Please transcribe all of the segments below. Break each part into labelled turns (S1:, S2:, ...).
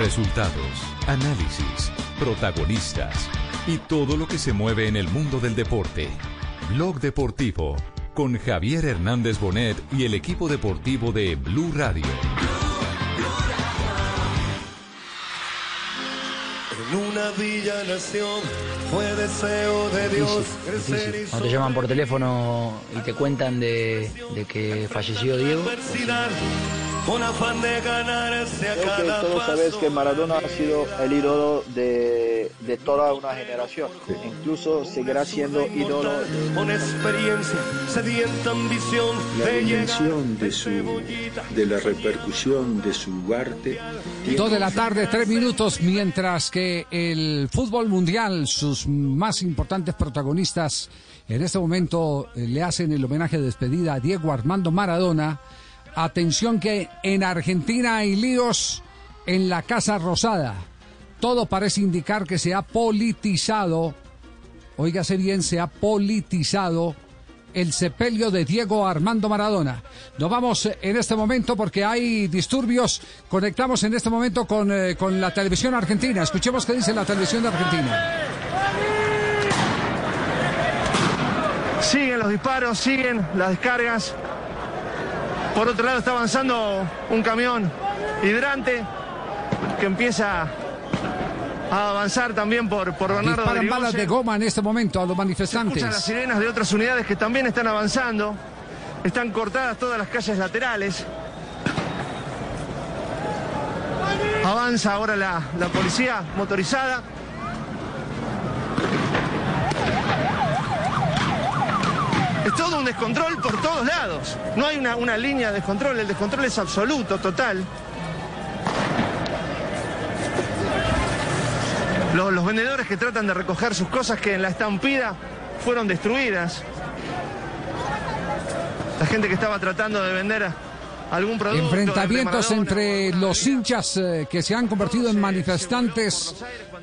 S1: Resultados, análisis, protagonistas y todo lo que se mueve en el mundo del deporte. Blog Deportivo con Javier Hernández Bonet y el equipo deportivo de Blue Radio.
S2: En una villa nación fue deseo de Dios y
S3: Cuando te llaman por teléfono y te cuentan de, de que falleció Diego,
S2: con afán de ganarse a
S4: Creo que
S2: cada
S4: todos sabéis que. Maradona ha sido el ídolo de, de toda una generación. Incluso seguirá siendo ídolo.
S2: Con experiencia, sedienta ambición
S5: La
S2: de
S5: dimensión de, su, de la repercusión de su arte. tiene-
S6: Dos de la tarde, tres minutos, mientras que el fútbol mundial, sus más importantes protagonistas en este momento eh, le hacen el homenaje de despedida a Diego Armando Maradona. Atención que en Argentina hay líos en la Casa Rosada. Todo parece indicar que se ha politizado, óigase bien, se ha politizado el sepelio de Diego Armando Maradona. Nos vamos eh, en este momento porque hay disturbios. Conectamos en este momento con, eh, con la televisión argentina. Escuchemos qué dice la televisión de Argentina.
S7: Siguen los disparos, siguen las descargas. Por otro lado está avanzando un camión hidrante que empieza a avanzar también por, por Bernardo
S6: Disparan balas de goma en este momento a los manifestantes.
S7: Escuchan las sirenas de otras unidades que también están avanzando. Están cortadas todas las calles laterales. Avanza ahora la, la policía motorizada. Es todo un descontrol por todos lados. No hay una, una línea de descontrol, el descontrol es absoluto, total. Los, los vendedores que tratan de recoger sus cosas que en la estampida fueron destruidas. La gente que estaba tratando de vender algún producto.
S6: Enfrentamientos
S7: Maradona,
S6: entre los hinchas eh, que se han convertido en manifestantes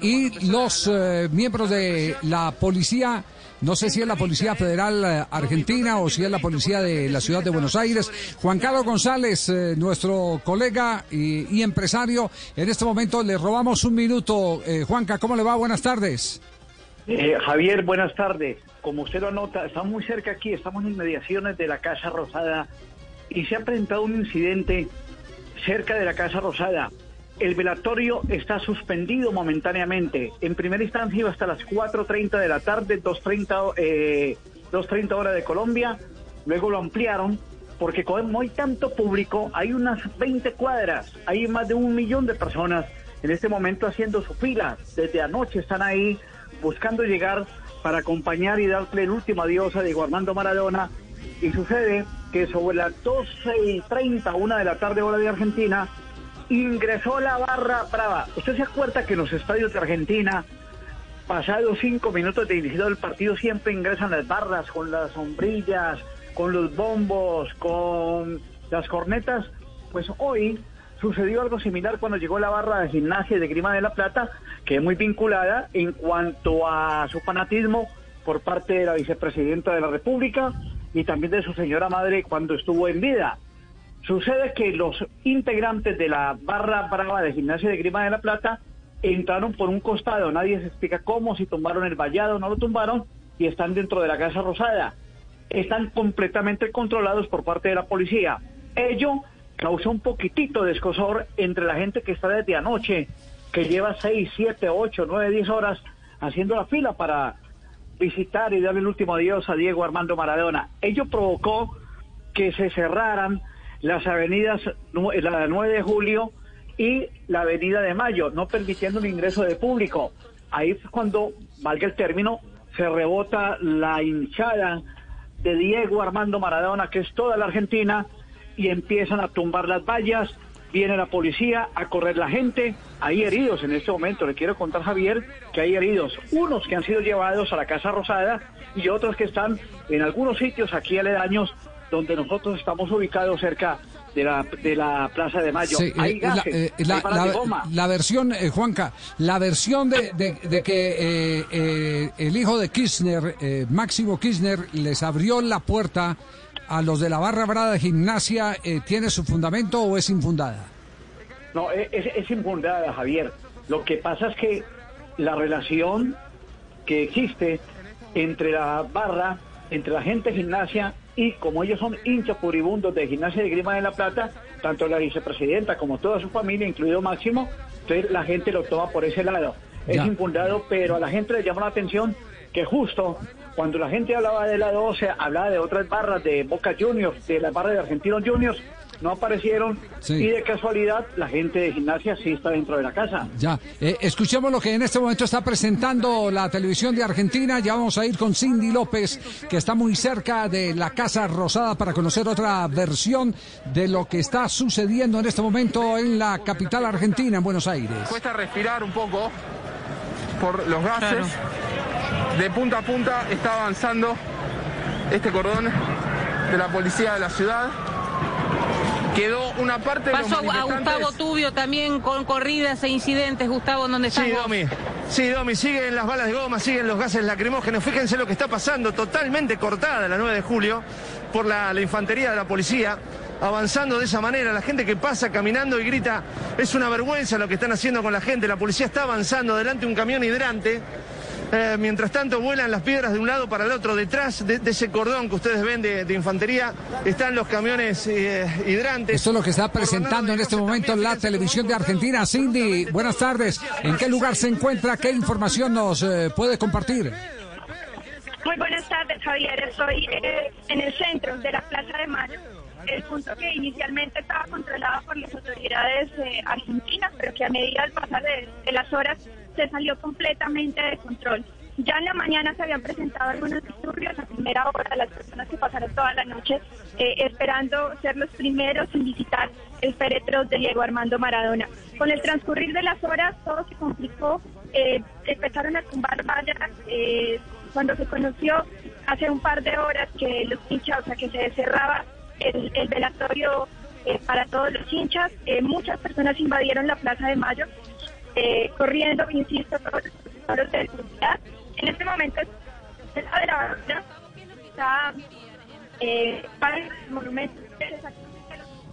S6: y los eh, miembros de la policía. No sé si es la Policía Federal eh, Argentina o si es la Policía de la Ciudad de Buenos Aires. Juan Carlos González, eh, nuestro colega y, empresario, en este momento le robamos un minuto. Eh, Juanca, ¿cómo le va? Buenas tardes.
S8: Eh, Javier, buenas tardes. Como usted lo anota, estamos muy cerca aquí, estamos en inmediaciones de la Casa Rosada y se ha presentado un incidente cerca de la Casa Rosada. El velatorio está suspendido momentáneamente. En primera instancia iba hasta las 4.30 de la tarde, 2.30 eh, 2.30 hora de Colombia. Luego lo ampliaron porque como hay tanto público, hay unas 20 cuadras, hay más de un millón de personas en este momento haciendo su fila. Desde anoche están ahí buscando llegar para acompañar y darle el último adiós a Diego Armando Maradona. Y sucede que sobre las 12.30, una de la tarde hora de Argentina, ingresó la barra brava. ¿Usted se acuerda que en los estadios de Argentina, pasados cinco minutos de iniciado el partido, siempre ingresan las barras con las sombrillas, con los bombos, con las cornetas? Pues hoy sucedió algo similar cuando llegó la barra de gimnasia de Grima de la Plata, que es muy vinculada en cuanto a su fanatismo por parte de la vicepresidenta de la República y también de su señora madre cuando estuvo en vida. Sucede que los integrantes de la barra brava de gimnasia de Grima de la Plata entraron por un costado, nadie se explica cómo, si tumbaron el vallado, no lo tumbaron, y están dentro de la Casa Rosada. Están completamente controlados por parte de la policía. Ello causó un poquitito de escosor entre la gente que está desde anoche, que lleva 6, 7, 8, 9, 10 horas haciendo la fila para visitar y darle el último adiós a Diego Armando Maradona. Ello provocó que se cerraran las avenidas, la 9 de julio y la avenida de Mayo, no permitiendo el ingreso de público. Ahí fue cuando, valga el término, se rebota la hinchada de Diego Armando Maradona, que es toda la Argentina, y empiezan a tumbar las vallas, viene la policía a correr la gente, hay heridos en este momento, le quiero contar Javier que hay heridos, unos que han sido llevados a la Casa Rosada y otros que están en algunos sitios aquí aledaños donde nosotros estamos ubicados cerca de la, de la Plaza de Mayo.
S6: Sí,
S8: hay
S6: eh, la,
S8: gases,
S6: eh,
S8: hay
S6: la-
S8: balas
S6: la-
S8: de goma.
S6: la versión, eh, Juanca, la versión de, de- de que eh, el hijo de Kirchner, eh, Máximo Kirchner, les abrió la puerta a los de la barra brava de gimnasia, ¿tiene su fundamento o es infundada?
S8: No, e, es, es infundada, Javier. Lo que pasa es que la relación que existe entre la barra, entre la gente de gimnasia y como ellos son hinchas puribundos de gimnasia de Grima de la Plata, tanto la vicepresidenta como toda su familia, incluido Máximo, entonces la gente lo toma por ese lado. Es infundado, pero a la gente le llama la atención que justo cuando la gente hablaba de la 12, hablaba de otras barras de Boca Juniors, de la barra de Argentinos Juniors, no aparecieron
S6: Sí.
S8: y de casualidad la gente de gimnasia sí está dentro de la casa.
S6: Ya, eh, escuchemos lo que en este momento está presentando la televisión de Argentina. Ya vamos a ir con Cindy López, que está muy cerca de la Casa Rosada para conocer otra versión de lo que está sucediendo en este momento en la capital argentina, en Buenos Aires.
S9: Cuesta respirar un poco por los gases. De punta a punta está avanzando este cordón de la policía de la ciudad. Quedó una parte de los
S10: Pasó a
S9: manifestantes...
S10: Gustavo Tubio también con corridas e incidentes. Gustavo, ¿dónde estás
S7: Sí,
S10: vos?
S7: Domi. Sí, Domi, siguen las balas de goma, siguen los gases lacrimógenos. Fíjense lo que está pasando, totalmente cortada la 9 de julio por la, la infantería de la policía, avanzando de esa manera. La gente que pasa caminando y grita, es una vergüenza lo que están haciendo con la gente. La policía está avanzando delante de un camión hidrante. Eh, mientras tanto vuelan las piedras de un lado para el otro. Detrás de, de ese cordón que ustedes ven de, de infantería están los camiones eh, hidrantes.
S6: Esto es lo que está presentando en este momento la televisión de Argentina. Cindy, buenas tardes. ¿En qué lugar se encuentra? ¿Qué información nos eh, puede compartir?
S11: Muy buenas tardes, Javier. Estoy eh, en el centro de la Plaza de Mayo, el punto que inicialmente estaba controlado por las autoridades eh, argentinas, pero que a medida del pasar de, de las horas se salió completamente de control. Ya en la mañana se habían presentado algunos disturbios a primera hora, las personas que pasaron toda la noche eh, esperando ser los primeros en visitar el féretro de Diego Armando Maradona. Con el transcurrir de las horas todo se complicó, eh, empezaron a tumbar vallas, eh, cuando se conoció hace un par de horas que los hinchas, o sea, que se cerraba el, el velatorio eh, para todos los hinchas, muchas personas invadieron la Plaza de Mayo, eh, corriendo, insisto, todos los protocolos de seguridad. En este momento, el lado de la bandera está eh, para el monumento.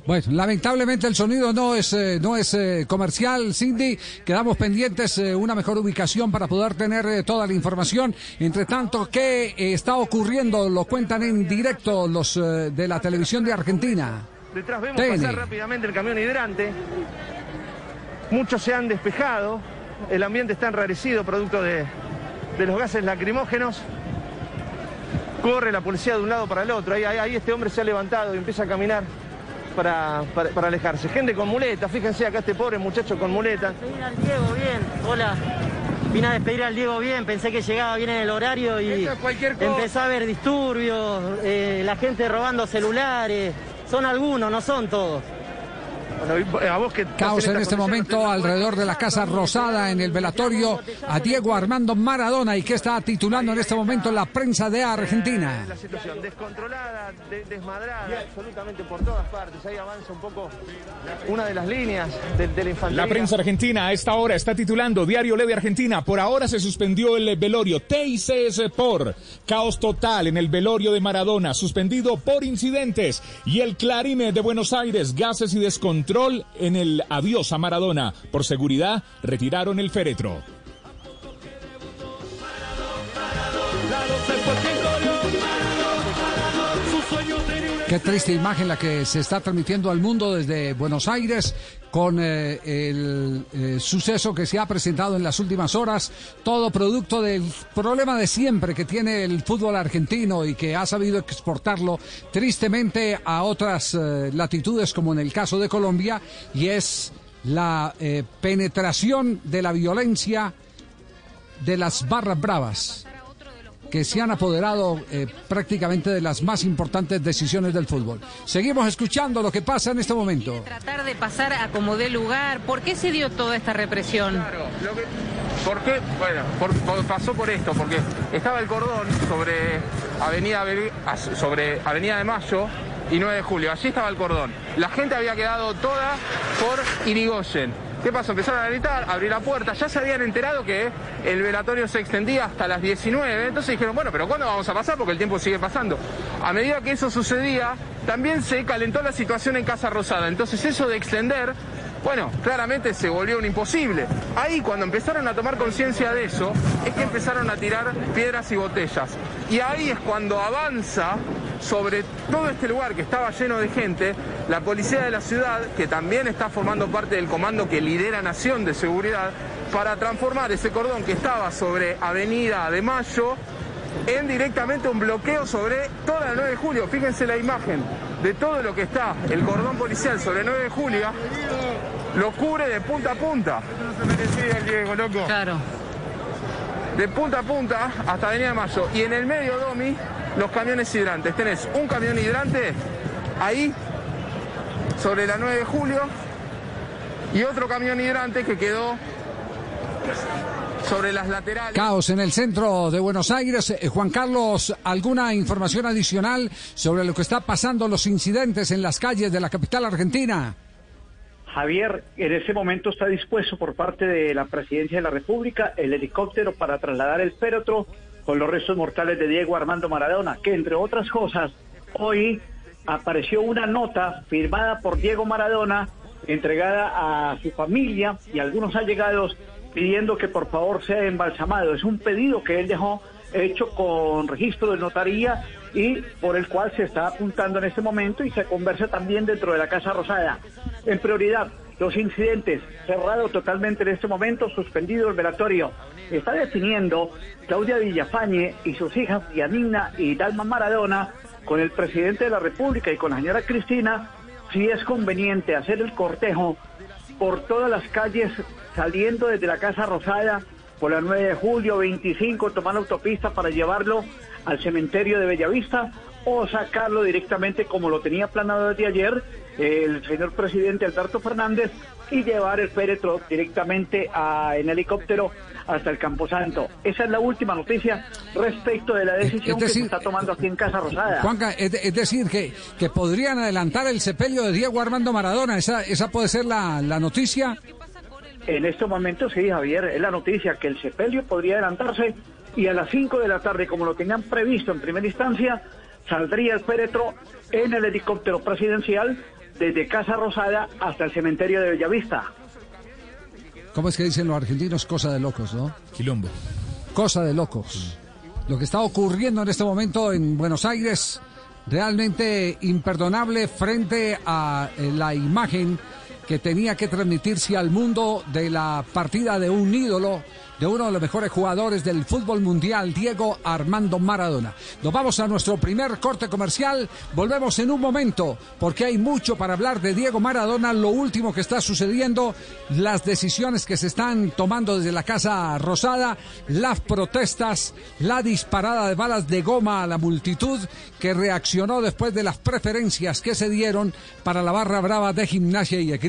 S6: Bueno, lamentablemente el sonido no es eh, no es eh, comercial, Cindy. Quedamos pendientes eh, una mejor ubicación para poder tener eh, toda la información. Entre tanto, ¿qué eh, está ocurriendo? Lo cuentan en directo los eh, de la televisión de Argentina.
S7: Detrás vemos
S6: TN.
S7: pasar rápidamente el camión hidrante. Muchos se han despejado. El ambiente está enrarecido producto de, de los gases lacrimógenos. Corre la policía de un lado para el otro. Ahí, ahí- ahí este hombre se ha levantado y empieza a caminar para, para- para alejarse. Gente con muleta. Fíjense acá este pobre muchacho con muleta.
S12: al Diego bien, hola. Vine a despedir al Diego bien, pensé que llegaba bien en el horario y empecé a ver disturbios, eh, la gente robando celulares. Son algunos, no son todos.
S7: Bueno, y a vos que
S6: Caos en este momento alrededor de la Casa Rosada en el velatorio a Diego Armando Maradona y que está titulando en este momento la prensa de Argentina.
S7: La situación descontrolada, de- desmadrada, absolutamente por todas partes. Ahí avanza un poco una de las líneas de, de la infantería.
S13: La prensa argentina a esta hora está titulando Diario Leve Argentina. Por ahora se suspendió el velorio TICS por caos total en el velorio de Maradona, suspendido por incidentes. Y el Clarín de Buenos Aires, gases y descontrol en el adiós a Maradona. Por seguridad, retiraron el féretro.
S6: Qué triste imagen la que se está transmitiendo al mundo desde Buenos Aires con eh, el eh, suceso que se ha presentado en las últimas horas, todo producto del problema de siempre que tiene el fútbol argentino y que ha sabido exportarlo tristemente a otras eh, latitudes como en el caso de Colombia y es la penetración de la violencia de las barras bravas que se han apoderado eh, prácticamente de las más importantes decisiones del fútbol. Seguimos escuchando lo que pasa en este momento.
S10: Tratar de pasar a como dé lugar. ¿Por qué se dio toda esta represión?
S9: Lo que- ¿Por qué? Bueno, por- por- pasó por esto, porque estaba el cordón sobre Avenida, sobre Avenida de Mayo y 9 de Julio. Allí estaba el cordón. La gente había quedado toda por Irigoyen. ¿Qué pasó? Empezaron a gritar, abrir la puerta. Ya se habían enterado que el velatorio se extendía hasta las 19. Entonces dijeron, bueno, pero ¿cuándo vamos a pasar? Porque el tiempo sigue pasando. A medida que eso sucedía, también se calentó la situación en Casa Rosada. Entonces eso de extender Bueno, claramente se volvió un imposible. Ahí cuando empezaron a tomar conciencia de eso, es que empezaron a tirar piedras y botellas. Y ahí es cuando avanza sobre todo este lugar que estaba lleno de gente, la policía de la ciudad, que también está formando parte del comando que lidera Nación de Seguridad, para transformar ese cordón que estaba sobre Avenida de Mayo en directamente un bloqueo sobre toda la 9 de julio. Fíjense la imagen de todo lo que está el cordón policial sobre 9 de julio, lo cubre de punta a punta. Diego, loco.
S14: Claro.
S9: De punta a punta hasta Avenida de Mayo. Y en el medio, Domi, los camiones hidrantes. Tenés un camión hidrante ahí, sobre la 9 de julio, y otro camión hidrante que quedó sobre las laterales.
S6: Caos en el centro de Buenos Aires. Eh, Juan Carlos, ¿alguna información adicional sobre lo que está pasando, los incidentes en las calles de la capital argentina?
S8: Javier, en ese momento está dispuesto por parte de la Presidencia de la República el helicóptero para trasladar el féretro con los restos mortales de Diego Armando Maradona, que entre otras cosas, hoy apareció una nota firmada por Diego Maradona, entregada a su familia y algunos allegados pidiendo que por favor sea embalsamado. Es un pedido que él dejó hecho con registro de notaría y por el cual se está apuntando en este momento y se conversa también dentro de la Casa Rosada. En prioridad, los incidentes, cerrado totalmente en este momento, suspendido el velatorio. Está definiendo Claudia Villafañe y sus hijas Yanina y Dalma Maradona con el presidente de la República y con la señora Cristina si es conveniente hacer el cortejo por todas las calles saliendo desde la Casa Rosada por la 9 de julio, 25, tomar autopista para llevarlo al cementerio de Bellavista o sacarlo directamente como lo tenía planeado desde ayer el señor presidente Alberto Fernández y llevar el féretro directamente a, en helicóptero hasta el Camposanto. Esa es la última noticia respecto de la decisión que se está tomando aquí en Casa Rosada.
S6: Juanca, es, de- es decir, que, que podrían adelantar el sepelio de Diego Armando Maradona. ¿Esa, esa puede ser la, la noticia?
S8: En este momento, sí, Javier, es la noticia que el sepelio podría adelantarse y a las 5 de la tarde, como lo tenían previsto en primera instancia, saldría el féretro en el helicóptero presidencial desde Casa Rosada hasta el cementerio de Bellavista.
S6: ¿Cómo es que dicen los argentinos? Cosa de locos, ¿no?
S13: Quilombo.
S6: Cosa de locos. Lo que está ocurriendo en este momento en Buenos Aires, realmente imperdonable frente a eh, la imagen que tenía que transmitirse al mundo de la partida de un ídolo, de uno de los mejores jugadores del fútbol mundial, Diego Armando Maradona. Nos vamos a nuestro primer corte comercial, volvemos en un momento, porque hay mucho para hablar de Diego Maradona, lo último que está sucediendo, las decisiones que se están tomando desde la Casa Rosada, las protestas, la disparada de balas de goma a la multitud que reaccionó después de las preferencias que se dieron para la barra brava de gimnasia y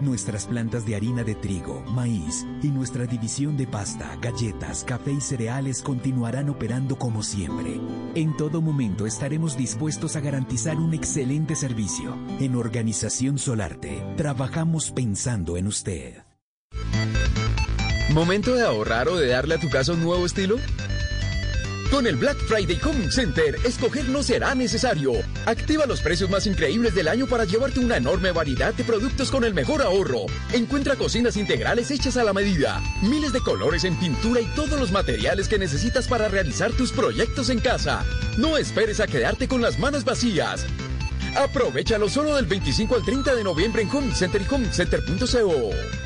S15: Nuestras plantas de harina de trigo, maíz y nuestra división de pasta, galletas, café y cereales continuarán operando como siempre. En todo momento estaremos dispuestos a garantizar un excelente servicio. En Organización Solarte, trabajamos pensando en usted.
S16: ¿Momento de ahorrar o de darle a tu casa un nuevo estilo? Con el Black Friday Home Center, escoger no será necesario. Activa los precios más increíbles del año para llevarte una enorme variedad de productos con el mejor ahorro. Encuentra cocinas integrales hechas a la medida, miles de colores en pintura y todos los materiales que necesitas para realizar tus proyectos en casa. No esperes a quedarte con las manos vacías. Aprovechalo solo del 25 al 30 de noviembre en Home Center y homecenter.co.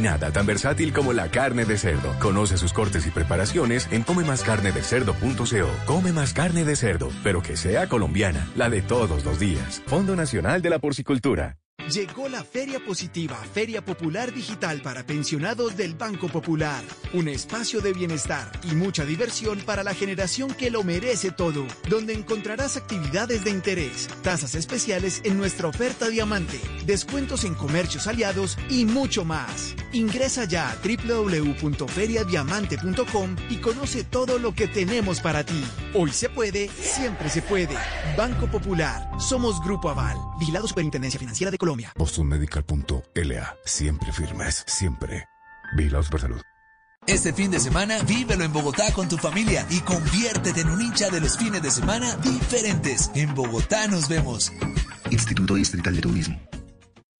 S17: Nada tan versátil como la carne de cerdo. Conoce sus cortes y preparaciones en comemascarnedecerdo.co. Come más carne de cerdo, pero que sea colombiana, la de todos los días. Fondo Nacional de la Porcicultura.
S18: Llegó la Feria Positiva, Feria Popular Digital para pensionados del Banco Popular. Un espacio de bienestar y mucha diversión para la generación que lo merece todo, donde encontrarás actividades de interés, tasas especiales en nuestra oferta diamante, descuentos en comercios aliados y mucho más. Ingresa ya a www.feriadiamante.com y conoce todo lo que tenemos para ti. Hoy se puede, siempre se puede. Banco Popular. Somos Grupo Aval. Vigilado Superintendencia Financiera de Colombia.
S15: Bostonmedical.la. Siempre firmes, siempre. Vigilados por salud.
S19: Este fin de semana, vívelo en Bogotá con tu familia y conviértete en un hincha de los fines de semana diferentes. En Bogotá nos vemos.
S20: Instituto Distrital de Turismo.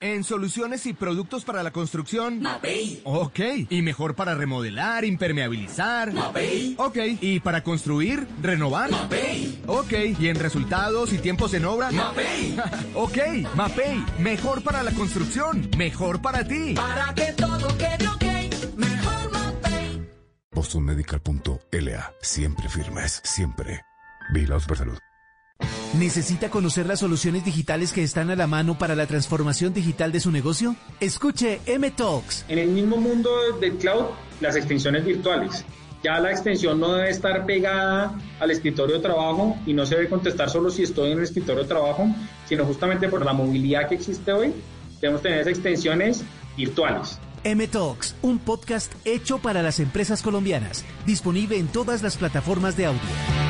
S16: En soluciones y productos para la construcción.
S21: Mapei.
S16: Ok. ¿Y mejor para remodelar, impermeabilizar?
S21: Mapei.
S16: Ok. ¿Y para construir, renovar?
S21: Mapei.
S16: Ok. ¿Y en resultados y tiempos en obra?
S21: Mapei.
S16: ok. Mapei. Mejor para la construcción. Mejor para ti.
S21: Para que todo quede ok. Mejor Mapei.
S15: Bostonmedical.la. Siempre firmes, siempre. Vigilados por salud.
S22: ¿Necesita conocer las soluciones digitales que están a la mano para la transformación digital de su negocio? Escuche M-Talks.
S23: En el mismo mundo del cloud, las extensiones virtuales. Ya la extensión no debe estar pegada al escritorio de trabajo y no se debe contestar solo si estoy en el escritorio de trabajo, sino justamente por la movilidad que existe hoy, debemos tener esas extensiones virtuales.
S22: M-Talks, un podcast hecho para las empresas colombianas, disponible en todas las plataformas de audio.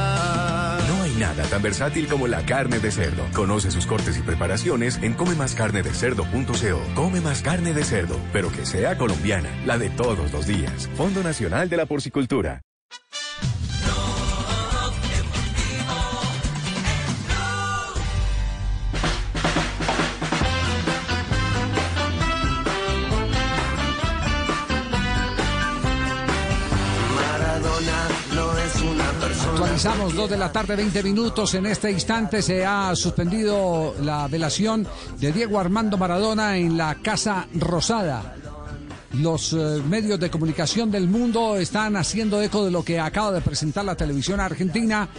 S15: Tan versátil como la carne de cerdo. Conoce sus cortes y preparaciones en comemascarnedecerdo.co. Come más carne de cerdo, pero que sea colombiana, la de todos los días. Fondo Nacional de la Porcicultura.
S6: Actualizamos 2 de la tarde, 20 minutos. En este instante se ha suspendido la velación de Diego Armando Maradona en la Casa Rosada. Los eh, medios de comunicación del mundo están haciendo eco de lo que acaba de presentar la televisión argentina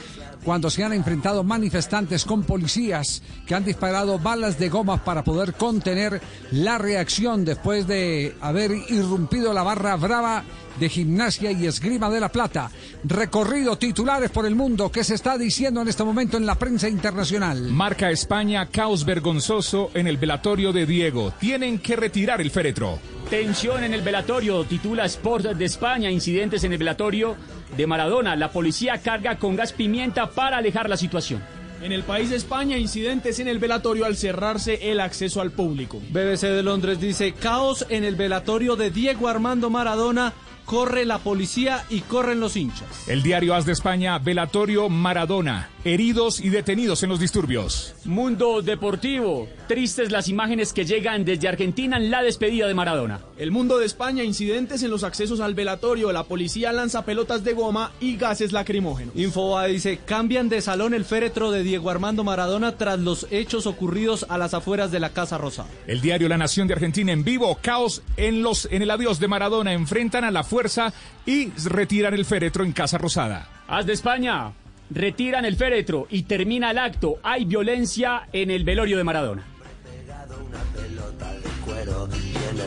S6: cuando se han enfrentado manifestantes con policías que han disparado balas de goma para poder contener la reacción después de haber irrumpido la barra brava de gimnasia y esgrima de la plata. Recorrido titulares por el mundo que se está diciendo en este momento en la prensa internacional.
S13: Marca España, caos vergonzoso en el velatorio de Diego. Tienen que retirar el féretro.
S24: Tensión en el velatorio, titula Sport de España, incidentes en el velatorio de Maradona. La policía carga con gas pimienta para alejar la situación.
S25: En el país de España, incidentes en el velatorio al cerrarse el acceso al público.
S26: BBC de Londres dice, caos en el velatorio de Diego Armando Maradona, corre la policía y corren los hinchas.
S13: El diario As de España, velatorio Maradona. Heridos y detenidos en los disturbios.
S24: Mundo Deportivo, tristes las imágenes que llegan desde Argentina en la despedida de Maradona.
S25: El mundo de España, incidentes en los accesos al velatorio. La policía lanza pelotas de goma y gases lacrimógenos.
S26: Infobae dice, cambian de salón el féretro de Diego Armando Maradona tras los hechos ocurridos a las afueras de la Casa Rosada.
S13: El diario La Nación de Argentina en vivo, caos en los en el adiós de Maradona, enfrentan a la fuerza y retiran el féretro en Casa Rosada.
S24: Haz de España, retiran el féretro y termina el acto. Hay violencia en el velorio de Maradona.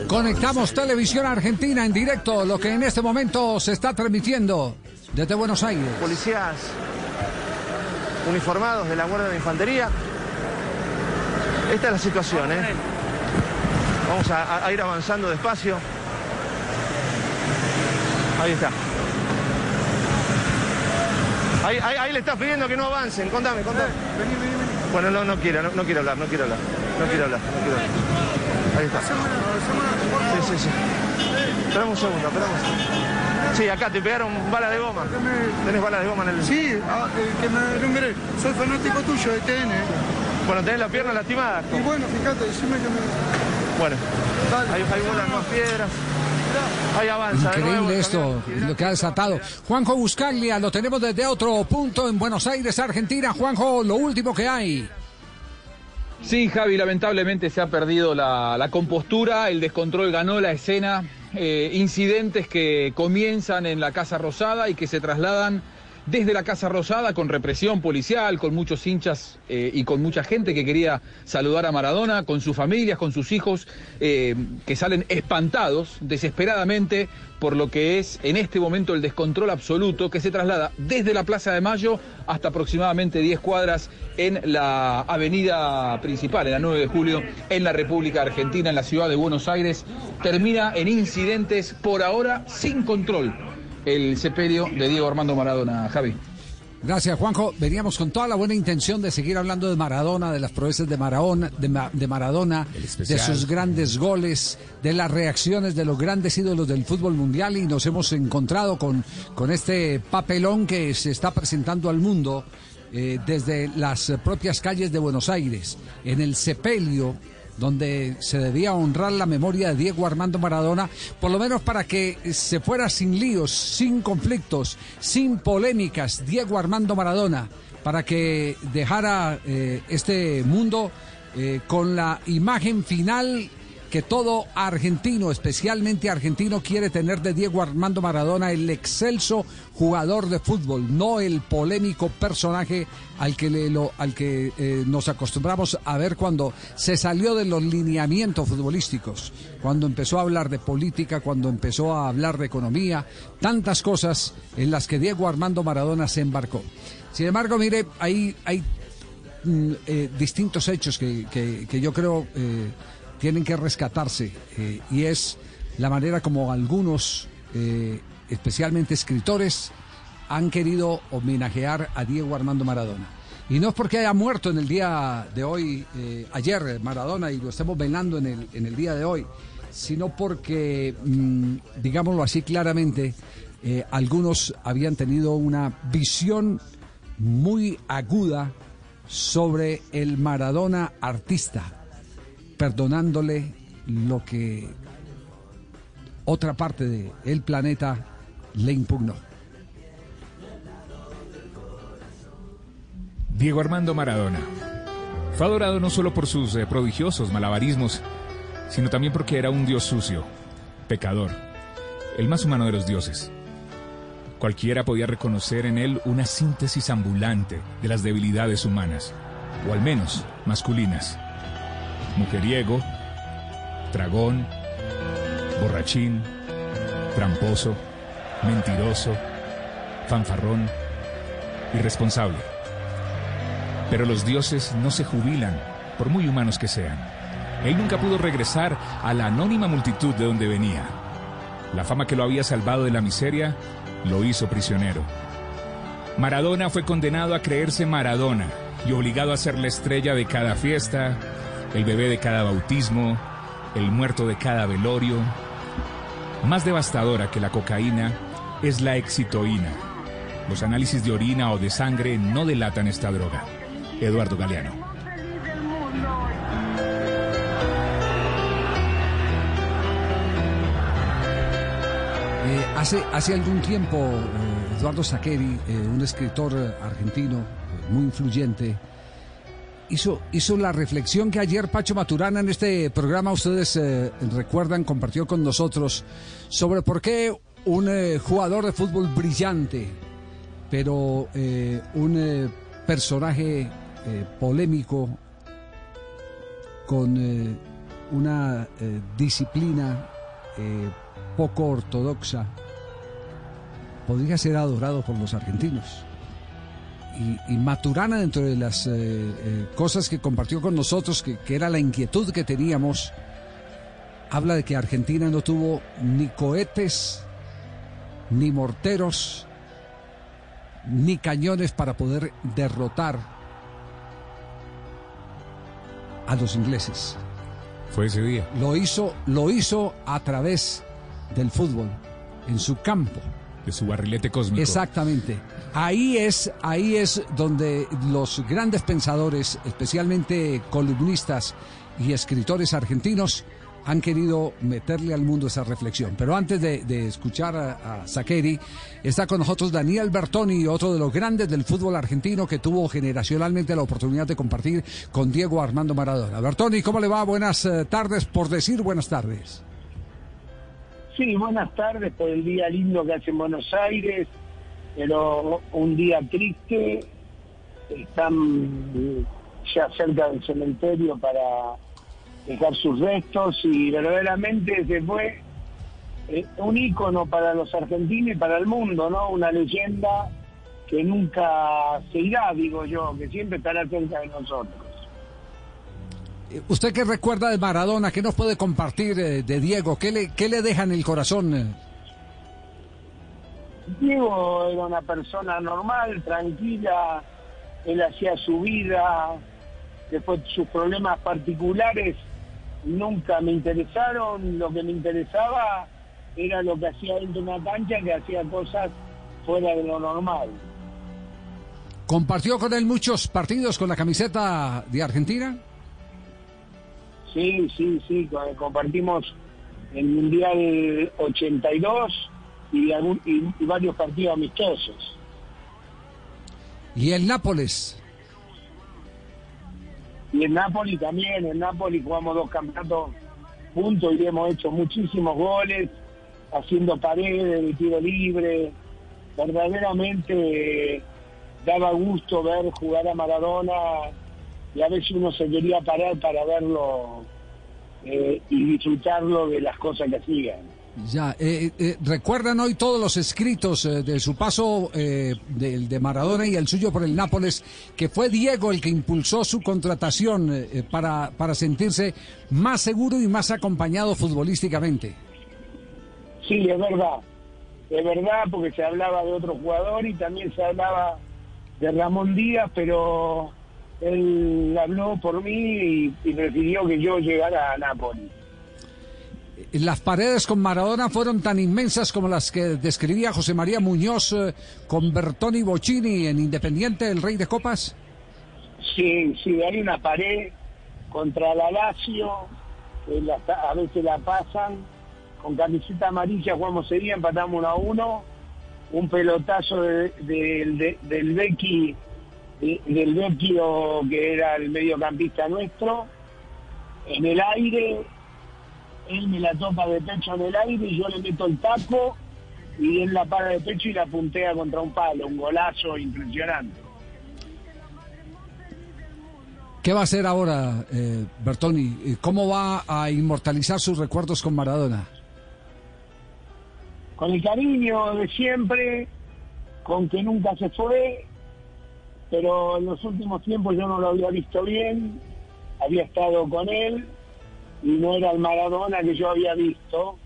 S6: Conectamos Televisión Argentina en directo, lo que en este momento se está transmitiendo desde Buenos Aires.
S7: Policías uniformados de la Guardia de Infantería. Esta es la situación, ¿eh? Vamos a, a ir avanzando despacio. Ahí está. Ahí, ahí- ahí le estás pidiendo que no avancen. Contame, contame. Bueno, no, no quiero, no, no quiero hablar, no quiero hablar. No quiero hablar, no quiero hablar. Ahí está. Sí, sí, sí. Esperamos un segundo, esperamos. Sí, acá te pegaron bala de goma. ¿Tenés balas de goma en el...?
S27: Sí, ah, eh, que me nombré. Soy fanático tuyo de TN.
S7: Bueno, tenés la pierna lastimada.
S27: Y bueno, fíjate, decime que me...
S7: Bueno, ahí, ahí vuelan más piedras. Ahí avanza. nuevo
S6: Increíble esto, lo que ha desatado. Juanjo Buscaglia, lo tenemos desde otro punto en Buenos Aires, Argentina. Juanjo, lo último que hay.
S28: Sí, Javi, lamentablemente se ha perdido la, la compostura, el descontrol ganó la escena, eh, incidentes que comienzan en la Casa Rosada y que se trasladan desde la Casa Rosada con represión policial, con muchos hinchas eh, y con mucha gente que quería saludar a Maradona, con sus familias, con sus hijos, eh, que salen espantados desesperadamente por lo que es en este momento el descontrol absoluto que se traslada desde la Plaza de Mayo hasta aproximadamente 10 cuadras en la avenida principal, en la 9 de julio, en la República Argentina, en la ciudad de Buenos Aires. Termina en incidentes por ahora sin control el sepelio de Diego Armando Maradona, Javi.
S6: Gracias, Juanjo. Veníamos con toda la buena intención de seguir hablando de Maradona, de las proezas de Maradona, de, Ma- de Maradona, de sus grandes goles, de las reacciones de los grandes ídolos del fútbol mundial y nos hemos encontrado con, con este papelón que se está presentando al mundo eh, desde las propias calles de Buenos Aires, en el sepelio donde se debía honrar la memoria de Diego Armando Maradona, por lo menos para que se fuera sin líos, sin conflictos, sin polémicas, Diego Armando Maradona, para que dejara eh, este mundo eh, con la imagen final que todo argentino, especialmente argentino, quiere tener de Diego Armando Maradona, el excelso jugador de fútbol, no el polémico personaje al que, al que eh, nos acostumbramos a ver cuando se salió de los lineamientos futbolísticos, cuando empezó a hablar de política, cuando empezó a hablar de economía, tantas cosas en las que Diego Armando Maradona se embarcó. Sin embargo, mire, hay, mm, eh, distintos hechos que, que- que yo creo eh, tienen que rescatarse eh, y es la manera como algunos, eh, especialmente escritores, han querido homenajear a Diego Armando Maradona. Y no es porque haya muerto en el día de hoy, eh, ayer Maradona, y lo estemos velando en el, en el día de hoy, sino porque, mm, digámoslo así claramente, algunos habían tenido una visión muy aguda sobre el Maradona artista, perdonándole lo que otra parte del planeta le impugnó.
S13: Diego Armando Maradona. Fue adorado no solo por sus eh, prodigiosos malabarismos, sino también porque era un dios sucio, pecador, el más humano de los dioses. Cualquiera podía reconocer en él una síntesis ambulante de las debilidades humanas, o al menos masculinas. Mujeriego, dragón, borrachín, tramposo, mentiroso, fanfarrón, irresponsable. Pero los dioses no se jubilan, por muy humanos que sean. Él nunca pudo regresar a la anónima multitud de donde venía. La fama que lo había salvado de la miseria lo hizo prisionero. Maradona fue condenado a creerse Maradona y obligado a ser la estrella de cada fiesta, el bebé de cada bautismo, el muerto de cada velorio. Más devastadora que la cocaína es la excitoína. Los análisis de orina o de sangre no delatan esta droga. Eduardo Galeano.
S6: Eh, hace, hace algún tiempo, eh, Eduardo Saqueri, eh, un escritor argentino muy influyente, hizo, hizo la reflexión que ayer Pacho Maturana en este programa, ustedes eh, recuerdan, compartió con nosotros sobre por qué un eh, jugador de fútbol brillante, pero eh, un personaje polémico con una disciplina poco ortodoxa podría ser adorado por los argentinos. Y, y Maturana, dentro de las eh, eh, cosas que compartió con nosotros, que, que era la inquietud que teníamos, habla de que Argentina no tuvo ni cohetes, ni morteros, ni cañones para poder derrotar a los ingleses.
S13: Fue ese día.
S6: Lo hizo, lo hizo a través del fútbol, en su campo.
S13: De su barrilete cósmico.
S6: Exactamente. Ahí es, ahí es donde los grandes pensadores, especialmente columnistas y escritores argentinos, han querido meterle al mundo esa reflexión. Pero antes de, escuchar a, a Sakeri, está con nosotros Daniel Bertoni, otro de los grandes del fútbol argentino que tuvo generacionalmente la oportunidad de compartir con Diego Armando Maradona. Bertoni, ¿cómo le va? Buenas eh, tardes, por decir buenas tardes.
S29: Sí, buenas tardes por el día lindo que hace en Buenos Aires, pero un día triste. Están ya cerca del cementerio para dejar sus restos y verdaderamente se fue eh, un ícono para los argentinos y para el mundo, ¿no? Una leyenda que nunca se irá, digo yo, que siempre estará cerca de nosotros.
S6: Eh, ¿Usted qué recuerda de Maradona? ¿Qué nos puede compartir eh, de Diego? ¿Qué le, qué le deja en el corazón?
S29: Diego era una persona normal, tranquila, él hacía su vida, después sus problemas particulares nunca me interesaron, lo que me interesaba era lo que hacía dentro de una cancha, que hacía cosas fuera de lo normal.
S6: ¿Compartió con él muchos partidos con la camiseta de Argentina?
S29: Sí, sí, sí, co- compartimos el Mundial 82 y, algún- y- y varios partidos amistosos.
S6: ¿Y el Nápoles?
S29: Y en Napoli también, en Napoli jugamos dos campeonatos juntos y hemos hecho muchísimos goles, haciendo paredes de tiro libre. Verdaderamente eh, daba gusto ver jugar a Maradona y a veces uno se quería parar para verlo eh, y disfrutarlo de las cosas que hacían.
S6: Ya, eh, eh, ¿recuerdan hoy todos los escritos eh, de su paso eh, del de Maradona y el suyo por el Nápoles, que fue Diego el que impulsó su contratación eh, para, para sentirse más seguro y más acompañado futbolísticamente?
S29: Sí, es verdad. Es verdad porque se hablaba de otro jugador y también se hablaba de Ramón Díaz, pero él habló por mí y, y prefirió que yo llegara a Nápoles.
S6: Las paredes con Maradona fueron tan inmensas como las que describía José María Muñoz eh, con Bertoni Bocini en Independiente, el Rey de Copas.
S29: Sí, sí, hay una pared contra la Lazio, a veces la pasan, con camiseta amarilla jugamos ese día, empatamos uno a uno, un pelotazo de- de- de- del Becky, de- del Vecchio que era el mediocampista nuestro, en el aire, él me la topa de pecho en el aire y yo le meto el taco y él la para de pecho y la puntea contra un palo, un golazo impresionante.
S6: ¿Qué va a hacer ahora, eh, Bertoni? ¿Cómo va a inmortalizar sus recuerdos con Maradona?
S29: con el cariño de siempre, con que nunca se fue, pero en los últimos tiempos yo no lo había visto bien, había estado con él y no era el Maradona que yo había visto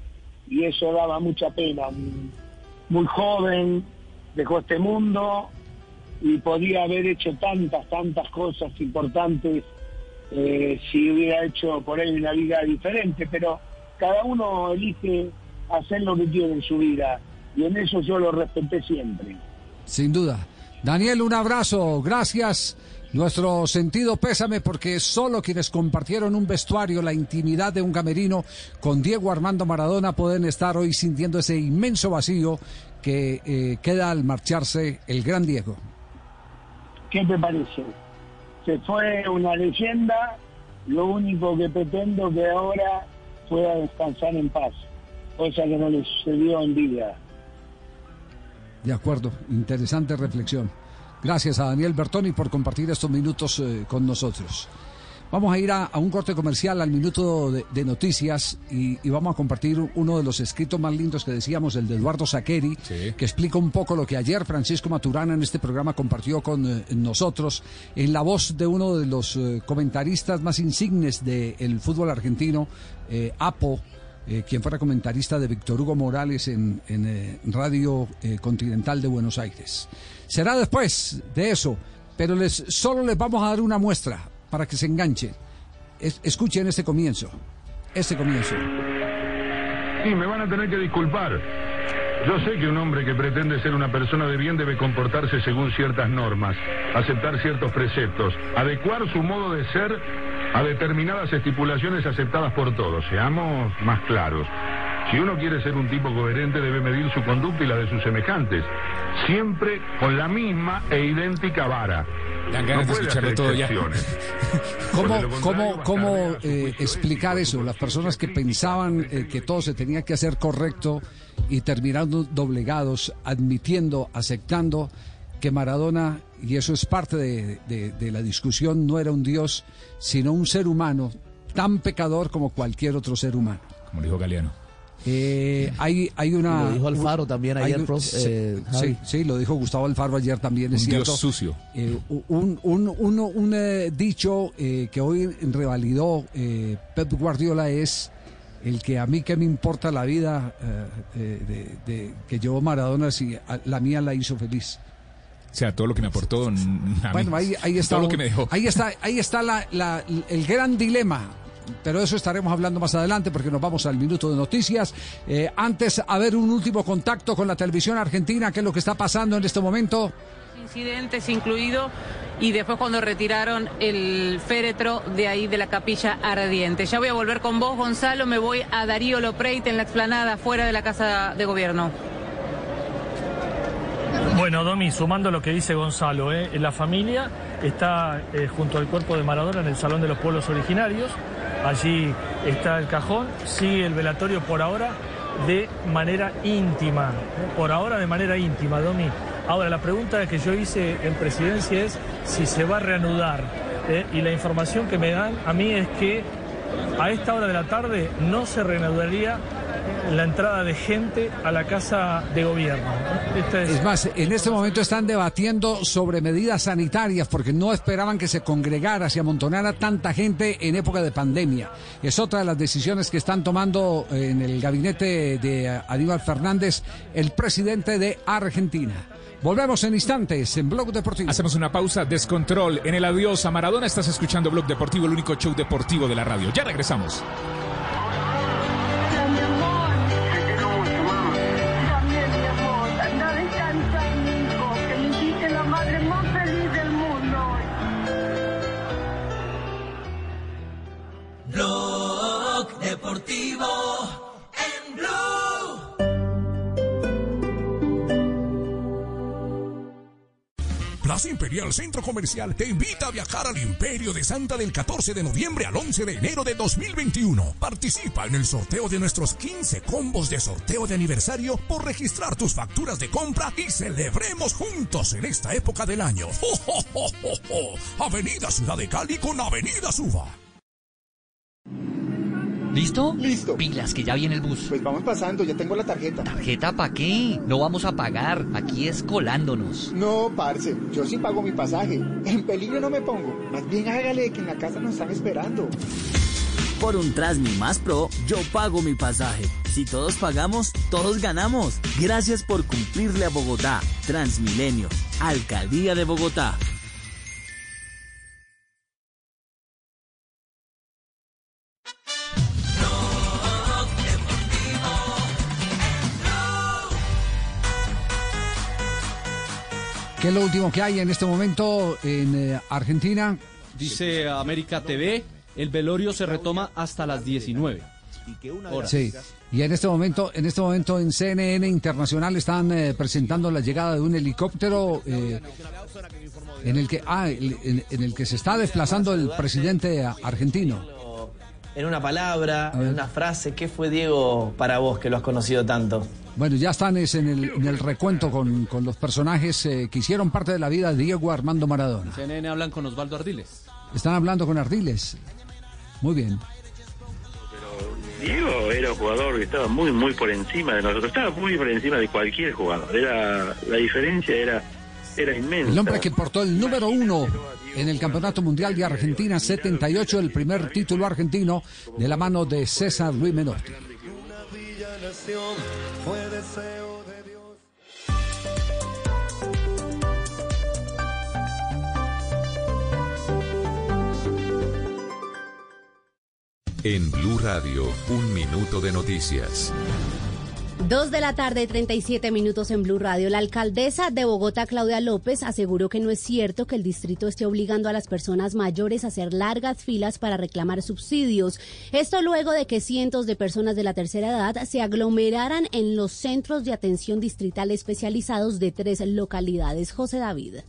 S29: y eso daba mucha pena. Muy joven, dejó este mundo y podía haber hecho tantas, tantas cosas importantes eh, si hubiera hecho por él una vida diferente, pero cada uno elige hacer lo que quiere en su vida y en eso yo lo respeté siempre.
S6: Sin duda. Daniel, un abrazo, gracias. Nuestro sentido pésame porque solo quienes compartieron un vestuario, la intimidad de un camerino con Diego Armando Maradona pueden estar hoy sintiendo ese inmenso vacío que eh, queda al marcharse el gran Diego.
S29: ¿Qué te parece? Se fue una leyenda, lo único que pretendo que ahora pueda descansar en paz, cosa que no le sucedió en vida.
S6: De acuerdo, interesante reflexión. Gracias a Daniel Bertoni por compartir estos minutos eh, con nosotros. Vamos a ir a, a un corte comercial al minuto de, de noticias y, y vamos a compartir uno de los escritos más lindos que decíamos, el de Eduardo Saqueri, que explica un poco lo que ayer Francisco Maturana en este programa compartió con eh, nosotros en la voz de uno de los eh, comentaristas más insignes del fútbol argentino, eh, Apo, quien fuera comentarista de Víctor Hugo Morales en, en, Radio Continental de Buenos Aires. Será después de eso, pero les, solo les vamos a dar una muestra para que se enganchen. Es- escuchen este comienzo, este comienzo.
S30: Sí, me van a tener que disculpar. Yo sé que un hombre que pretende ser una persona de bien debe comportarse según ciertas normas, aceptar ciertos preceptos, adecuar su modo de ser a determinadas estipulaciones aceptadas por todos. Seamos más claros. Si uno quiere ser un tipo coherente debe medir su conducta y la de sus semejantes, siempre con la misma e idéntica vara.
S13: Dan ganas de
S30: puede
S13: escucharlo todo ya.
S6: ¿Cómo, cómo, cómo eh, explicar eso? Las personas que pensaban eh, que todo se tenía que hacer correcto y terminaron doblegados, admitiendo, aceptando que Maradona, y eso es parte de, de- de la discusión, no era un dios, sino un ser humano tan pecador como cualquier otro ser humano.
S13: Como dijo Galeano.
S6: Eh, hay, hay una.
S31: Lo dijo Alfaro también ayer,
S6: un-
S31: prof,
S6: sí,
S31: eh,
S6: sí, sí, lo dijo Gustavo Alfaro ayer también, es
S13: Un dios
S6: cierto.
S13: sucio.
S6: Eh, un un, un, un, eh, dicho eh, que hoy revalidó eh, Pep Guardiola es el que a mí que me importa la vida de, de- que llevó Maradona si a- la mía la hizo feliz.
S13: O sea, todo lo que me aportó. a mí.
S6: Bueno, ahí, ahí está,
S13: Todo lo que me dejó.
S6: ahí está, ahí está la- la- el gran dilema. Pero de eso estaremos hablando más adelante porque nos vamos al minuto de noticias. Eh, antes, a ver un último contacto con la televisión argentina, qué es lo que está pasando en este momento.
S14: incidentes incluido y después cuando retiraron el féretro de ahí de la capilla ardiente. Ya voy a volver con vos, Gonzalo, me voy a Darío Lopreite en la explanada fuera de la Casa de Gobierno.
S32: Bueno, Domi, sumando lo que dice Gonzalo, ¿eh? la familia está eh, junto al cuerpo de Maradona en el Salón de los Pueblos Originarios. Allí está el cajón. Sigue el velatorio por ahora de manera íntima. ¿eh? Por ahora de manera íntima, Domi. Ahora, la pregunta que yo hice en presidencia es si se va a reanudar. ¿eh? Y la información que me dan a mí es que a esta hora de la tarde no se reanudaría la entrada de gente a la casa de gobierno. Esta es-
S6: Es más, en este momento están debatiendo sobre medidas sanitarias porque no esperaban que se congregara, se amontonara tanta gente en época de pandemia. Es otra de las decisiones que están tomando en el gabinete de Aníbal Fernández, el presidente de Argentina. Volvemos en instantes en Blog Deportivo.
S13: Hacemos una pausa, descontrol. En el adiós a Maradona estás escuchando Blog Deportivo, el único show deportivo de la radio. Ya regresamos.
S33: Imperial Centro Comercial te invita a viajar al Imperio de Santa del 14 de noviembre al 11 de enero de 2021. Participa en el sorteo de nuestros 15 combos de sorteo de aniversario por registrar tus facturas de compra y celebremos juntos en esta época del año. ¡Jo, jo, jo, jo, jo! Avenida Ciudad de Cali con Avenida Suba.
S34: ¿Listo? Listo. Pilas, que ya viene el bus. Pues vamos pasando, ya tengo la tarjeta. ¿Tarjeta para qué? No vamos a pagar. Aquí es colándonos.
S35: No, parce, yo sí pago mi pasaje. En peligro no me pongo. Más bien hágale que en la casa nos están esperando.
S36: Por un Trasmi más Pro, yo pago mi pasaje. Si todos pagamos, todos ganamos. Gracias por cumplirle a Bogotá. Transmilenio, Alcaldía de Bogotá.
S6: ¿Qué es lo último que hay en este momento en eh, Argentina?
S26: Dice América TV, el velorio se retoma hasta las 19. horas.
S6: Sí. Y en este momento, en este momento en CNN Internacional están eh, presentando la llegada de un helicóptero eh, en el que ah, en el que se está desplazando el presidente argentino.
S37: En una palabra, en una frase, ¿qué fue Diego para vos que lo has conocido tanto?
S6: Bueno, ya están es, en, el, en el recuento con, con los personajes eh, que hicieron parte de la vida de Diego Armando Maradona.
S26: CNN hablan con Osvaldo Ardiles.
S6: Están hablando con Ardiles. Muy bien.
S38: Diego era un jugador que estaba muy, muy por encima de nosotros. Estaba muy por encima de cualquier jugador. Era La diferencia era, era inmensa.
S6: El hombre que portó el número uno en el Campeonato Mundial de Argentina 78, el primer título argentino de la mano de César Luis Menotti.
S39: nación fue deseo de Dios.
S40: En Blue Radio, un minuto de noticias.
S41: Dos de la tarde, 37 minutos en Blue Radio. La alcaldesa de Bogotá, Claudia López, aseguró que no es cierto que el distrito esté obligando a las personas mayores a hacer largas filas para reclamar subsidios. Esto luego de que cientos de personas de la tercera edad se aglomeraran en los centros de atención distrital especializados de tres localidades. José David.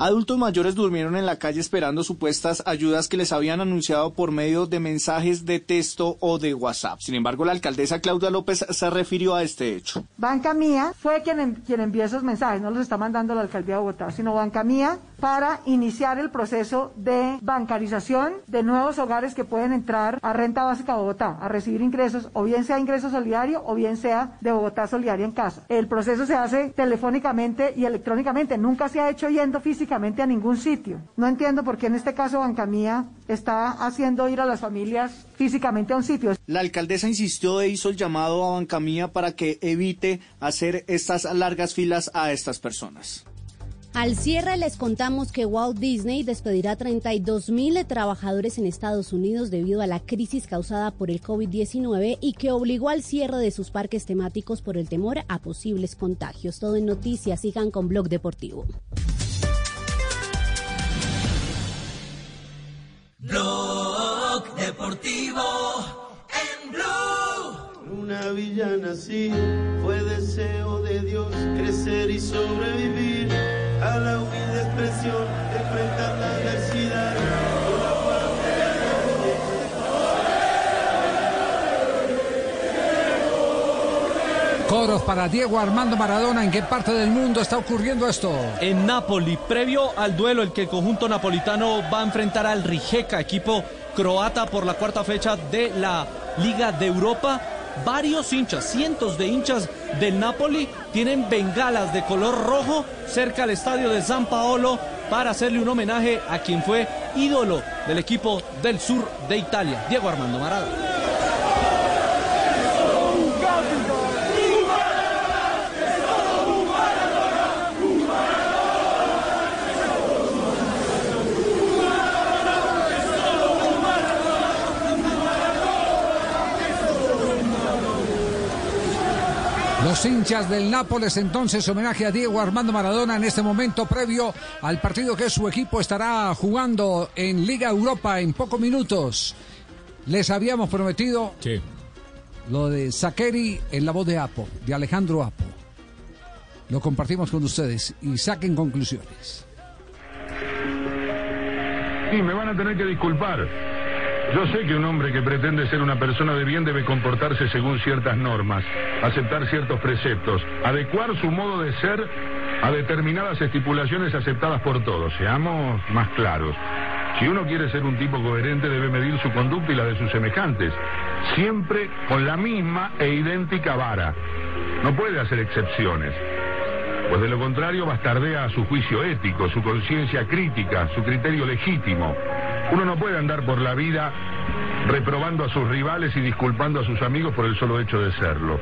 S42: Adultos mayores durmieron en la calle esperando supuestas ayudas que les habían anunciado por medio de mensajes de texto o de WhatsApp. Sin embargo, la alcaldesa Claudia López se refirió a este hecho.
S43: Banca Mía fue quien, quien envió esos mensajes, no los está mandando la alcaldía de Bogotá, sino Banca Mía para iniciar el proceso de bancarización de nuevos hogares que pueden entrar a renta básica Bogotá, a recibir ingresos, o bien sea ingreso solidario o bien sea de Bogotá Solidaria en casa. El proceso se hace telefónicamente y electrónicamente, nunca se ha hecho yendo físicamente a ningún sitio. No entiendo por qué en este caso Banca Mía está haciendo ir a las familias físicamente a un sitio.
S42: La alcaldesa insistió e hizo el llamado a Banca Mía para que evite hacer estas largas filas a estas personas.
S41: Al cierre les contamos que Walt Disney despedirá 32 mil trabajadores en Estados Unidos debido a la crisis causada por el COVID-19 y que obligó al cierre de sus parques temáticos por el temor a posibles contagios. Todo en noticias, sigan con Blog Deportivo.
S2: Blog Deportivo en Blue.
S39: Una villana así fue deseo de Dios crecer y sobrevivir a la humilde expresión enfrentar la adversidad.
S6: Coros para Diego Armando Maradona. ¿En qué parte del mundo está ocurriendo esto?
S26: En Nápoli, previo al duelo, el que el conjunto napolitano va a enfrentar al Rijeka, equipo croata por la cuarta fecha de la Liga de Europa. Varios hinchas, cientos de hinchas del Napoli tienen bengalas de color rojo cerca al estadio de San Paolo para hacerle un homenaje a quien fue ídolo del equipo del sur de Italia, Diego Armando Maradona.
S6: Los hinchas del Nápoles entonces homenaje a Diego Armando Maradona en este momento previo al partido que su equipo estará jugando en Liga Europa en pocos minutos. Les habíamos prometido lo de Sakeri en la voz de Apo, de Alejandro Apo. Lo compartimos con ustedes y saquen conclusiones.
S30: Sí, me van a tener que disculpar. Yo sé que un hombre que pretende ser una persona de bien debe comportarse según ciertas normas, aceptar ciertos preceptos, adecuar su modo de ser a determinadas estipulaciones aceptadas por todos. Seamos más claros. Si uno quiere ser un tipo coherente debe medir su conducta y la de sus semejantes, siempre con la misma e idéntica vara. No puede hacer excepciones, pues de lo contrario bastardea su juicio ético, su conciencia crítica, su criterio legítimo. Uno no puede andar por la vida reprobando a sus rivales y disculpando a sus amigos por el solo hecho de serlo.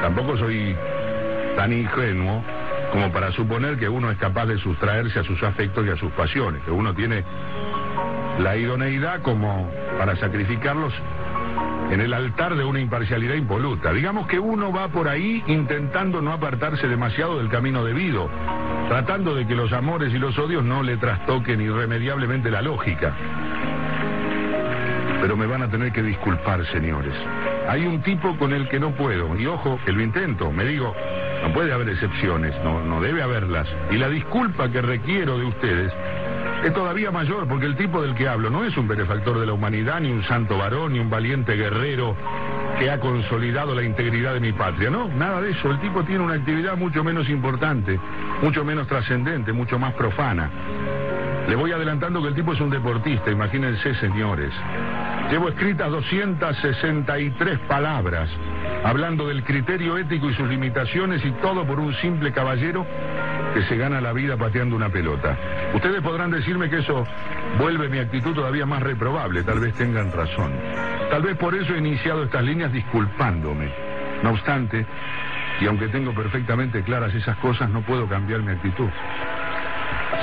S30: Tampoco soy tan ingenuo como para suponer que uno es capaz de sustraerse a sus afectos y a sus pasiones, que uno tiene la idoneidad como para sacrificarlos en el altar de una imparcialidad impoluta. Digamos que uno va por ahí intentando no apartarse demasiado del camino debido, tratando de que los amores y los odios no le trastoquen irremediablemente la lógica. Pero me van a tener que disculpar, señores. Hay un tipo con el que no puedo, y ojo, que lo intento, me digo, no puede haber excepciones, no, no debe haberlas. Y la disculpa que requiero de ustedes es todavía mayor porque el tipo del que hablo no es un benefactor de la humanidad, ni un santo varón, ni un valiente guerrero que ha consolidado la integridad de mi patria. No, nada de eso. El tipo tiene una actividad mucho menos importante, mucho menos trascendente, mucho más profana. Le voy adelantando que el tipo es un deportista, imagínense, señores. Llevo escritas 263 palabras hablando del criterio ético y sus limitaciones y todo por un simple caballero que se gana la vida pateando una pelota. Ustedes podrán decirme que eso vuelve mi actitud todavía más reprobable, tal vez tengan razón. Tal vez por eso he iniciado estas líneas disculpándome. No obstante, y aunque tengo perfectamente claras esas cosas, no puedo cambiar mi actitud.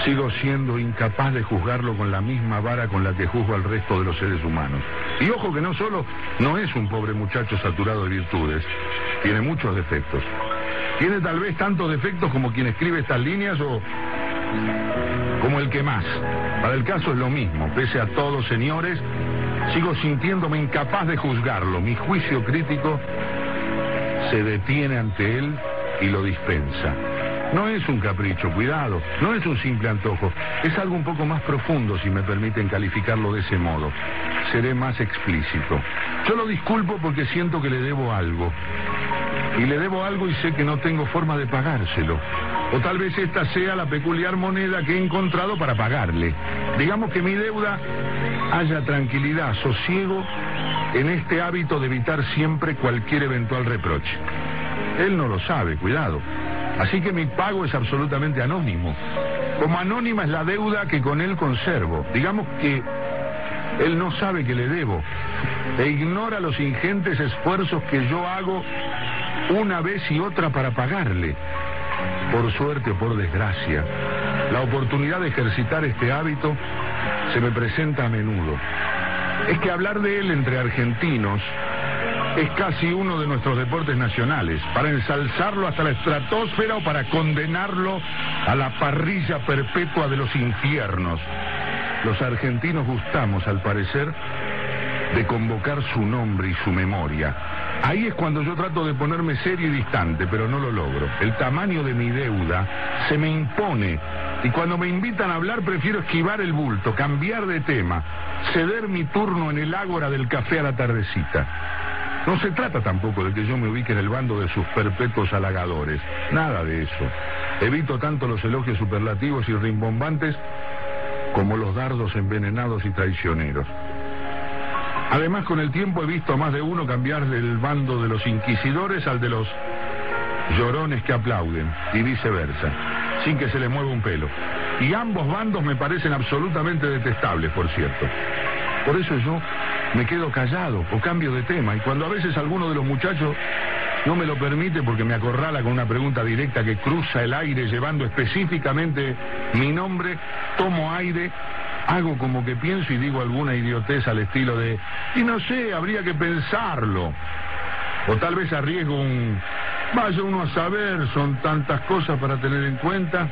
S30: Sigo siendo incapaz de juzgarlo con la misma vara con la que juzgo al resto de los seres humanos. Y ojo que no solo no es un pobre muchacho saturado de virtudes, tiene muchos defectos. Tiene tal vez tantos defectos como quien escribe estas líneas o como el que más. Para el caso es lo mismo. Pese a todo, señores, sigo sintiéndome incapaz de juzgarlo. Mi juicio crítico se detiene ante él y lo dispensa. No es un capricho, cuidado, no es un simple antojo, es algo un poco más profundo si me permiten calificarlo de ese modo. Seré más explícito. Yo lo disculpo porque siento que le debo algo. Y le debo algo y sé que no tengo forma de pagárselo. O tal vez esta sea la peculiar moneda que he encontrado para pagarle. Digamos que mi deuda haya tranquilidad, sosiego en este hábito de evitar siempre cualquier eventual reproche. Él no lo sabe, cuidado. Así que mi pago es absolutamente anónimo. Como anónima es la deuda que con él conservo. Digamos que él no sabe que le debo e ignora los ingentes esfuerzos que yo hago una vez y otra para pagarle. Por suerte o por desgracia, la oportunidad de ejercitar este hábito se me presenta a menudo. Es que hablar de él entre argentinos es casi uno de nuestros deportes nacionales, para ensalzarlo hasta la estratosfera o para condenarlo a la parrilla perpetua de los infiernos. Los argentinos gustamos, al parecer, de convocar su nombre y su memoria. Ahí es cuando yo trato de ponerme serio y distante, pero no lo logro. El tamaño de mi deuda se me impone y cuando me invitan a hablar prefiero esquivar el bulto, cambiar de tema, ceder mi turno en el ágora del café a la tardecita. No se trata tampoco de que yo me ubique en el bando de sus perpetuos halagadores. Nada de eso. Evito tanto los elogios superlativos y rimbombantes como los dardos envenenados y traicioneros. Además, con el tiempo he visto a más de uno cambiar del bando de los inquisidores al de los llorones que aplauden, y viceversa, sin que se le mueva un pelo. Y ambos bandos me parecen absolutamente detestables, por cierto. Por eso yo me quedo callado o cambio de tema. Y cuando a veces alguno de los muchachos no me lo permite porque me acorrala con una pregunta directa que cruza el aire llevando específicamente mi nombre, tomo aire, hago como que pienso y digo alguna idiotez al estilo de, y no sé, habría que pensarlo. O tal vez arriesgo un, vaya uno a saber, son tantas cosas para tener en cuenta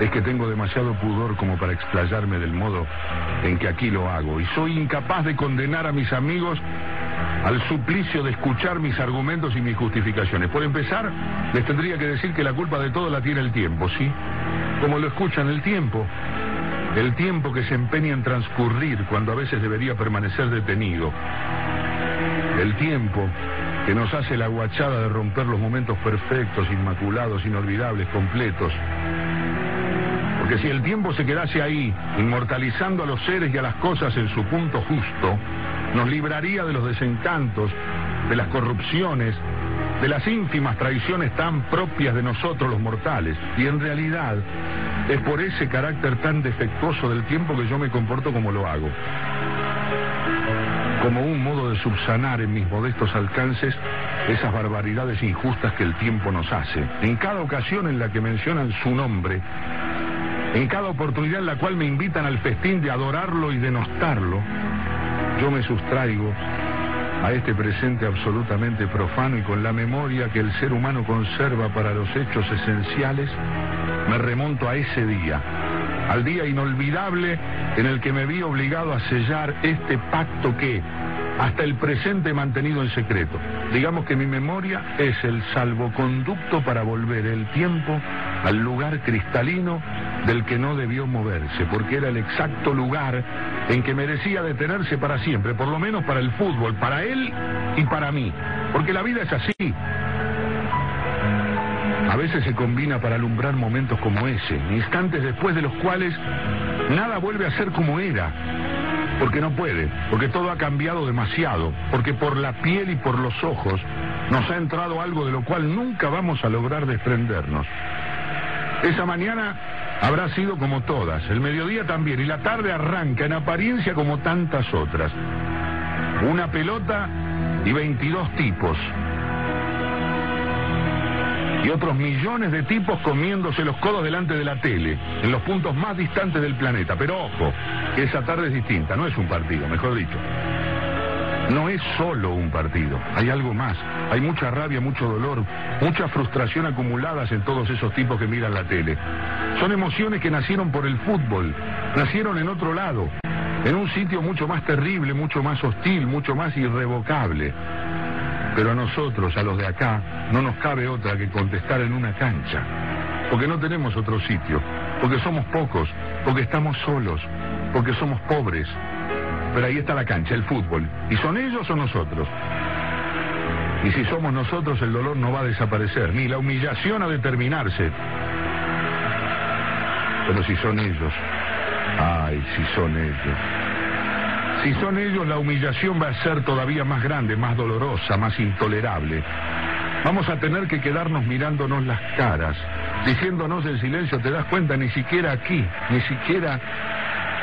S30: es que tengo demasiado pudor como para explayarme del modo en que aquí lo hago. Y soy incapaz de condenar a mis amigos al suplicio de escuchar mis argumentos y mis justificaciones. Por empezar, les tendría que decir que la culpa de todo la tiene el tiempo, ¿sí? Como lo escuchan el tiempo. El tiempo que se empeña en transcurrir cuando a veces debería permanecer detenido. El tiempo que nos hace la guachada de romper los momentos perfectos, inmaculados, inolvidables, completos. Porque si el tiempo se quedase ahí, inmortalizando a los seres y a las cosas en su punto justo, nos libraría de los desencantos, de las corrupciones, de las ínfimas traiciones tan propias de nosotros los mortales. Y en realidad es por ese carácter tan defectuoso del tiempo que yo me comporto como lo hago. Como un modo de subsanar en mis modestos alcances esas barbaridades injustas que el tiempo nos hace. En cada ocasión en la que mencionan su nombre, en cada oportunidad en la cual me invitan al festín de adorarlo y denostarlo, yo me sustraigo a este presente absolutamente profano y con la memoria que el ser humano conserva para los hechos esenciales, me remonto a ese día, al día inolvidable en el que me vi obligado a sellar este pacto que, hasta el presente mantenido en secreto. Digamos que mi memoria es el salvoconducto para volver el tiempo al lugar cristalino del que no debió moverse, porque era el exacto lugar en que merecía detenerse para siempre, por lo menos para el fútbol, para él y para mí, porque la vida es así. A veces se combina para alumbrar momentos como ese, instantes después de los cuales nada vuelve a ser como era, porque no puede, porque todo ha cambiado demasiado, porque por la piel y por los ojos nos ha entrado algo de lo cual nunca vamos a lograr desprendernos. Esa mañana habrá sido como todas, el mediodía también, y la tarde arranca en apariencia como tantas otras. Una pelota y 22 tipos. y otros millones de tipos comiéndose los codos delante de la tele, en los puntos más distantes del planeta. Pero ojo, esa tarde es distinta, no es un partido, mejor dicho. No es solo un partido, hay algo más. Hay mucha rabia, mucho dolor, mucha frustración acumuladas en todos esos tipos que miran la tele. Son emociones que nacieron por el fútbol, nacieron en otro lado, en un sitio mucho más terrible, mucho más hostil, mucho más irrevocable. Pero a nosotros, a los de acá, no nos cabe otra que contestar en una cancha, porque no tenemos otro sitio, porque somos pocos, porque estamos solos, porque somos pobres. Pero ahí está la cancha, el fútbol. ¿Y son ellos o nosotros? Y si somos nosotros, el dolor no va a desaparecer, ni la humillación a determinarse. Pero si son ellos, ay, si son ellos. Si son ellos, la humillación va a ser todavía más grande, más dolorosa, más intolerable. Vamos a tener que quedarnos mirándonos las caras, diciéndonos en silencio, te das cuenta, ni siquiera aquí, ni siquiera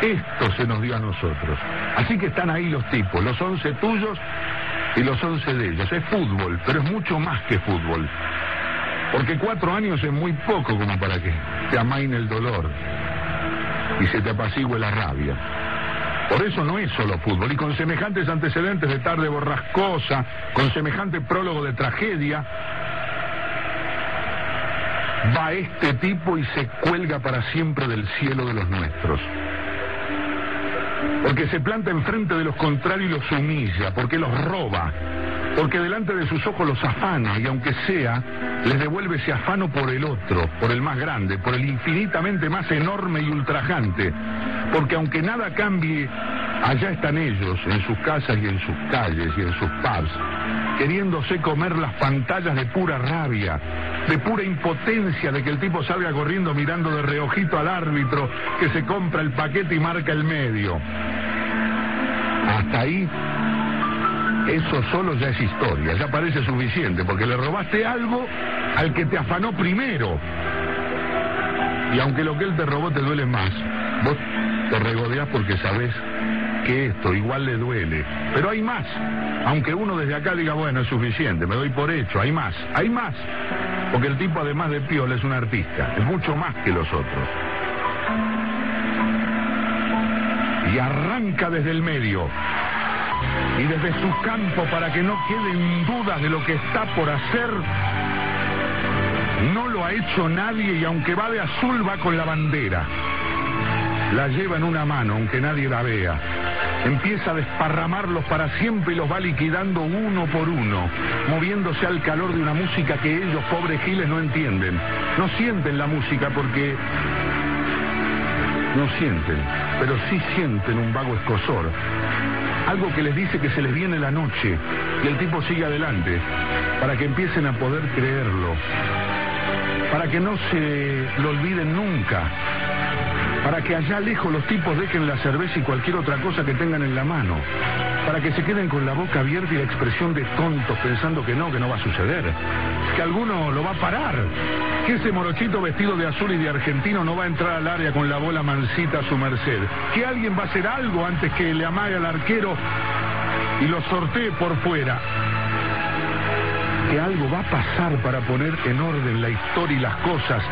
S30: esto se nos dio a nosotros. Así que están ahí los tipos, los once tuyos y los once de ellos. Es fútbol, pero es mucho más que fútbol. Porque cuatro años es muy poco como para que te amaine el dolor y se te apacigüe la rabia. Por eso no es solo fútbol. Y con semejantes antecedentes de tarde borrascosa, con semejante prólogo de tragedia, va este tipo y se cuelga para siempre del cielo de los nuestros. Porque se planta enfrente de los contrarios y los humilla, porque los roba, porque delante de sus ojos los afana y aunque sea, les devuelve ese afano por el otro, por el más grande, por el infinitamente más enorme y ultrajante, porque aunque nada cambie, allá están ellos, en sus casas y en sus calles y en sus pubs, queriéndose comer las pantallas de pura rabia, de pura impotencia de que el tipo salga corriendo mirando de reojito al árbitro que se compra el paquete y marca el medio. Hasta ahí, eso solo ya es historia, ya parece suficiente, porque le robaste algo al que te afanó primero. Y aunque lo que él te robó te duele más, vos te regodeás porque sabés que esto igual le duele. Pero hay más. Aunque uno desde acá diga, bueno, es suficiente, me doy por hecho, hay más, hay más. Porque el tipo además de piola es un artista, es mucho más que los otros. Y arranca desde el medio. Y desde su campo para que no queden dudas de lo que está por hacer. No lo ha hecho nadie y aunque va de azul va con la bandera. La lleva en una mano, aunque nadie la vea. Empieza a desparramarlos para siempre y los va liquidando uno por uno, moviéndose al calor de una música que ellos, pobres giles, no entienden. No sienten la música porque... No sienten, pero sí sienten un vago escosor. Algo que les dice que se les viene la noche y el tipo sigue adelante, para que empiecen a poder creerlo, para que no se lo olviden nunca, para que allá lejos los tipos dejen la cerveza y cualquier otra cosa que tengan en la mano, para que se queden con la boca abierta y la expresión de tontos pensando que no, que no va a suceder, que alguno lo va a parar, que ese morochito vestido de azul y de argentino no va a entrar al área con la bola mansita a su merced, que alguien va a hacer algo antes que le amague al arquero y lo sortee por fuera. Que algo va a pasar para poner en orden la historia y las cosas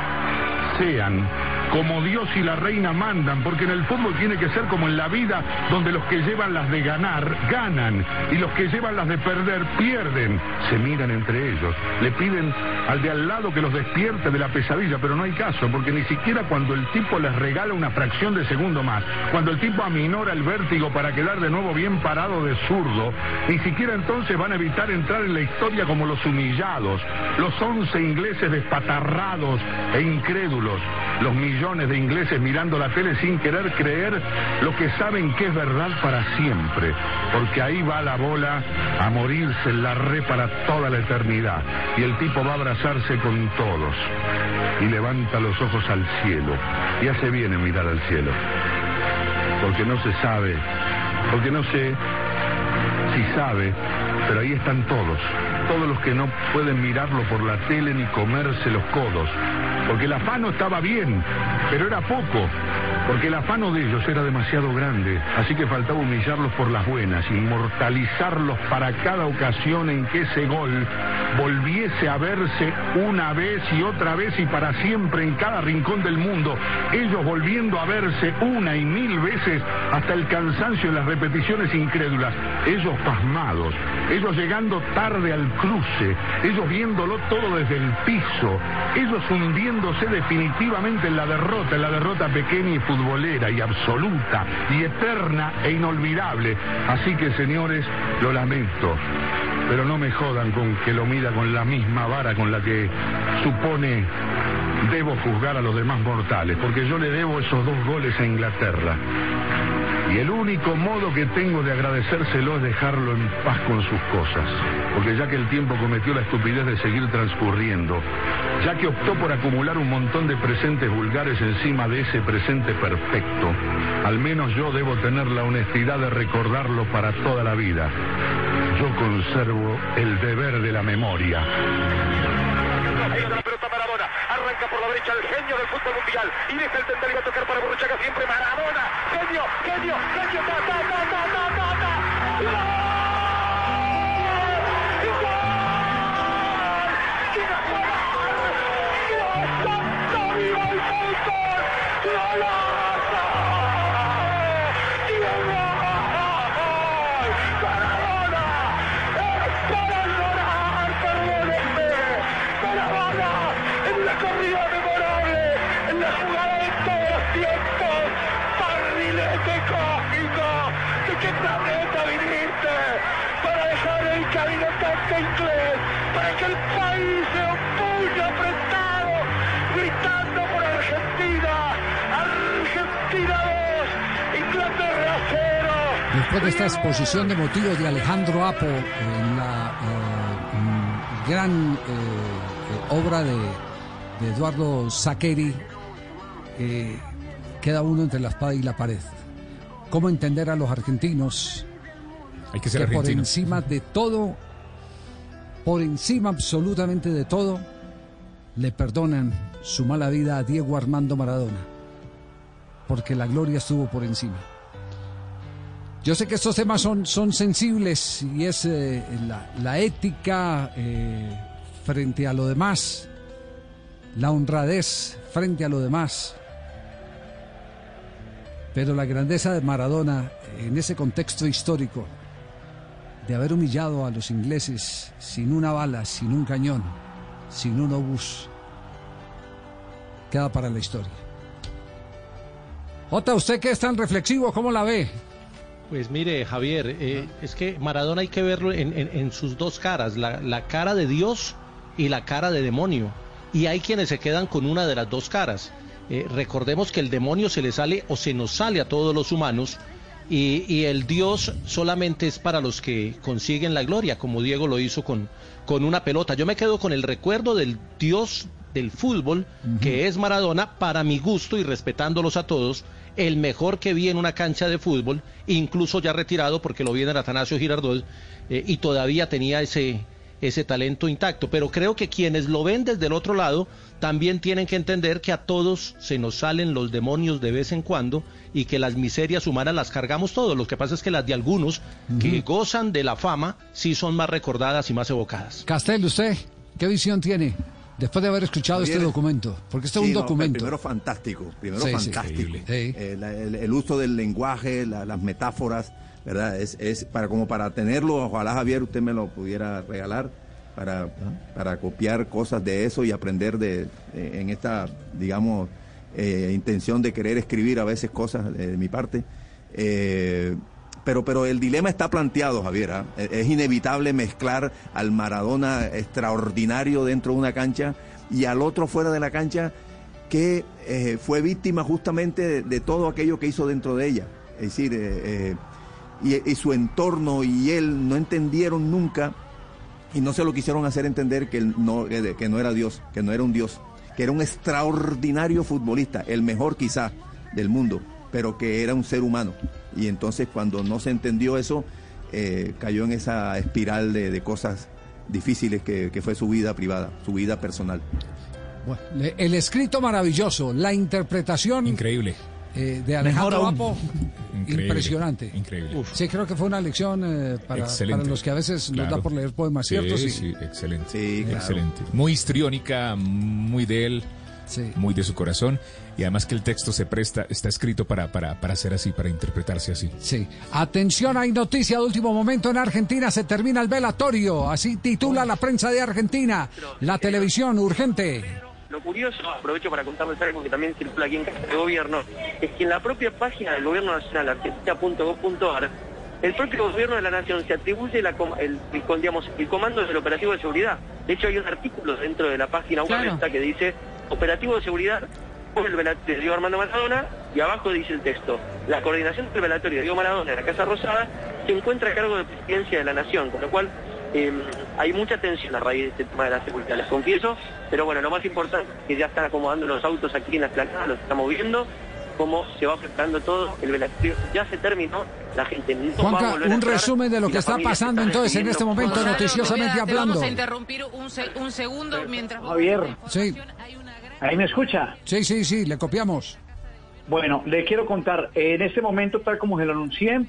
S30: sean como Dios y la reina mandan, porque en el fútbol tiene que ser como en la vida, donde los que llevan las de ganar, ganan, y los que llevan las de perder, pierden. Se miran entre ellos, le piden al de al lado que los despierte de la pesadilla, pero no hay caso, porque ni siquiera cuando el tipo les regala una fracción de segundo más, cuando el tipo aminora el vértigo para quedar de nuevo bien parado de zurdo, ni siquiera entonces van a evitar entrar en la historia como los humillados, los once ingleses despatarrados e incrédulos, los millones de ingleses mirando la tele sin querer creer lo que saben que es verdad para siempre, porque ahí va la bola a morirse en la re para toda la eternidad, y el tipo va a abrazarse con todos, y levanta los ojos al cielo, y hace bien en mirar al cielo, porque no se sabe, porque no sé si sabe, pero ahí están todos, todos los que no pueden mirarlo por la tele ni comerse los codos, porque el afano estaba bien, pero era poco, porque el afano de ellos era demasiado grande, así que faltaba humillarlos por las buenas, inmortalizarlos para cada ocasión en que ese gol volviese a verse una vez y otra vez y para siempre en cada rincón del mundo, ellos volviendo a verse una y mil veces hasta el cansancio en las repeticiones incrédulas, ellos pasmados, ellos llegando tarde al cruce, ellos viéndolo todo desde el piso, ellos hundiéndose definitivamente en la derrota, en la derrota pequeña y futbolera y absoluta y eterna e inolvidable. Así que señores, lo lamento, pero no me jodan con que lo mida con la misma vara con la que supone debo juzgar a los demás mortales, porque yo le debo esos dos goles a Inglaterra. Y el único modo que tengo de agradecérselo es dejarlo en paz con sus cosas. Porque ya que el tiempo cometió la estupidez de seguir transcurriendo, ya que optó por acumular un montón de presentes vulgares encima de ese presente perfecto, al menos yo debo tener la honestidad de recordarlo para toda la vida. Yo conservo el deber de la memoria.
S44: Arranca por la derecha el genio del fútbol mundial. Y deja el tender y va a tocar para Borruchaga siempre Maradona. Genio, genio, genio. Ta, ta, ta, ta, ta, ta,
S6: Después de esta exposición de motivos de Alejandro Apo en la eh, gran eh, obra de, de Eduardo Saqueri, eh, queda uno entre la espada y la pared. ¿Cómo entender a los argentinos?
S13: Hay que ser
S6: por
S13: argentino.
S6: encima de todo, por encima absolutamente de todo, le perdonan su mala vida a Diego Armando Maradona, porque la gloria estuvo por encima. Yo sé que estos temas son, son sensibles y es eh, la, la ética eh, frente a lo demás, la honradez frente a lo demás. Pero la grandeza de Maradona en ese contexto histórico, de haber humillado a los ingleses sin una bala, sin un cañón, sin un obús, queda para la historia. Ota, usted que es tan reflexivo, ¿cómo la ve?
S45: Pues mire, Javier, eh, es que Maradona hay que verlo en, en- en sus dos caras, la, la cara de Dios y la cara de demonio. Y hay quienes se quedan con una de las dos caras. Eh, recordemos que el demonio se le sale o se nos sale a todos los humanos y, y el Dios solamente es para los que consiguen la gloria, como Diego lo hizo con, con una pelota. Yo me quedo con el recuerdo del Dios del fútbol, que es Maradona, para mi gusto y respetándolos a todos, el mejor que vi en una cancha de fútbol, incluso ya retirado porque lo vi en el Atanasio Girardot eh, y todavía tenía ese, ese talento intacto. Pero creo que quienes lo ven desde el otro lado también tienen que entender que a todos se nos salen los demonios de vez en cuando y que las miserias humanas las cargamos todos. Lo que pasa es que las de algunos que gozan de la fama sí son más recordadas y más evocadas.
S6: Castel, ¿usted qué visión tiene después de haber escuchado
S46: Javier,
S6: este documento? Porque este es un
S46: no,
S6: documento.
S46: primero fantástico, primero
S6: Sí,
S46: fantástico. Eh, el, el uso del lenguaje, la- las metáforas, ¿verdad? Es, es para como para tenerlo, ojalá Javier usted me lo pudiera regalar para, para copiar cosas de eso y aprender de en esta, digamos, eh, intención de querer escribir a veces cosas eh, de mi parte. Eh, pero, pero el dilema está planteado, Javier. ¿ah? Es es inevitable mezclar al Maradona extraordinario dentro de una cancha y al otro fuera de la cancha que eh, fue víctima justamente de, todo aquello que hizo dentro de ella. Es decir, eh, eh, y, su entorno y él no entendieron nunca y no se lo quisieron hacer entender que, no, que no era Dios, que no era un Dios, que era un extraordinario futbolista, el mejor quizá del mundo, pero que era un ser humano. Y entonces cuando no se entendió eso, eh, cayó en esa espiral de, de cosas difíciles que, que fue su vida privada, su vida personal.
S6: Bueno, le- el escrito maravilloso, la interpretación
S13: increíble.
S6: eh, de Alejandro. Apo.
S47: Increíble,
S6: Impresionante.
S47: increíble.
S6: Sí, creo que fue una lección eh, para, para los que a veces nos
S47: Claro.
S6: da por leer poemas, ¿cierto?
S47: Sí, sí, excelente.
S46: Sí, claro.
S47: Excelente. Muy histriónica, muy de él, muy de su corazón. Y además que el texto se presta, está escrito para, para, para ser así, para interpretarse así.
S6: Sí. Atención, hay noticia de último momento en Argentina. Se termina el velatorio. Así titula la prensa de Argentina. La televisión, urgente.
S48: Lo curioso, aprovecho para contarles algo que también circula aquí en Casa de Gobierno, es que en la propia página del Gobierno Nacional, argentina.gov.ar, el propio Gobierno de la Nación se atribuye la el, digamos, el comando del operativo de seguridad. De hecho, hay un artículo dentro de la página web
S49: Claro.
S48: que dice operativo de seguridad el velatorio de Diego Armando Maradona y abajo dice el texto, la coordinación del velatorio de Diego Maradona en la Casa Rosada se encuentra a cargo de Presidencia de la Nación, con lo cual eh, hay mucha tensión a raíz de este tema de la seguridad, les confieso, pero bueno, lo más importante es que ya están acomodando los autos aquí en la esplanada, los estamos viendo, cómo se va preparando todo, el velatorio ya se terminó, la gente no va a
S6: Juanca,
S48: a
S6: un
S48: entrar,
S6: resumen de lo que
S48: la
S6: está pasando entonces en este momento noticiosamente
S14: Te
S6: hablando.
S14: vamos a interrumpir un, se- un segundo mientras...
S8: Javier,
S6: Sí,
S8: ¿ahí me escucha?
S6: sí, sí, sí, le copiamos.
S8: Bueno, le quiero contar, en este momento, tal como se lo anuncié,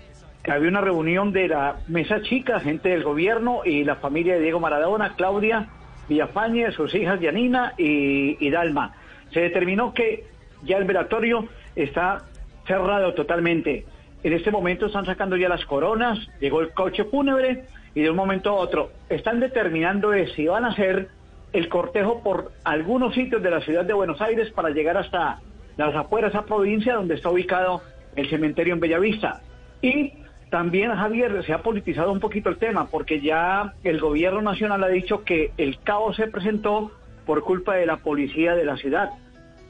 S8: que había una reunión de la mesa chica, gente del gobierno y la familia de Diego Maradona, Claudia Villafañe, sus hijas Yanina y, y Dalma. Se determinó que ya el velatorio está cerrado totalmente. En este momento están sacando ya las coronas, llegó el coche fúnebre y de un momento a otro están determinando de si van a hacer el cortejo por algunos sitios de la ciudad de Buenos Aires para llegar hasta las afueras, esa provincia donde está ubicado el cementerio en Bellavista. Y también, Javier, se ha politizado un poquito el tema, porque ya el gobierno nacional ha dicho que el caos se presentó por culpa de la policía de la ciudad.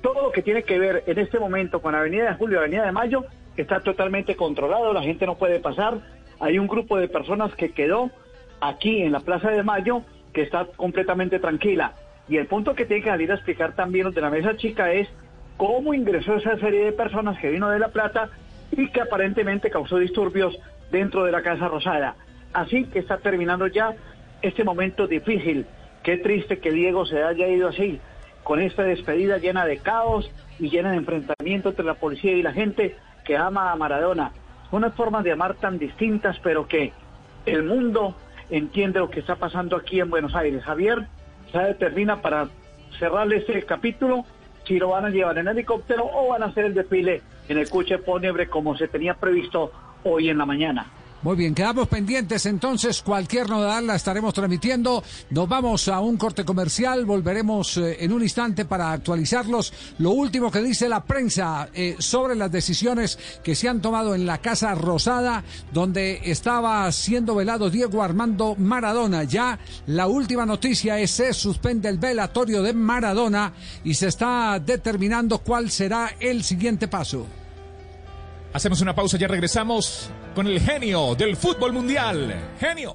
S8: Todo lo que tiene que ver en este momento con Avenida de Julio Avenida de Mayo está totalmente controlado, la gente no puede pasar. Hay un grupo de personas que quedó aquí en la Plaza de Mayo que está completamente tranquila. Y el punto que tiene que salir a explicar también los de la mesa chica es cómo ingresó esa serie de personas que vino de La Plata y que aparentemente causó disturbios dentro de la Casa Rosada. Así que está terminando ya este momento difícil. Qué triste que Diego se haya ido así, con esta despedida llena de caos y llena de enfrentamiento entre la policía y la gente que ama a Maradona. Unas formas de amar tan distintas, pero que el mundo entiende lo que está pasando aquí en Buenos Aires. Javier se determina para cerrarle este capítulo si lo van a llevar en helicóptero o van a hacer el desfile en el coche fúnebre como se tenía previsto hoy en la mañana.
S6: Muy bien, quedamos pendientes entonces. Cualquier novedad la estaremos transmitiendo. Nos vamos a un corte comercial. Volveremos eh, en un instante para actualizarlos. Lo último que dice la prensa eh, sobre las decisiones que se han tomado en la Casa Rosada, donde estaba siendo velado Diego Armando Maradona. Ya la última noticia es se suspende el velatorio de Maradona y se está determinando cuál será el siguiente paso.
S47: Hacemos una pausa, ya regresamos con el genio del fútbol mundial. Genio.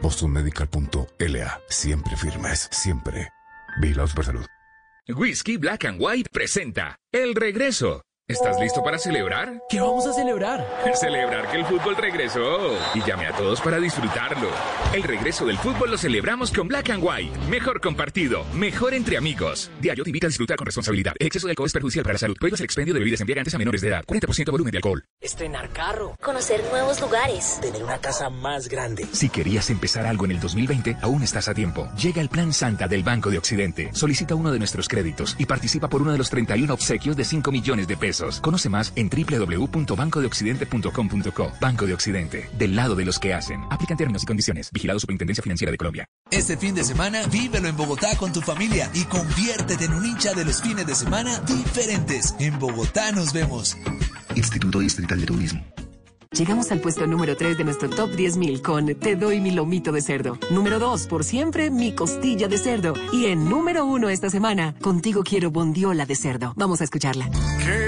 S50: BostonMedical.la. Siempre firmes, siempre. Vigilados por salud.
S13: Whisky Black and White presenta El Regreso. ¿Estás listo para celebrar?
S22: ¿Qué vamos a celebrar?
S13: Celebrar que el fútbol regresó. Y llame a todos para disfrutarlo. El regreso del fútbol lo celebramos con Black and White. Mejor compartido, mejor entre amigos. Diario te invita a disfrutar con responsabilidad. El exceso de alcohol es perjudicial para la salud. Prohíbes el expendio de bebidas embriagantes a menores de edad. 40% volumen de alcohol.
S51: Estrenar carro. Conocer nuevos lugares. Tener una casa más grande.
S13: Si querías empezar algo en el 2020, aún estás a tiempo. Llega el Plan Santa del Banco de Occidente. Solicita uno de nuestros créditos y participa por uno de los 31 obsequios de 5 millones de pesos. Pesos. Conoce más en www.bancodeoccidente.com.co. Banco de Occidente, del lado de los que hacen. Aplican términos y condiciones. Vigilado Superintendencia Financiera de Colombia.
S19: Este fin de semana, vívelo en Bogotá con tu familia y conviértete en un hincha de los fines de semana diferentes. En Bogotá nos vemos.
S52: Instituto Distrital de Turismo.
S53: Llegamos al puesto número 3 de nuestro top 10.000 con Te doy mi lomito de cerdo. Número 2, por siempre, mi costilla de cerdo. Y en número 1 esta semana, contigo quiero bondiola de cerdo. Vamos a escucharla.
S39: Quiero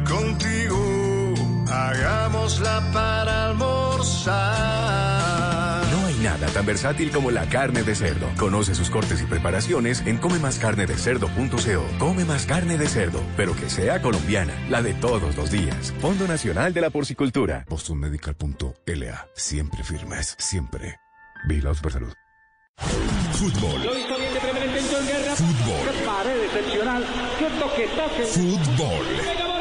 S39: contigo, hagámosla para almorzar.
S15: No hay nada tan versátil como la carne de cerdo. Conoce sus cortes y preparaciones en comemascarnedecerdo.co. Come más carne de cerdo, pero que sea colombiana, la de todos los días. Fondo Nacional de la Porcicultura. BostonMedical.la. Siempre firmes, siempre. Vigilados por salud.
S13: Fútbol.
S54: Lo hizo bien de primera intención, Guerra.
S13: Fútbol.
S54: Qué pared excepcional. Qué toque, toque.
S13: Fútbol.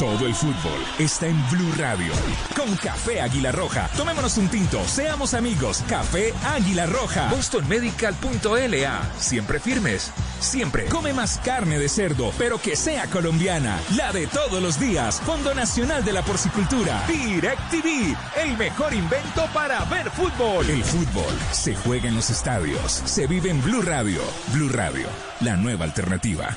S13: Todo el fútbol está en Blue Radio. Con Café Águila Roja. Tomémonos un tinto. Seamos amigos. Café Águila Roja. BostonMedical.la. Siempre firmes. Siempre. Come más carne de cerdo, pero que sea colombiana. La de todos los días. Fondo Nacional de la Porcicultura. DirecTV. El mejor invento para ver fútbol. El fútbol se juega en los estadios. Se vive en Blue Radio. Blue Radio. La nueva alternativa.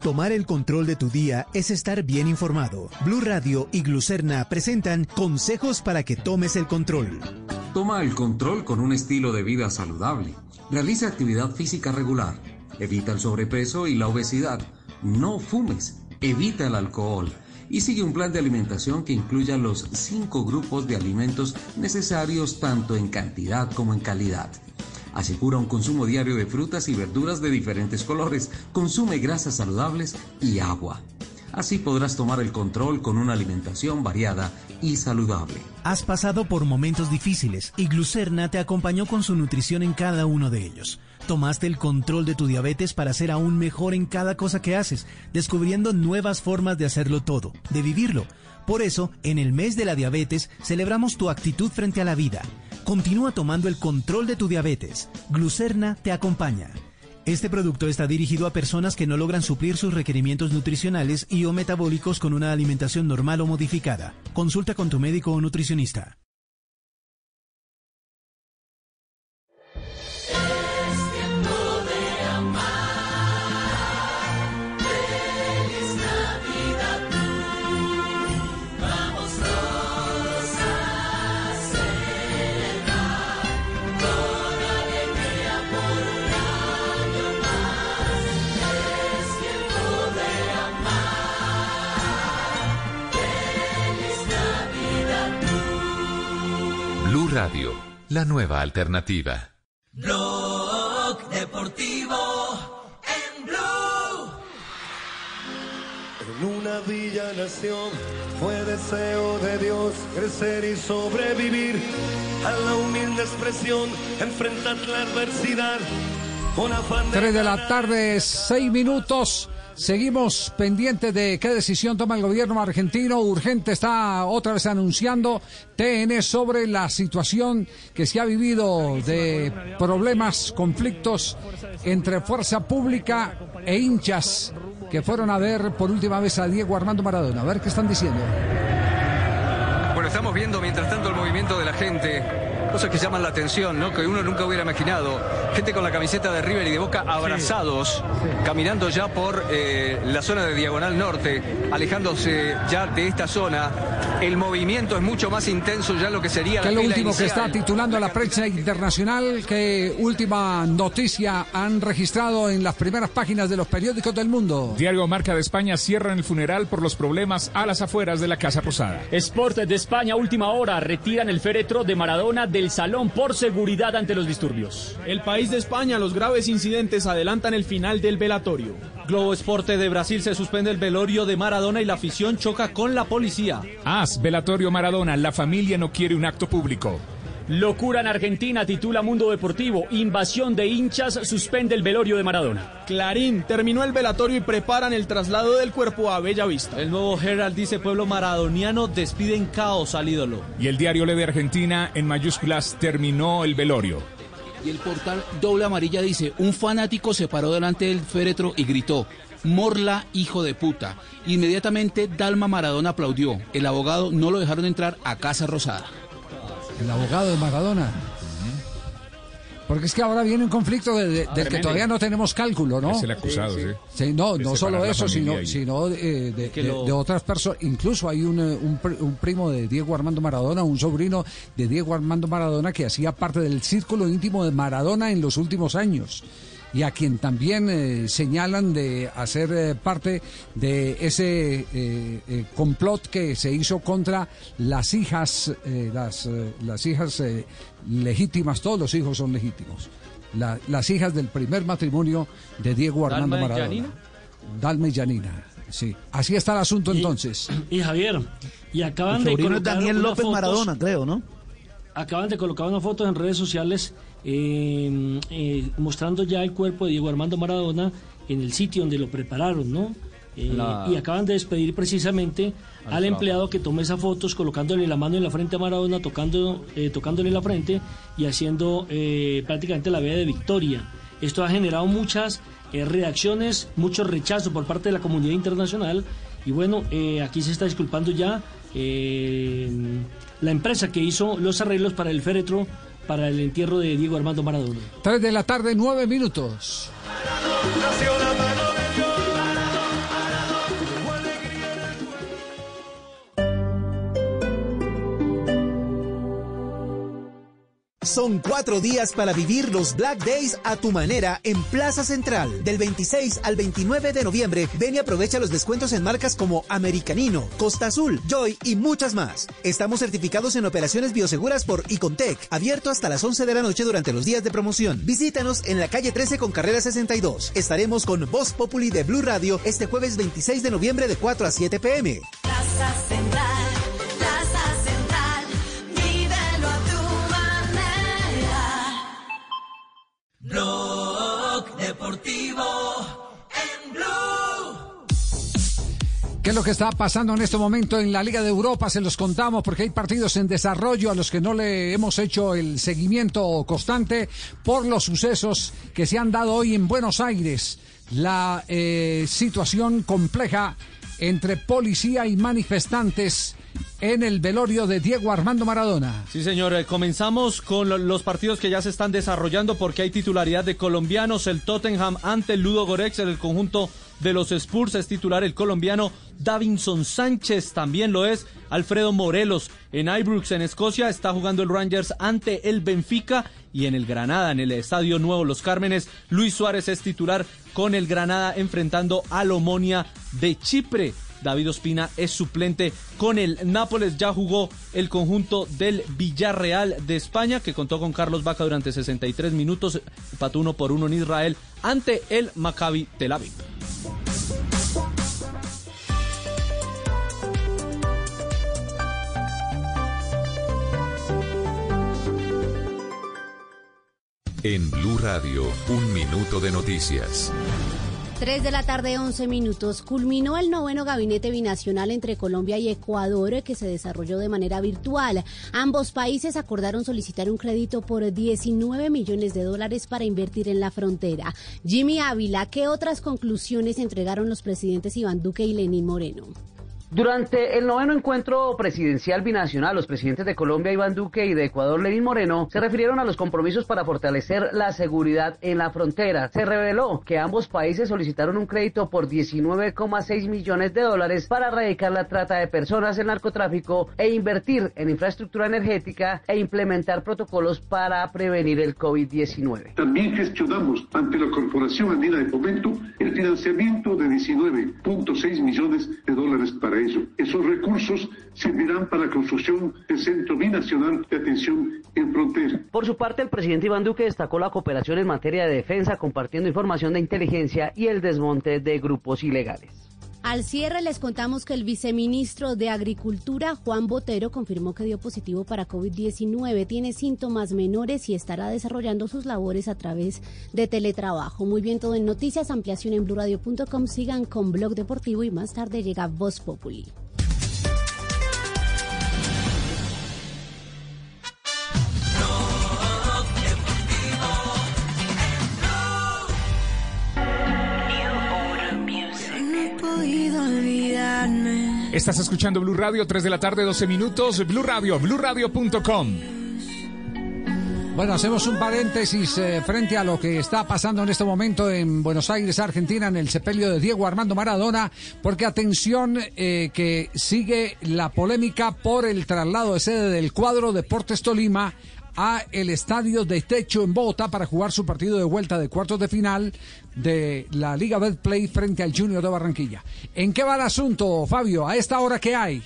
S22: Tomar el control de tu día es estar bien informado. Blue Radio y Glucerna presentan consejos para que tomes el control.
S55: Toma el control con un estilo de vida saludable. Realiza actividad física regular. Evita el sobrepeso y la obesidad. No fumes. Evita el alcohol. Y sigue un plan de alimentación que incluya los cinco grupos de alimentos necesarios tanto en cantidad como en calidad. Asegura un consumo diario de frutas y verduras de diferentes colores. Consume grasas saludables y agua. Así podrás tomar el control con una alimentación variada y saludable.
S22: Has pasado por momentos difíciles y Glucerna te acompañó con su nutrición en cada uno de ellos. Tomaste el control de tu diabetes para ser aún mejor en cada cosa que haces, descubriendo nuevas formas de hacerlo todo, de vivirlo. Por eso, en el mes de la diabetes, celebramos tu actitud frente a la vida. Continúa tomando el control de tu diabetes. Glucerna te acompaña. Este producto está dirigido a personas que no logran suplir sus requerimientos nutricionales y o metabólicos con una alimentación normal o modificada. Consulta con tu médico o nutricionista.
S40: La nueva alternativa.
S56: Blog Deportivo en Blue.
S39: En una villa nación fue deseo de Dios crecer y sobrevivir a la humilde expresión, enfrentar la adversidad con afán
S6: 3 de la tarde, 6 minutos. Seguimos pendientes de qué decisión toma el gobierno argentino. Urgente está otra vez anunciando TN sobre la situación que se ha vivido de problemas, conflictos entre fuerza pública e hinchas que fueron a ver por última vez a Diego Armando Maradona. A ver qué están diciendo.
S57: Bueno, estamos viendo mientras tanto el movimiento de la gente, cosas que llaman la atención, ¿no? Que uno nunca hubiera imaginado. Gente con la camiseta de River y de Boca abrazados, caminando ya por eh, la zona de Diagonal Norte, alejándose ya de esta zona. El movimiento es mucho más intenso ya lo que sería
S6: ¿Qué es
S57: la
S6: lo último que está titulando la prensa internacional? ¿Qué última noticia han registrado en las primeras páginas de los periódicos del mundo?
S58: Diario Marca de España cierran el funeral por los problemas a las afueras de la Casa Rosada.
S24: Sport de España, última hora, retiran el féretro de Maradona del salón por seguridad ante los disturbios.
S26: El país de España, los graves incidentes adelantan el final del velatorio. Globo Esporte de Brasil se suspende el velorio de Maradona y la afición choca con la policía.
S58: AS, velatorio Maradona, la familia no quiere un acto público.
S24: Locura en Argentina, titula Mundo Deportivo. Invasión de hinchas suspende el velorio de Maradona.
S26: Clarín, terminó el velatorio y preparan el traslado del cuerpo a Bella Vista. El nuevo Herald dice pueblo maradoniano despiden caos al ídolo.
S13: Y el diario Le de Argentina, en mayúsculas, terminó el velorio.
S59: Y el portal Doble Amarilla dice, un fanático se paró delante del féretro y gritó, Morla, hijo de puta. Inmediatamente Dalma Maradona aplaudió. El abogado no lo dejaron entrar a Casa Rosada.
S6: El abogado de Maradona. Porque es que ahora viene un conflicto de- de- del que
S13: tremendo.
S6: todavía no tenemos cálculo, ¿no?
S13: Es el acusado, sí.
S6: Sí, no,
S13: De
S6: no
S13: separar
S6: solo eso, sino, sino eh, de,
S26: Que
S6: de-
S26: lo-
S6: de otras personas. Incluso hay un, eh, un, un primo de Diego Armando Maradona, un sobrino de Diego Armando Maradona que hacía parte del círculo íntimo de Maradona en los últimos años. Y a quien también eh, señalan de hacer eh, parte de ese eh, eh, complot que se hizo contra las hijas, eh, las, eh, las hijas eh, legítimas, todos los hijos son legítimos. La- las hijas del primer matrimonio de Diego Armando
S26: ¿Dalma y
S6: Maradona.
S26: Yanina?
S6: Dalma y Yanina, sí. Así está el asunto entonces.
S32: Y Javier, y acaban
S31: El
S32: de
S31: Daniel López
S32: fotos-
S31: Maradona, creo, ¿no?
S32: Acaban de colocar unas fotos en redes sociales eh, eh, mostrando ya el cuerpo de Diego Armando Maradona en el sitio donde lo prepararon, ¿no? Eh,
S26: La-
S32: Y acaban de despedir precisamente
S26: Al
S32: empleado que tomó esas fotos colocándole la mano en la frente a Maradona, tocando, eh, tocándole la frente y haciendo prácticamente la vía de victoria. Esto ha generado muchas reacciones, mucho rechazo por parte de la comunidad internacional y bueno, aquí se está disculpando ya eh, la empresa que hizo los arreglos para el féretro para el entierro de Diego Armando Maradona.
S6: 3 de la tarde, 9 minutos.
S22: Son cuatro días para vivir los Black Days a tu manera en Plaza Central. Del 26 al 29 de noviembre, ven y aprovecha los descuentos en marcas como Americanino, Costa Azul, Joy y muchas más. Estamos certificados en operaciones bioseguras por Icontec, abierto hasta las 11 de la noche durante los días de promoción. Visítanos en la calle 13 con carrera 62. Estaremos con Voz Populi de Blue Radio este jueves 26 de noviembre de 4 a 7 pm.
S60: Plaza Central, Blog Deportivo en Blue.
S6: ¿Qué es lo que está pasando en este momento en la Liga de Europa? Se los contamos porque hay partidos en desarrollo a los que no le hemos hecho el seguimiento constante por los sucesos que se han dado hoy en Buenos Aires. La eh, situación compleja entre policía y manifestantes en el velorio de Diego Armando Maradona.
S26: Sí, señor. eh, Comenzamos con lo- los partidos que ya se están desarrollando porque hay titularidad de colombianos. El Tottenham ante el Ludo Gorex en el conjunto de los Spurs es titular el colombiano Davinson Sánchez. También lo es Alfredo Morelos. En Ibrox, en Escocia, está jugando el Rangers ante el Benfica. Y en el Granada, en el Estadio Nuevo Los Cármenes, Luis Suárez es titular con el Granada enfrentando al Omonia de Chipre. David Ospina es suplente con el Nápoles. Ya jugó el conjunto del Villarreal de España, que contó con Carlos Vaca durante 63 minutos. Empató uno por uno en Israel ante el Maccabi Tel Aviv.
S40: En Blue Radio, un minuto de noticias.
S61: 3 de la tarde, 11 minutos. Culminó el noveno gabinete binacional entre Colombia y Ecuador que se desarrolló de manera virtual. Ambos países acordaron solicitar un crédito por 19 millones de dólares para invertir en la frontera. Jimmy Ávila, ¿qué otras conclusiones entregaron los presidentes Iván Duque y Lenín Moreno?
S62: Durante el noveno encuentro presidencial binacional, los presidentes de Colombia, Iván Duque, y de Ecuador, Lenín Moreno, se refirieron a los compromisos para fortalecer la seguridad en la frontera. Se reveló que ambos países solicitaron un crédito por 19,6 millones de dólares para erradicar la trata de personas, el narcotráfico e invertir en infraestructura energética e implementar protocolos para prevenir el COVID-19.
S55: También gestionamos ante la Corporación Andina de Fomento el financiamiento de 19.6 millones de dólares para Esos recursos servirán para la construcción del Centro Binacional de Atención en Frontera.
S62: Por su parte, el presidente Iván Duque destacó la cooperación en materia de defensa, compartiendo información de inteligencia y el desmonte de grupos ilegales.
S61: Al cierre les contamos que el viceministro de Agricultura, Juan Botero, confirmó que dio positivo para COVID-19, tiene síntomas menores y estará desarrollando sus labores a través de teletrabajo. Muy bien, todo en noticias, ampliación en blurradio.com, sigan con Blog Deportivo y más tarde llega Voz Populi.
S13: Estás escuchando Blue Radio, 3 de la tarde, 12 minutos. Blue Radio, BlueRadio.com.
S6: Bueno, hacemos un paréntesis eh, frente a lo que está pasando en este momento en Buenos Aires, Argentina, en el sepelio de Diego Armando Maradona, porque atención eh, que sigue la polémica por el traslado de sede del cuadro Deportes Tolima a el estadio de techo en Bogotá para jugar su partido de vuelta de cuartos de final de la Liga Betplay frente al Junior de Barranquilla. ¿En qué va el asunto, Fabio? ¿A esta hora qué hay?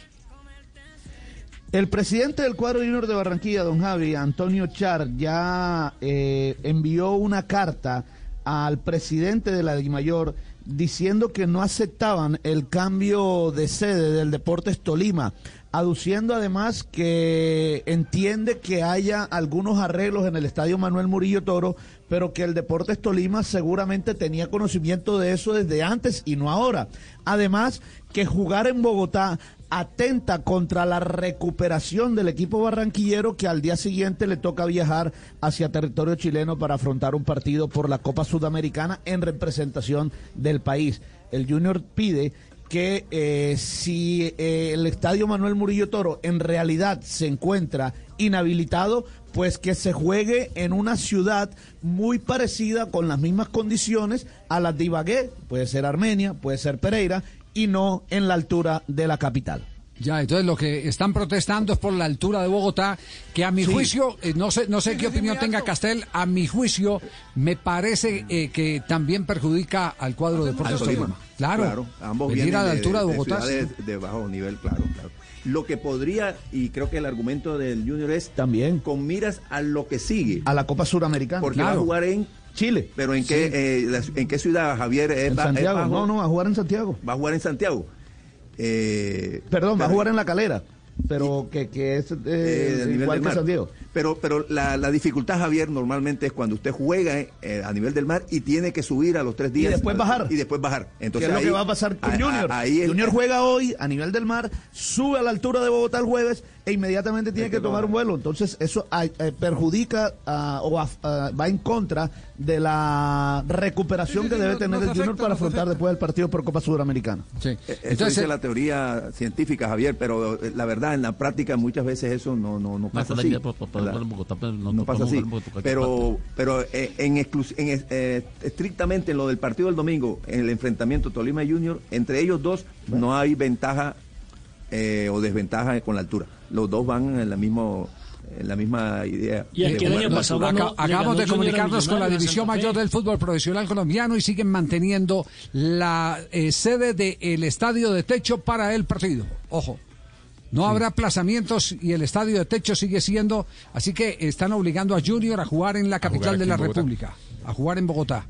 S31: El presidente del cuadro Junior de Barranquilla, don Javi, Antonio Char, ya eh, envió una carta al presidente de la DIMAYOR diciendo que no aceptaban el cambio de sede del Deportes Tolima, aduciendo además que entiende que haya algunos arreglos en el estadio Manuel Murillo Toro, pero que el Deportes Tolima seguramente tenía conocimiento de eso desde antes y no ahora. Además, que jugar en Bogotá atenta contra la recuperación del equipo barranquillero que al día siguiente le toca viajar hacia territorio chileno para afrontar un partido por la Copa Sudamericana en representación del país. El Junior pide que eh, si eh, el estadio Manuel Murillo Toro en realidad se encuentra inhabilitado, pues que se juegue en una ciudad muy parecida con las mismas condiciones a las de Ibagué, puede ser Armenia, puede ser Pereira, y no en la altura de la capital.
S6: Ya, entonces lo que están protestando es por la altura de Bogotá, que a mi
S31: Sí.
S6: juicio, eh, no sé, no sé qué opinión tenga Castel, a mi juicio me parece eh, que también perjudica al cuadro de Deportes
S63: Tolima.
S6: Tolima. Claro,
S63: ambos
S6: venir
S63: vienen
S6: a la altura de,
S63: de
S6: Bogotá. sí.
S63: de bajo nivel, claro, claro. Lo que podría, y creo que el argumento del Junior es
S31: también
S63: con miras a lo que sigue.
S31: A la Copa Suramericana.
S63: Porque va a jugar en
S31: Chile.
S63: Pero en qué, eh, en qué ciudad, Javier? ¿Es
S31: En
S63: es
S31: Santiago,
S63: bajo?
S31: no, no, a jugar en Santiago.
S63: Va a jugar en Santiago. Eh,
S31: Perdón, va a jugar en la calera, pero que, que es eh,
S63: eh,
S31: igual que
S63: mar.
S31: San Diego.
S63: Pero, pero la, la dificultad, Javier, normalmente es cuando usted juega eh, a nivel del mar y tiene que subir a los tres días.
S31: después bajar.
S63: Y después bajar. Entonces,
S31: ¿Qué es lo que va a pasar con
S63: a- a-
S31: Junior?
S63: ahí el-
S31: Junior juega hoy a nivel del mar, sube a la altura de Bogotá el jueves e inmediatamente tiene que tomar un vuelo. Entonces eso eh, perjudica ah, o ah, va en contra de la recuperación que debe tener el Junior para afrontar después del partido por Copa Sudamericana.
S63: Eh, Eso dice la teoría científica, Javier, pero eh, la verdad, en la práctica muchas veces eso no, no, no pasa así. No pasa así. Pero, pero en, en es- eh, estrictamente en lo del partido del domingo, en el enfrentamiento Tolima Junior, entre ellos dos no hay ventaja eh, o desventaja con la altura. Los dos van en la mismo en la misma idea.
S32: Y año pasado no- le
S6: acabamos de comunicarnos con la División. Mayor del Fútbol Profesional Colombiano y siguen manteniendo la eh, sede del estadio de techo para el partido. Ojo. No habrá aplazamientos y el estadio de techo sigue siendo, así que están obligando a Junior a jugar en la capital de la. República, a jugar en Bogotá.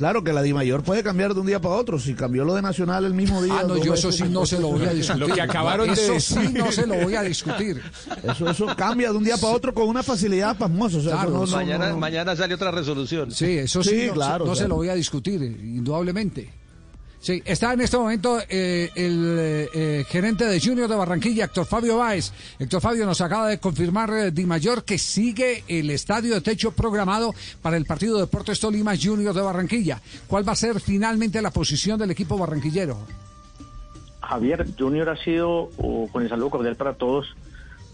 S31: Claro que la Dimayor puede cambiar de un día para otro. Si cambió lo de Nacional el mismo día.
S6: Ah, no, yo eso sí no se lo voy a discutir.
S31: Lo que acabaron de
S6: eso
S31: decir.
S6: sí no se lo voy a discutir.
S31: Eso, eso cambia de un día para otro con una facilidad pasmosa. O sea,
S6: Claro,
S31: eso no- no-
S64: mañana,
S31: no-
S64: mañana sale otra resolución.
S6: Sí, eso sí,
S31: claro,
S6: no se lo voy a discutir, indudablemente. Sí, está en este momento eh, el eh, eh, gerente de Junior de Barranquilla, Héctor Fabio Báez. Héctor Fabio nos acaba de confirmar eh, Di Mayor que sigue el estadio de techo programado para el partido de Deportes Tolima Junior de Barranquilla. ¿Cuál va a ser finalmente la posición del equipo barranquillero?
S65: Javier, Junior ha sido, con el saludo cordial para todos,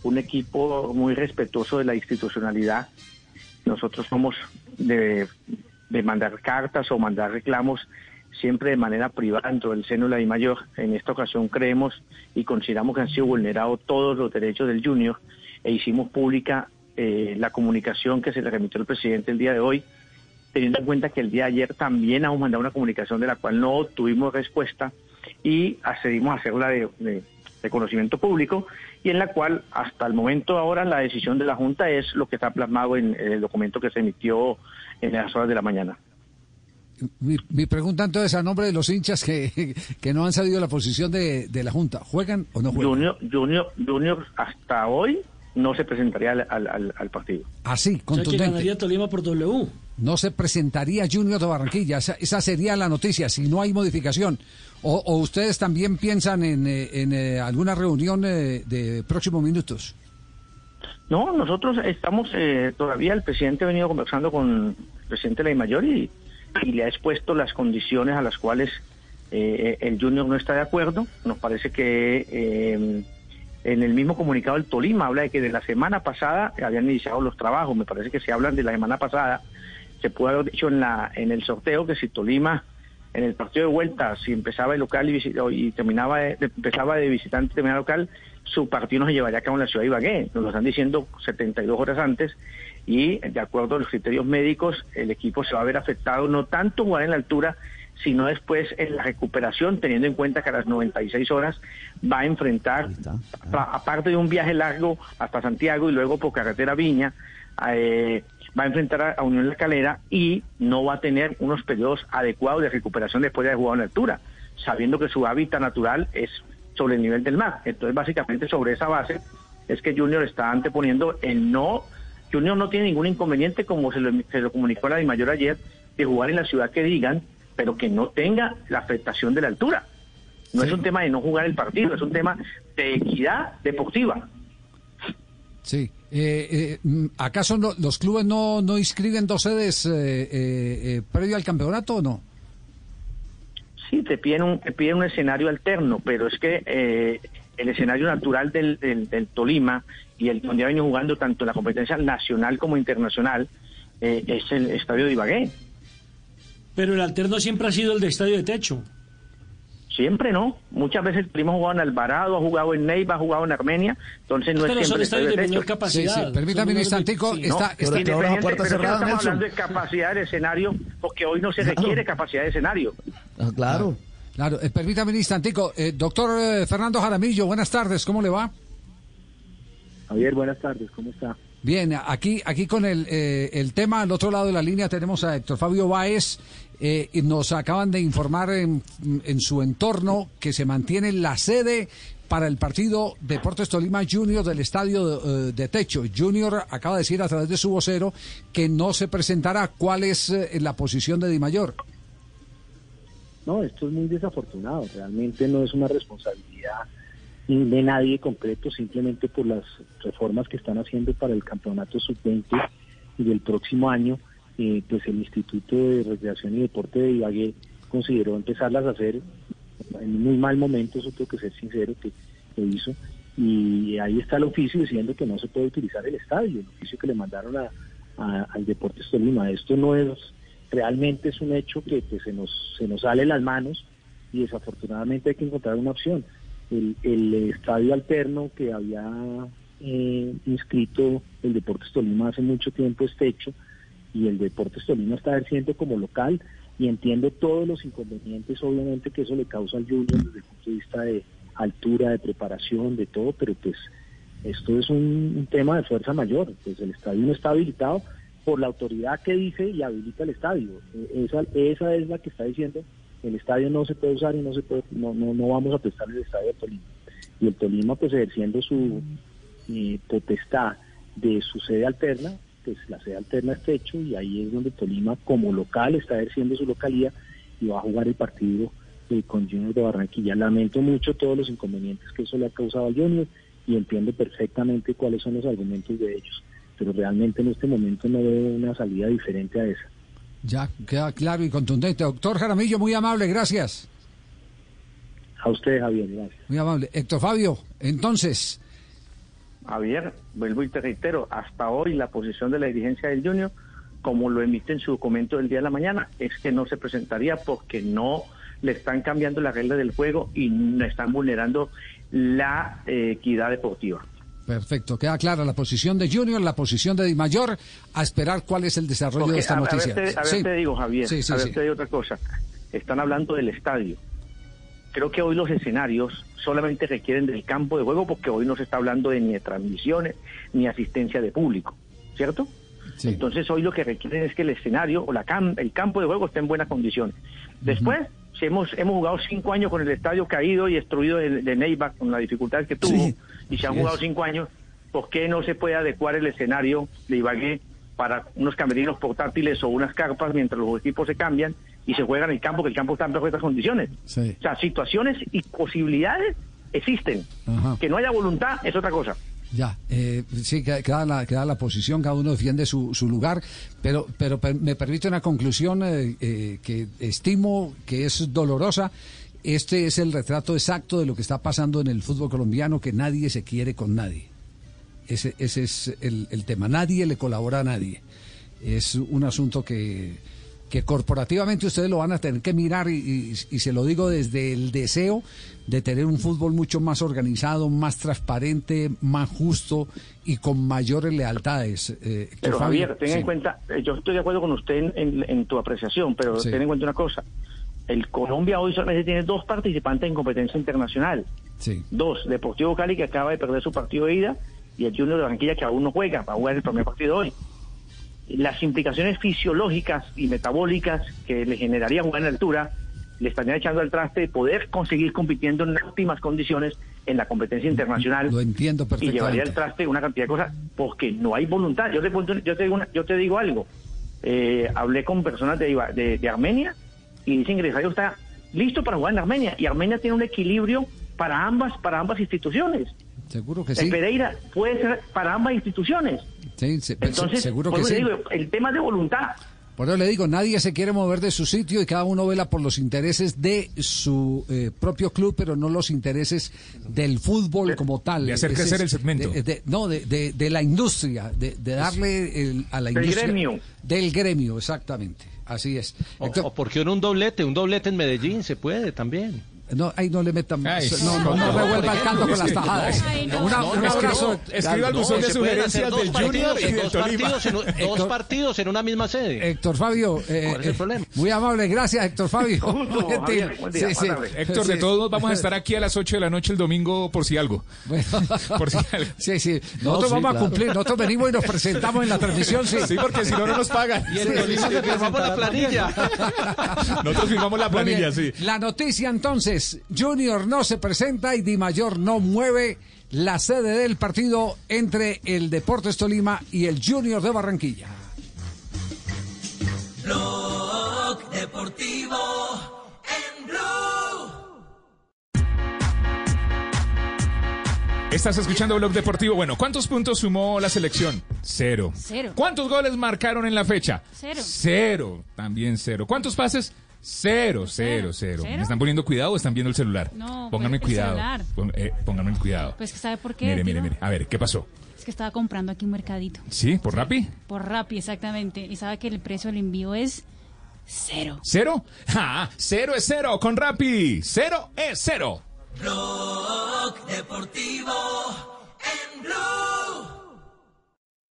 S65: un equipo muy respetuoso de la institucionalidad. Nosotros somos de mandar cartas o mandar reclamos siempre de manera privada dentro del seno de la DIMAYOR. En esta ocasión creemos y consideramos que han sido vulnerados todos los derechos del Junior e hicimos pública eh, la comunicación que se le remitió al presidente el día de hoy, teniendo en cuenta que el día de ayer también hemos mandado una comunicación de la cual no obtuvimos respuesta y accedimos a hacerla de, de- de conocimiento público y en la cual hasta el momento ahora la decisión de la Junta es lo que está plasmado en el documento que se emitió en las horas de la mañana.
S6: Mi, mi, pregunta entonces a nombre de los hinchas que, que no han salido de la posición de, de, la Junta, ¿juegan o no juegan?
S65: Junior, Junior, Junior hasta hoy no se presentaría al, al, al partido.
S6: Así, contundente.
S32: O sea, que ganaría Tolima por W.
S6: No se presentaría Junior de Barranquilla, esa, esa sería la noticia, si no hay modificación. ¿O, o ustedes también piensan en, en, en alguna reunión eh, de próximos minutos?
S65: No, nosotros estamos eh, todavía, el presidente ha venido conversando con el presidente de la Mayor y, y, le ha expuesto las condiciones a las cuales eh, el Junior no está de acuerdo. Nos parece que eh, en el mismo comunicado del Tolima habla de que de la semana pasada habían iniciado los trabajos, me parece que se hablan de la semana pasada, se puede haber dicho en, la, en el sorteo que si Tolima en el partido de vuelta, si empezaba el local y, terminaba de, empezaba de visitante y local, su partido no se llevaría a cabo en la ciudad de Ibagué. Nos lo están diciendo 72 horas antes y de acuerdo a los criterios médicos, el equipo se va a ver afectado no tanto jugar en la altura, sino después en la recuperación, teniendo en cuenta que a las 96 horas va a enfrentar, aparte de un viaje largo hasta Santiago y luego por carretera Viña, eh, va a enfrentar a Unión La Calera y no va a tener unos periodos adecuados de recuperación después de haber jugado en altura, sabiendo que su hábitat natural es sobre el nivel del mar. Entonces, básicamente sobre esa base es que Junior está anteponiendo el no. Junior no tiene ningún inconveniente, como se lo, se lo comunicó la de mayor ayer, de jugar en la ciudad que digan, pero que no tenga la afectación de la altura. No sí. es un tema de no jugar el partido, es un tema de equidad deportiva.
S6: Sí. Eh, eh, ¿Acaso no, los clubes no, no inscriben dos sedes eh, previo al campeonato o no?
S65: Sí, te piden un, te piden un escenario alterno, pero es que eh, el escenario natural del, del, del, Tolima y el donde ha venido jugando tanto en la competencia nacional como internacional eh, es el estadio de Ibagué.
S32: Pero el alterno siempre ha sido el de estadio de techo.
S65: Siempre no. Muchas veces el Tolima ha jugado en Alvarado, ha jugado en Neiva, ha jugado en Armenia. Entonces no
S32: pero
S65: es
S32: son
S65: siempre
S32: estadios de menor capacidad.
S6: Sí, sí. Permítame un instantico.
S65: Sí,
S6: está,
S65: no,
S6: está,
S65: pero estamos hablando de capacidad de escenario, porque hoy no se
S31: Claro.
S65: requiere capacidad de escenario.
S31: Ah, claro.
S6: Claro, eh, permítame un instantico. Eh, doctor eh, Fernando Jaramillo, buenas tardes, ¿cómo le va?
S66: Javier, buenas tardes, ¿cómo está?
S6: Bien, aquí, aquí con el, eh, el tema, al otro lado de la línea tenemos a Héctor Fabio Báez. Eh, y nos acaban de informar en, en su entorno que se mantiene la sede para el partido Deportes Tolima Junior del estadio de, de, Techo. Junior acaba de decir a través de su vocero que no se presentará. ¿Cuál es eh, la posición de Di Mayor?
S66: No, esto es muy desafortunado. Realmente no es una responsabilidad de nadie concreto, simplemente por las reformas que están haciendo para el campeonato sub-20 y del próximo año. Eh, pues el Instituto de Recreación y Deporte de Ibagué consideró empezarlas a hacer en muy mal momento, eso tengo que ser sincero, que lo hizo, y ahí está el oficio diciendo que no se puede utilizar el estadio, el oficio que le mandaron a, al Deportes Tolima. Esto no es, realmente es un hecho que, que se, nos, se nos sale las manos y desafortunadamente hay que encontrar una opción. El, el estadio alterno que había eh, inscrito el Deportes Tolima hace mucho tiempo es techo, y el Deportes Tolima está ejerciendo como local y entiendo todos los inconvenientes obviamente que eso le causa al Junior desde el punto de vista de altura, de preparación, de todo, pero pues esto es un, un tema de fuerza mayor, pues el estadio no está habilitado por la autoridad que dice y habilita el estadio, esa, esa es la que está diciendo el estadio no se puede usar y no se puede, no, no, no vamos a prestar el estadio de Tolima. Y el Tolima pues ejerciendo su eh, potestad de su sede alterna, pues la sede alterna es techo y ahí es donde Tolima como local está ejerciendo su localía y va a jugar el partido eh, con Junior de Barranquilla. Lamento mucho todos los inconvenientes que eso le ha causado al Junior y entiendo perfectamente cuáles son los argumentos de ellos, pero realmente en este momento no veo una salida diferente a esa.
S6: Ya, queda claro y contundente. Doctor Jaramillo, muy amable, gracias.
S66: A usted, Javier, gracias.
S6: Muy amable. Héctor Fabio, entonces...
S65: Javier, vuelvo y te reitero, hasta hoy la posición de la dirigencia del Junior, como lo emite en su documento del día de la mañana, es que no se presentaría porque no le están cambiando la regla del juego y le están vulnerando la eh, equidad deportiva.
S6: Perfecto, queda clara la posición de Junior, la posición de Di Mayor, a esperar cuál es el desarrollo
S65: Porque,
S6: de esta
S65: a,
S6: noticia.
S65: A ver, te, a ver
S6: sí.
S65: te digo, Javier,
S6: Sí, sí,
S65: a ver
S6: sí.
S65: te digo otra cosa. Están hablando del estadio. Creo que hoy los escenarios solamente requieren del campo de juego porque hoy no se está hablando de ni de transmisiones ni asistencia de público, ¿cierto? Entonces hoy lo que requieren es que el escenario o la el campo de juego esté en buenas condiciones. Después, si hemos, hemos jugado cinco años con el estadio caído y destruido de, de Neiva, con la dificultad que tuvo, y se han jugado cinco años, ¿por qué no se puede adecuar el escenario de Ibagué para unos camerinos portátiles o unas carpas mientras los equipos se cambian y se juegan en el campo, que el campo está en perfectas condiciones? O sea, situaciones y posibilidades existen. Que no haya voluntad es otra cosa.
S6: Ya, eh, sí, queda la, queda la posición, cada uno defiende su, su lugar, pero, pero me permite una conclusión eh, eh, que estimo que es dolorosa. Este es el retrato exacto de lo que está pasando en el fútbol colombiano, que nadie se quiere con nadie. Ese, ese es el, el tema, nadie le colabora a nadie. Es un asunto que, que corporativamente ustedes lo van a tener que mirar y, se lo digo desde el deseo de tener un fútbol mucho más organizado, más transparente, más justo y con mayores lealtades.
S65: Eh, pero Javier, ten en cuenta, eh, yo estoy de acuerdo con usted en, tu apreciación, pero ten en cuenta una cosa. El Colombia hoy solamente tiene dos participantes en competencia internacional. Dos, Deportivo Cali que acaba de perder su partido de ida y el Junior de Barranquilla que aún no juega, va a jugar el primer partido hoy las implicaciones fisiológicas y metabólicas que le generaría jugar en altura le estarían echando al traste de poder conseguir compitiendo en óptimas condiciones en la competencia internacional.
S6: Lo entiendo perfectamente.
S65: Y llevaría al traste una cantidad de cosas porque no hay voluntad. Yo te, yo te, digo, yo te digo algo. Eh, hablé con personas de, de, Armenia y dicen que el estadio está listo para jugar en Armenia y Armenia tiene un equilibrio para ambas para ambas instituciones.
S6: Seguro que sí.
S65: Pereira puede ser para ambas instituciones.
S6: Sí, Entonces, seguro que sí.
S65: el tema de voluntad.
S6: Por eso le digo, nadie se quiere mover de su sitio y cada uno vela por los intereses de su eh, propio club, pero no los intereses del fútbol como tal.
S13: De hacer crecer el segmento.
S6: no, de, de, la industria, de, darle a la industria.
S65: Del gremio.
S6: Del gremio, exactamente. Así es.
S26: O, o porque un doblete, un doblete en Medellín se puede también.
S6: No, ahí no le metan más. no, no, no, revuelva el canto con las tajadas.
S13: Una, un abrazo. Escriba el buzón de sugerencias del Junior y del Tolima.
S26: Dos partidos en una misma sede.
S6: Héctor Fabio, eh, eh muy amable. Gracias, Héctor Fabio.
S13: sí, sí. Héctor, de todos vamos a estar aquí a las 8 de la noche el domingo por si algo.
S6: por si algo. Sí, sí. Nosotros vamos a cumplir. Nosotros venimos y nos presentamos en la transmisión. Sí,
S13: sí porque si no, no nos pagan.
S26: Y el Tolima firmamos la planilla.
S13: Nosotros firmamos la planilla, sí.
S6: La noticia entonces. Junior no se presenta y Di Mayor no mueve la sede del partido entre el Deportes Tolima y el Junior de Barranquilla.
S67: Deportivo en
S13: Estás escuchando Blog Deportivo. Bueno, ¿cuántos puntos sumó la selección? Cero.
S61: Cero.
S13: ¿Cuántos goles marcaron en la fecha?
S61: Cero.
S13: Cero. También cero. ¿Cuántos pases? Cero, cero, cero, ¿Me están poniendo cuidado o están viendo el celular?
S61: No,
S13: pónganme
S61: pues,
S13: cuidado.
S61: eh,
S13: pónganme cuidado.
S61: Pues que sabe por qué.
S13: Mire, mire, mire. A ver, ¿qué pasó?
S61: Es que estaba comprando aquí un mercadito.
S13: ¿Sí? ¿Por Rappi?
S61: Por Rappi, exactamente. Y sabe que el precio del envío es cero.
S13: ¿Cero? ¡Ja! Cero es cero con Rappi. Cero es cero.
S67: Rock Deportivo en Blue.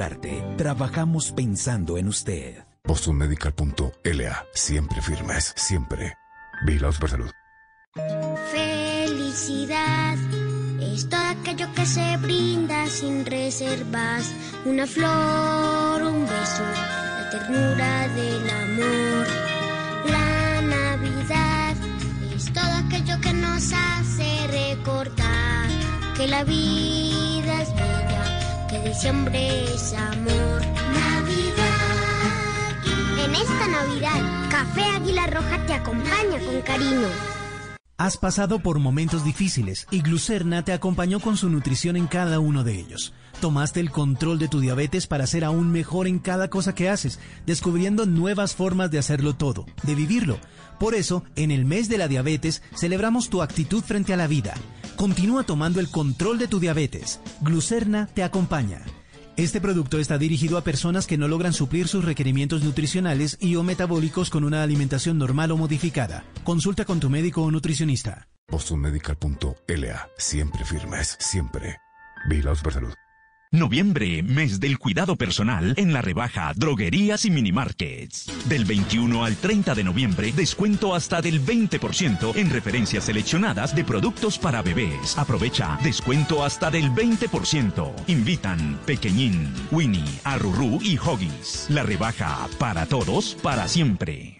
S22: Solarte, trabajamos pensando en usted.
S68: Bostonmedical.la. Siempre firmes, siempre. Vigilados por salud.
S64: Felicidad es todo aquello que se brinda sin reservas. Una flor, un beso, la ternura del amor. La Navidad es todo aquello que nos hace recordar que la vida es diciembre es amor. En esta Navidad, Café Águila Roja te acompaña con cariño.
S22: Has pasado por momentos difíciles y Glucerna te acompañó con su nutrición en cada uno de ellos. Tomaste el control de tu diabetes para ser aún mejor en cada cosa que haces, descubriendo nuevas formas de hacerlo todo, de vivirlo. Por eso, en el mes de la diabetes, celebramos tu actitud frente a la vida. Continúa tomando el control de tu diabetes. Glucerna te acompaña. Este producto está dirigido a personas que no logran suplir sus requerimientos nutricionales y o metabólicos con una alimentación normal o modificada. Consulta con tu médico o nutricionista.
S15: Bostonmedical.la. Siempre firmes, siempre. Vigilados por salud.
S69: Noviembre, mes del cuidado personal en la rebaja Droguerías y Minimarkets. Del 21 al 30 de noviembre, descuento hasta del 20% en referencias seleccionadas de productos para bebés. Aprovecha, descuento hasta del 20%. Invitan Pequeñín, Winnie, Arrurú y Hoggies. La rebaja para todos, para siempre.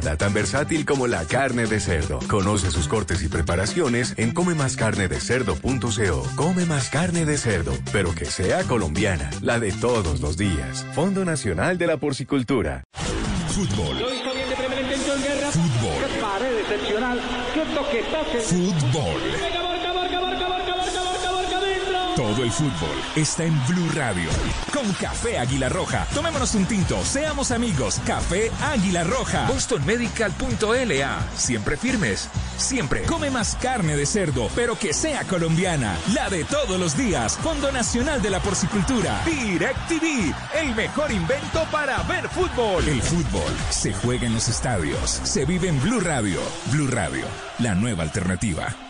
S15: Tan versátil como la carne de cerdo. Conoce sus cortes y preparaciones en comemascarnedecerdo.co. Come más carne de cerdo, pero que sea colombiana, la de todos los días. Fondo Nacional de la Porcicultura.
S68: Fútbol.
S67: Fútbol. Qué pared excepcional. Qué toque toque.
S68: Fútbol. Todo el fútbol está en Blue Radio. Con Café Águila Roja. Tomémonos un tinto, seamos amigos. Café Águila Roja. BostonMedical.la. Siempre firmes. Siempre. Come más carne de cerdo, pero que sea colombiana. La de todos los días. Fondo Nacional de la Porcicultura. DirecTV. El mejor invento para ver fútbol. El fútbol se juega en los estadios. Se vive en Blue Radio. Blue Radio. La nueva alternativa.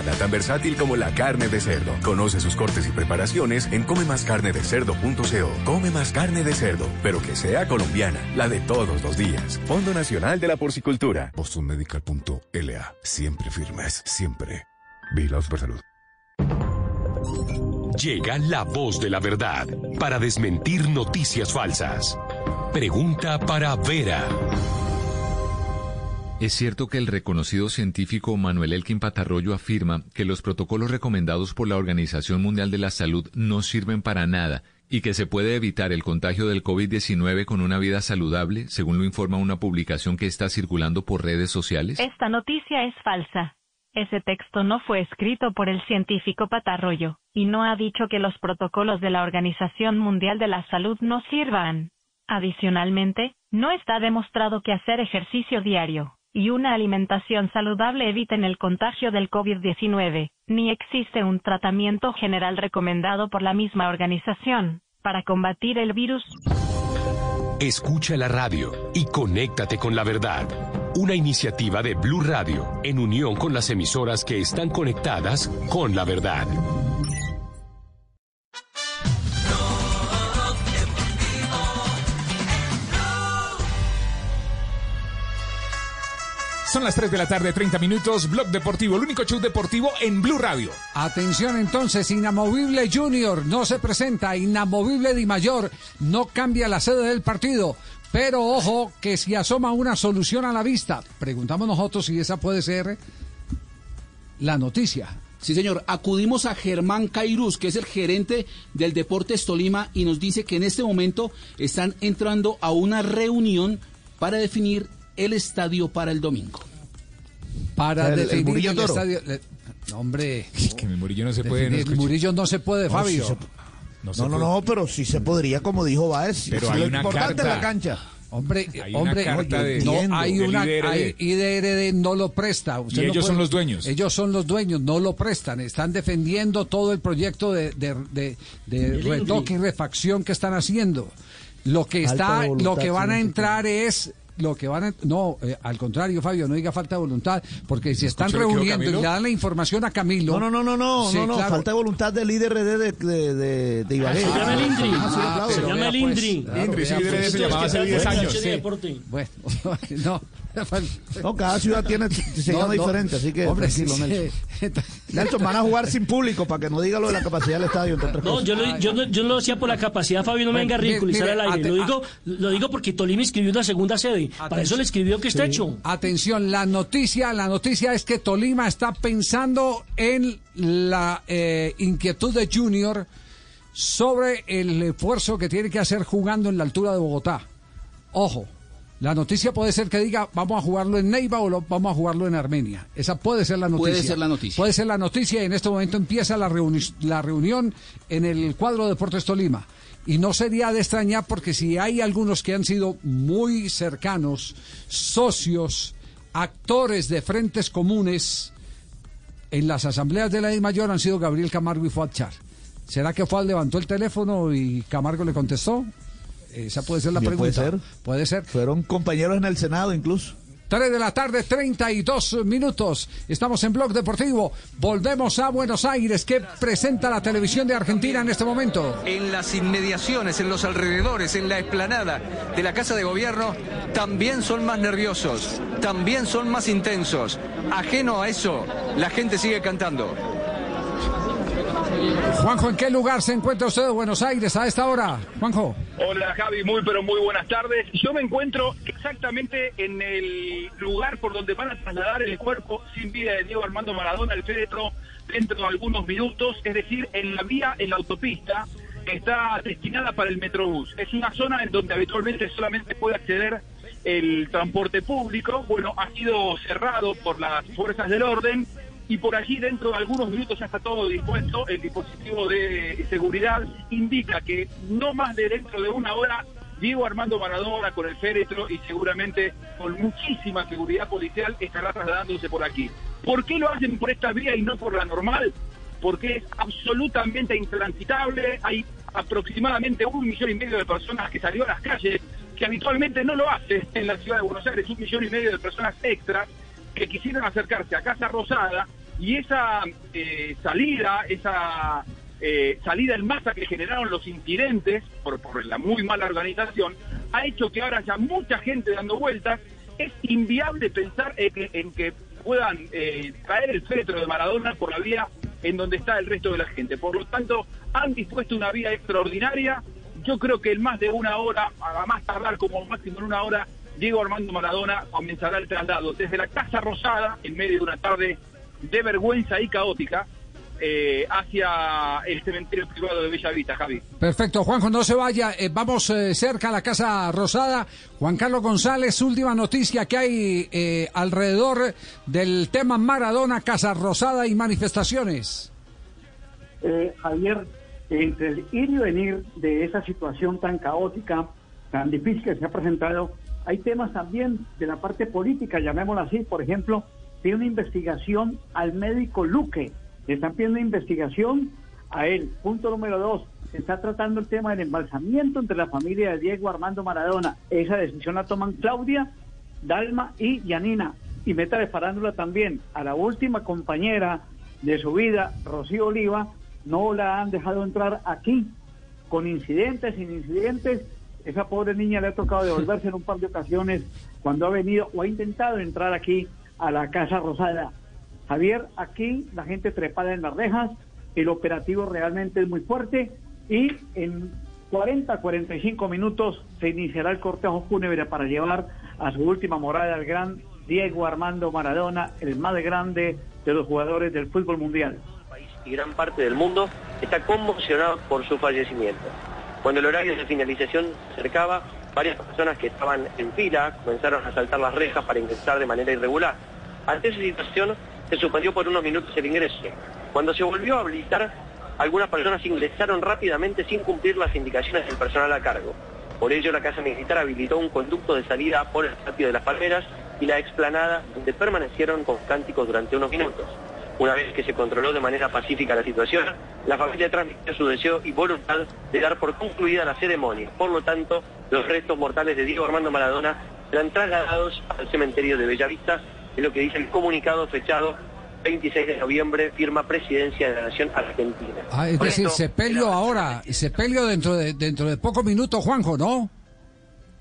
S15: Nada tan versátil como la carne de cerdo. Conoce sus cortes y preparaciones en comemascarnedecerdo.co. Come más carne de cerdo, pero que sea colombiana, la de todos los días. Fondo Nacional de la Porcicultura. BostonMedical.la. Siempre firmes, siempre. Vigilados por salud.
S68: Llega la voz de la verdad para desmentir noticias falsas. Pregunta para Vera.
S40: Es cierto que el reconocido científico Manuel Elkin Patarroyo afirma que los protocolos recomendados por la Organización Mundial de la Salud no sirven para nada y que se puede evitar el contagio del COVID-19 con una vida saludable, según lo informa una publicación que está circulando por redes sociales.
S70: Esta noticia es falsa. Ese texto no fue escrito por el científico Patarroyo, y no ha dicho que los protocolos de la Organización Mundial de la Salud no sirvan. Adicionalmente, no está demostrado que hacer ejercicio diario y una alimentación saludable eviten el contagio del COVID-19, ni existe un tratamiento general recomendado por la misma organización para combatir el virus.
S68: Escucha la radio y conéctate con la verdad. Una iniciativa de Blue Radio en unión con las emisoras que están conectadas con la verdad.
S13: Son las 3 de la tarde, 30 minutos. Blog Deportivo, el único show deportivo en Blue Radio.
S6: Atención entonces, Inamovible Junior no se presenta, Inamovible Di Mayor no cambia la sede del partido. Pero ojo que si asoma una solución a la vista, preguntamos nosotros si esa puede ser la noticia.
S71: Sí, señor. Acudimos a Germán Cairuz, que es el gerente del Deportes Tolima, y nos dice que en este momento están entrando a una reunión para definir el estadio para el domingo.
S6: Para
S71: El- el
S6: definir
S71: Murillo
S6: el
S71: Toro.
S6: estadio. le- no, hombre.
S13: Que mi Murillo no se puede.
S6: Definir-
S13: escucha.
S6: Murillo no se puede,
S31: No,
S6: Fabio.
S31: se-
S13: No se
S31: No, no,
S13: puede.
S31: no, pero sí se podría, como dijo Baez.
S13: Pero hay
S31: lo
S13: una
S31: importante
S13: carta.
S31: es la cancha.
S6: Hombre,
S13: Hay una
S6: hombre,
S13: carta
S6: no,
S13: de-
S6: no,
S13: entiendo,
S6: hay
S13: del
S6: una,
S13: IDRD.
S6: hay- IDRD no lo presta. Usted
S13: Y
S6: no
S13: ellos son los dueños.
S6: Ellos son los dueños, no lo prestan. Están defendiendo todo el proyecto de, de, de- de
S32: El
S6: retoque y refacción que están haciendo. Lo que está, lo que van a entrar es lo que van a, no, eh, al contrario, Fabio, no diga falta de voluntad, porque si están reuniendo y le dan la información a Camilo.
S31: No, no, no, no, no,
S6: Sí,
S31: no, no,
S6: claro.
S31: falta de voluntad del líder de, de, de, de, de Ibagué.
S32: Se llama el Indri.
S31: Ah, sí,
S6: Ah.
S32: Se llama el
S6: pues,
S32: Indri.
S6: claro,
S13: Indri, sí,
S6: pues.
S13: se llamaba hace
S32: Esto es
S13: 10
S32: que
S13: años.
S6: Bueno, no,
S31: No, cada ciudad tiene se
S6: No,
S31: llama
S6: no.
S31: diferente, así que
S6: Hombre,
S31: tranquilo,
S6: sí,
S31: Nelson. Nelson, van a jugar sin público para que no diga lo de la capacidad del estadio. entre otras
S32: No,
S31: cosas.
S32: yo lo, yo, no, yo no lo decía por la capacidad, Fabio, no me venga a ridiculizar
S6: mire,
S32: al aire. Lo digo, lo digo porque Tolima escribió una segunda sede. Para eso le escribió que está
S6: Sí.
S32: hecho.
S6: Atención, la noticia, la noticia es que Tolima está pensando en la eh, inquietud de Junior sobre el esfuerzo que tiene que hacer jugando en la altura de Bogotá. Ojo, la noticia puede ser que diga vamos a jugarlo en Neiva o lo- vamos a jugarlo en Armenia. Esa puede ser la noticia.
S72: Puede ser la noticia.
S6: Puede ser la noticia y en este momento empieza la, reuni- la reunión en el cuadro de Deportes Tolima. Y no sería de extrañar porque si hay algunos que han sido muy cercanos, socios, actores de frentes comunes en las asambleas de la I Mayor han sido Gabriel Camargo y Fuad Char. ¿Será que Fuad levantó el teléfono y Camargo le contestó? Esa puede ser la
S31: Bien,
S6: pregunta.
S31: puede ser.
S6: Puede ser.
S31: Fueron compañeros en el Senado incluso.
S6: 3 de la tarde, 32 minutos. Estamos en Blog Deportivo. Volvemos a Buenos Aires. ¿Qué presenta la televisión de Argentina en este momento?
S37: En las inmediaciones, en los alrededores, en la explanada de la Casa de Gobierno, también son más nerviosos, también son más intensos. Ajeno a eso, la gente sigue cantando.
S6: Juanjo, ¿en qué lugar se encuentra usted de Buenos Aires a esta hora? Juanjo.
S73: Hola Javi, muy pero muy buenas tardes. Yo me encuentro exactamente en el lugar por donde van a trasladar el cuerpo sin vida de Diego Armando Maradona al féretro dentro de algunos minutos, es decir, en la vía, en la autopista que está destinada para el Metrobús. Es una zona en donde habitualmente solamente puede acceder el transporte público. Bueno, ha sido cerrado por las fuerzas del orden y por allí dentro de algunos minutos ya está todo dispuesto. El dispositivo de seguridad indica que no más de dentro de una hora Diego Armando Maradona con el féretro y seguramente con muchísima seguridad policial estará trasladándose por aquí. ¿Por qué lo hacen por esta vía y no por la normal? Porque es absolutamente intransitable. Hay aproximadamente un millón y medio de personas que salió a las calles, que habitualmente no lo hace en la ciudad de Buenos Aires, un millón y medio de personas extras que quisieron acercarse a Casa Rosada y esa eh, salida, esa eh, salida en masa que generaron los incidentes por, por la muy mala organización, ha hecho que ahora haya mucha gente dando vueltas. Es inviable pensar en que, en que puedan eh, traer el féretro de Maradona por la vía en donde está el resto de la gente. Por lo tanto, han dispuesto una vía extraordinaria. Yo creo que en más de una hora, a más tardar como máximo en una hora, Diego Armando Maradona comenzará el traslado desde la Casa Rosada, en medio de una tarde de vergüenza y caótica, eh, hacia el cementerio privado de Bella Vista, Javi.
S6: Perfecto, Juanjo, no se vaya. Eh, vamos eh, cerca a la Casa Rosada. Juan Carlos González, última noticia que hay eh, alrededor del tema Maradona, Casa Rosada y manifestaciones.
S8: Eh, Javier, entre el ir y venir de esa situación tan caótica, tan difícil que se ha presentado, hay temas también de la parte política, llamémoslo así. Por ejemplo, tiene una investigación al médico Luque. Le están pidiendo investigación a él. Punto número dos. Se está tratando el tema del embalsamiento entre la familia de Diego Armando Maradona. Esa decisión la toman Claudia, Dalma y Yanina. Y meta de farándula también a la última compañera de su vida, Rocío Oliva, no la han dejado entrar aquí, con incidentes, sin incidentes. Esa pobre niña le ha tocado devolverse en un par de ocasiones cuando ha venido o ha intentado entrar aquí a la Casa Rosada. Javier, aquí la gente trepada en las rejas, el operativo realmente es muy fuerte y en 40, 45 minutos se iniciará el cortejo fúnebre para llevar a su última morada al gran Diego Armando Maradona, el más grande de los jugadores del fútbol mundial.
S48: y gran parte del mundo está conmocionado por su fallecimiento. Cuando el horario de finalización se acercaba, varias personas que estaban en fila comenzaron a saltar las rejas para ingresar de manera irregular. Ante esa situación se suspendió por unos minutos el ingreso. Cuando se volvió a habilitar, algunas personas ingresaron rápidamente sin cumplir las indicaciones del personal a cargo. Por ello, la Casa Militar habilitó un conducto de salida por el patio de las Palmeras y la explanada, donde permanecieron con cánticos durante unos minutos. Una vez que se controló de manera pacífica la situación, la familia transmitió su deseo y voluntad de dar por concluida la ceremonia. Por lo tanto, los restos mortales de Diego Armando Maradona serán trasladados al cementerio de Bellavista, es lo que dice el comunicado fechado 26 de noviembre, firma Presidencia de la Nación Argentina.
S6: Ah, es decir,
S48: esto,
S6: sepelio ahora, sepelio dentro de, dentro de pocos minutos, Juanjo, ¿no?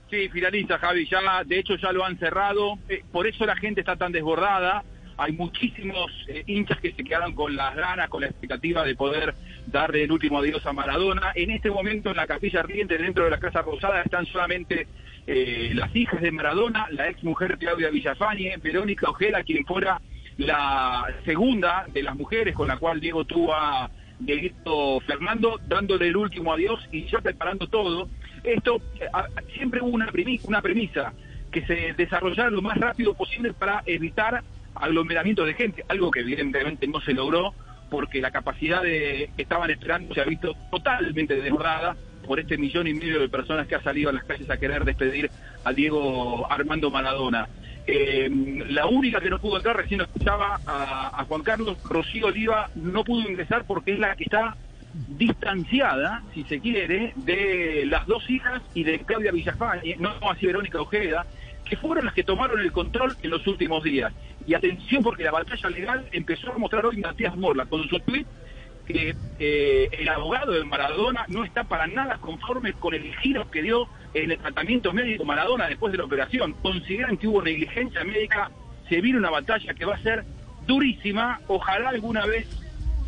S73: Sí, finaliza Javi, ya de hecho ya lo han cerrado, eh, por eso la gente está tan desbordada, hay muchísimos eh, hinchas que se quedaron con las ganas, con la expectativa de poder darle el último adiós a Maradona. En este momento en la capilla ardiente dentro de la Casa Rosada están solamente eh, las hijas de Maradona, la ex mujer Claudia Villafañe, Verónica Ojeda, quien fuera la segunda de las mujeres con la cual Diego tuvo a Dieguito Fernando, dándole el último adiós y ya preparando todo. Esto eh, siempre hubo una premisa, una premisa que se desarrollara lo más rápido posible para evitar aglomeramientos de gente, algo que evidentemente no se logró porque la capacidad de, que estaban esperando se ha visto totalmente desbordada por este millón y medio de personas que ha salido a las calles a querer despedir a Diego Armando Maradona. Eh, la única que no pudo entrar, recién escuchaba a, Juan Carlos, Rocío Oliva no pudo ingresar porque es la que está distanciada, si se quiere, de las dos hijas y de Claudia Villafañe, no así Verónica Ojeda, que fueron las que tomaron el control en los últimos días. Y atención porque la batalla legal empezó a mostrar hoy Matías Morla con su tweet que eh, el abogado de Maradona no está para nada conforme con el giro que dio en el tratamiento médico Maradona después de la operación. Consideran que hubo negligencia médica, se viene una batalla que va a ser durísima. Ojalá alguna vez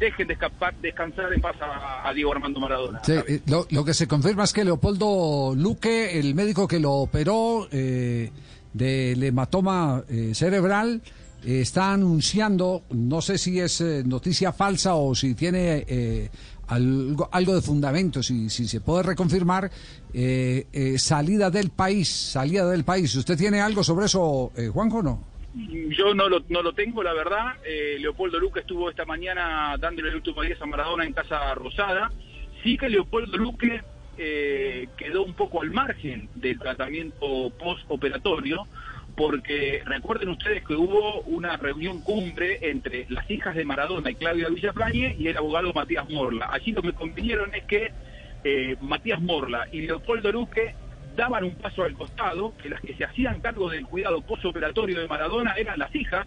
S73: dejen de descansar en paz a, Diego Armando Maradona.
S6: Eh, lo, que se confirma es que Leopoldo Luque, el médico que lo operó eh, del hematoma eh, cerebral, eh, está anunciando, no sé si es eh, noticia falsa o si tiene algo, algo de fundamento, si, si se puede reconfirmar, salida del país, salida del país. ¿Usted tiene algo sobre eso, Juanjo, no?
S73: Yo no lo, no lo tengo, la verdad. Eh, Leopoldo Luque estuvo esta mañana dándole el último adiós a Maradona en Casa Rosada. Sí que Leopoldo Luque eh, quedó un poco al margen del tratamiento postoperatorio, porque recuerden ustedes que hubo una reunión cumbre entre las hijas de Maradona y Claudia Villafañe y el abogado Matías Morla. Allí lo que convinieron es que eh, Matías Morla y Leopoldo Luque daban un paso al costado, que las que se hacían cargo del cuidado postoperatorio de Maradona eran las hijas,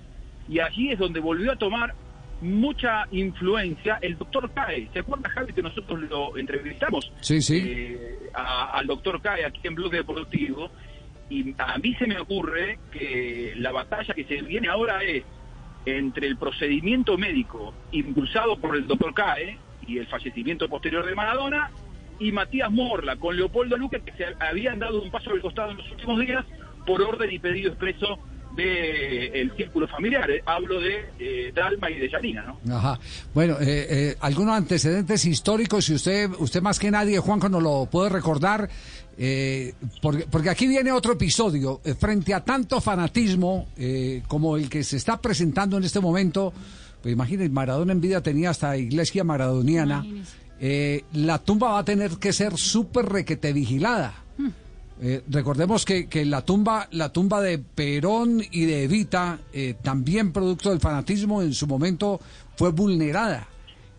S73: y allí es donde volvió a tomar mucha influencia el doctor Cae. ¿Se acuerda, Javi, que nosotros lo entrevistamos?
S6: Sí, sí.
S73: eh, a- al doctor Cae aquí en Blog Deportivo, y a mí se me ocurre que la batalla que se viene ahora es entre el procedimiento médico impulsado por el doctor Cae y el fallecimiento posterior de Maradona y Matías Morla con Leopoldo Luque que se habían dado un paso al costado en los últimos días por orden y pedido expreso del círculo familiar. Eh, Hablo de eh, Dalma y de Yanina, ¿no?
S6: Ajá. Bueno, eh, eh, algunos antecedentes históricos, si usted, usted más que nadie, Juanjo, nos lo puede recordar, eh, porque, porque aquí viene otro episodio. Eh, frente a tanto fanatismo eh, como el que se está presentando en este momento, pues imagínense, Maradona en vida tenía hasta iglesia maradoniana, eh, la tumba va a tener que ser súper requete vigilada. Eh, recordemos que, que la tumba la tumba de Perón y de Evita eh, también producto del fanatismo en su momento fue vulnerada.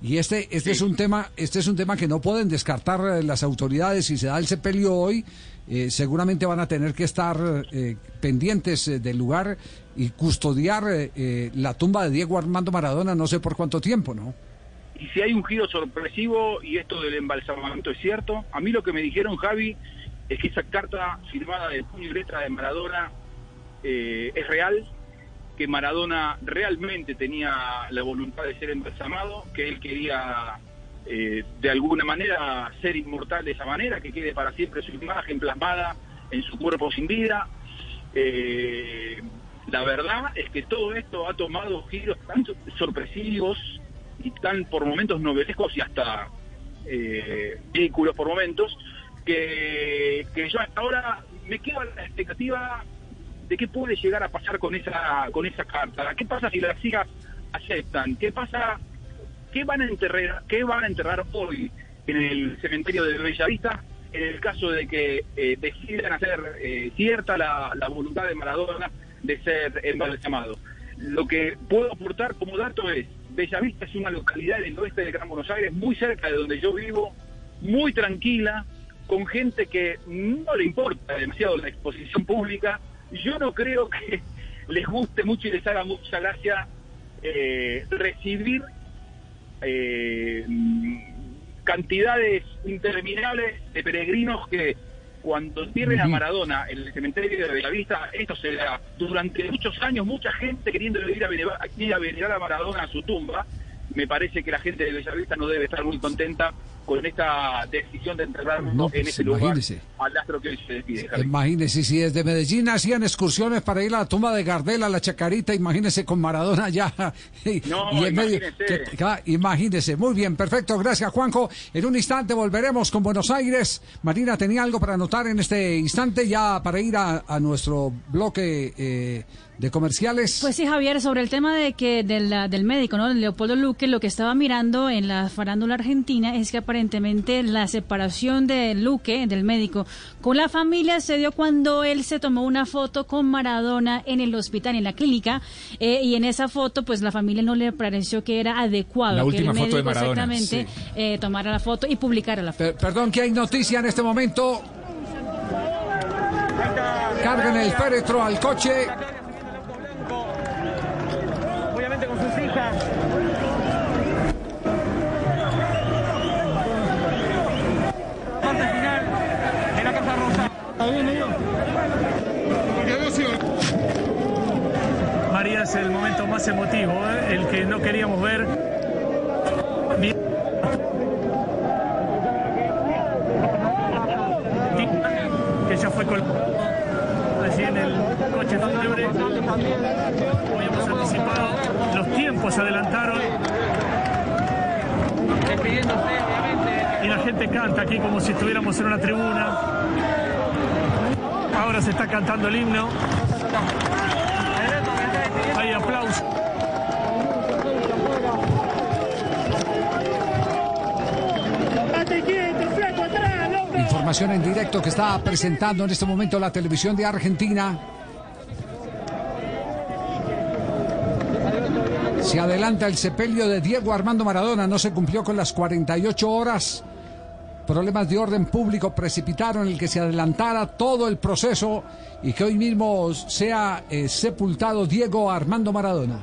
S6: Y este este es un tema este es un tema que no pueden descartar eh, las autoridades. Si se da el sepelio hoy eh, seguramente van a tener que estar pendientes del lugar y custodiar la tumba de Diego Armando Maradona no sé por cuánto tiempo no
S73: Y si hay un giro sorpresivo y esto del embalsamamiento es cierto, a mí lo que me dijeron, Javi, es que esa carta firmada de puño y letra de Maradona eh, es real, que Maradona realmente tenía la voluntad de ser embalsamado, que él quería eh, de alguna manera ser inmortal de esa manera, que quede para siempre su imagen plasmada en su cuerpo sin vida. Eh, la verdad es que todo esto ha tomado giros tan sor- sorpresivos y tan por momentos novelescos y hasta eh, vehículos por momentos, que, que yo hasta ahora me quedo a la expectativa de qué puede llegar a pasar con esa con esa carta. ¿Qué pasa si las hijas aceptan? ¿Qué pasa? ¿Qué van a enterrar? ¿Qué van a enterrar hoy en el cementerio de Bellavista? En el caso de que eh, decidan hacer eh, cierta la, la voluntad de Maradona de ser embalsamado. Lo que puedo aportar como dato es, Bellavista es una localidad del oeste del Gran Buenos Aires, muy cerca de donde yo vivo, muy tranquila, con gente que no le importa demasiado la exposición pública. Yo no creo que les guste mucho y les haga mucha gracia eh, recibir eh, cantidades interminables de peregrinos que cuando entierren a Maradona en el cementerio de Bellavista, esto será durante muchos años mucha gente queriendo ir a, venerar, a venerar a Maradona a su tumba. Me parece que la gente de Bellavista no debe estar muy contenta con esta decisión de enterrarlo
S6: No,
S73: en
S6: pues,
S73: ese lugar
S6: imagínese.
S73: al astro que hoy se despide. Javi.
S6: Imagínese, si desde Medellín hacían excursiones para ir a la tumba de Gardel, a la Chacarita, imagínese con Maradona allá. Y,
S73: No,
S6: y medio.
S73: imagínese.
S6: que- que- imagínese. Muy bien, perfecto. Gracias, Juanjo. En un instante volveremos con Buenos Aires. Marina, ¿tenía algo para anotar en este instante ya para ir a, a nuestro bloque eh, de comerciales?
S74: Pues sí, Javier, sobre el tema de que del, del médico, ¿no? Leopoldo Luque, lo que estaba mirando en la farándula argentina es que aparentemente la separación de Luque, del médico, con la familia se dio cuando él se tomó una foto con Maradona en el hospital, en la clínica, eh, y en esa foto, pues la familia no le pareció que era adecuado
S13: La
S74: que
S13: última
S74: el
S13: foto de
S74: médico
S13: Maradona,
S74: exactamente eh, tomara la foto y publicara la foto.
S6: perdón, que hay noticia en este momento. Carguen el féretro al coche.
S75: Obviamente con sus hijas.
S76: Es el momento más emotivo, ¿eh? el que no queríamos ver. Que ya fue allí en el coche fúnebre. Hoy hemos anticipado, los tiempos se adelantaron. Y la gente canta aquí como si estuviéramos en una tribuna. Ahora se está cantando el himno. Aplausos.
S6: Información en directo que está presentando en este momento la televisión de Argentina. Se adelanta el sepelio de Diego Armando Maradona. No se cumplió con las 48 horas. Problemas de orden público precipitaron el que se adelantara todo el proceso y que hoy mismo sea eh, sepultado Diego Armando Maradona.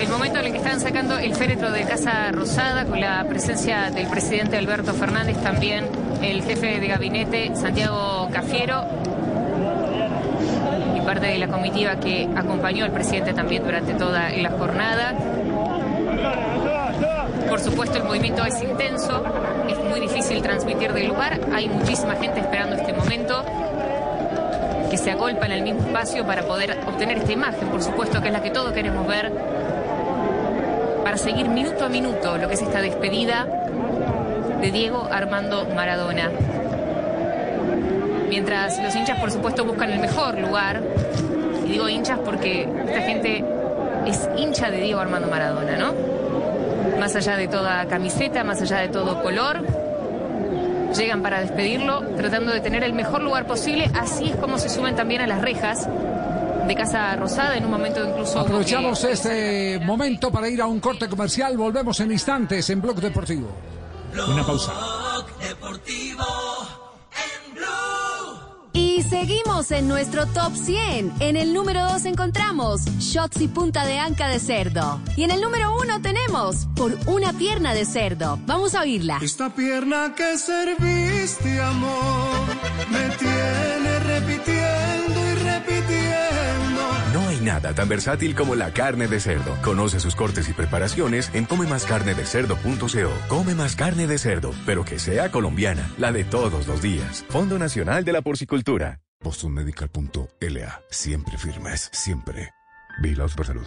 S37: El momento en el que están sacando el féretro de Casa Rosada con la presencia del presidente Alberto Fernández, también el jefe de gabinete Santiago Cafiero parte de la comitiva que acompañó al presidente también durante toda la jornada. Por supuesto, el movimiento es intenso, es muy difícil transmitir del lugar, hay muchísima gente esperando este momento que se agolpa en el mismo espacio para poder obtener esta imagen, por supuesto que es la que todos queremos ver, para seguir minuto a minuto lo que es esta despedida de Diego Armando Maradona. Mientras los hinchas, por supuesto, buscan el mejor lugar, y digo hinchas porque esta gente es hincha de Diego Armando Maradona, ¿no? Más allá de toda camiseta, más allá de todo color, llegan para despedirlo, tratando de tener el mejor lugar posible. Así es como se suben también a las rejas de Casa Rosada en un momento incluso. que-
S6: Aprovechamos este momento para ir a un corte comercial. Volvemos en instantes en Blog Deportivo.
S13: Una pausa.
S60: Seguimos en nuestro top 100. En el número 2 encontramos shots y punta de anca de cerdo. Y en el número 1 tenemos por una pierna de cerdo. Vamos a oírla.
S67: Esta pierna que serviste, amor, me tiene repitiendo y repitiendo.
S15: No hay nada tan versátil como la carne de cerdo. Conoce sus cortes y preparaciones en comemascarnedecerdo.co. Come más carne de cerdo, pero que sea colombiana, la de todos los días. Fondo Nacional de la Porcicultura.
S68: BostonMedical.la. Siempre firmes, siempre. Vigilados por salud.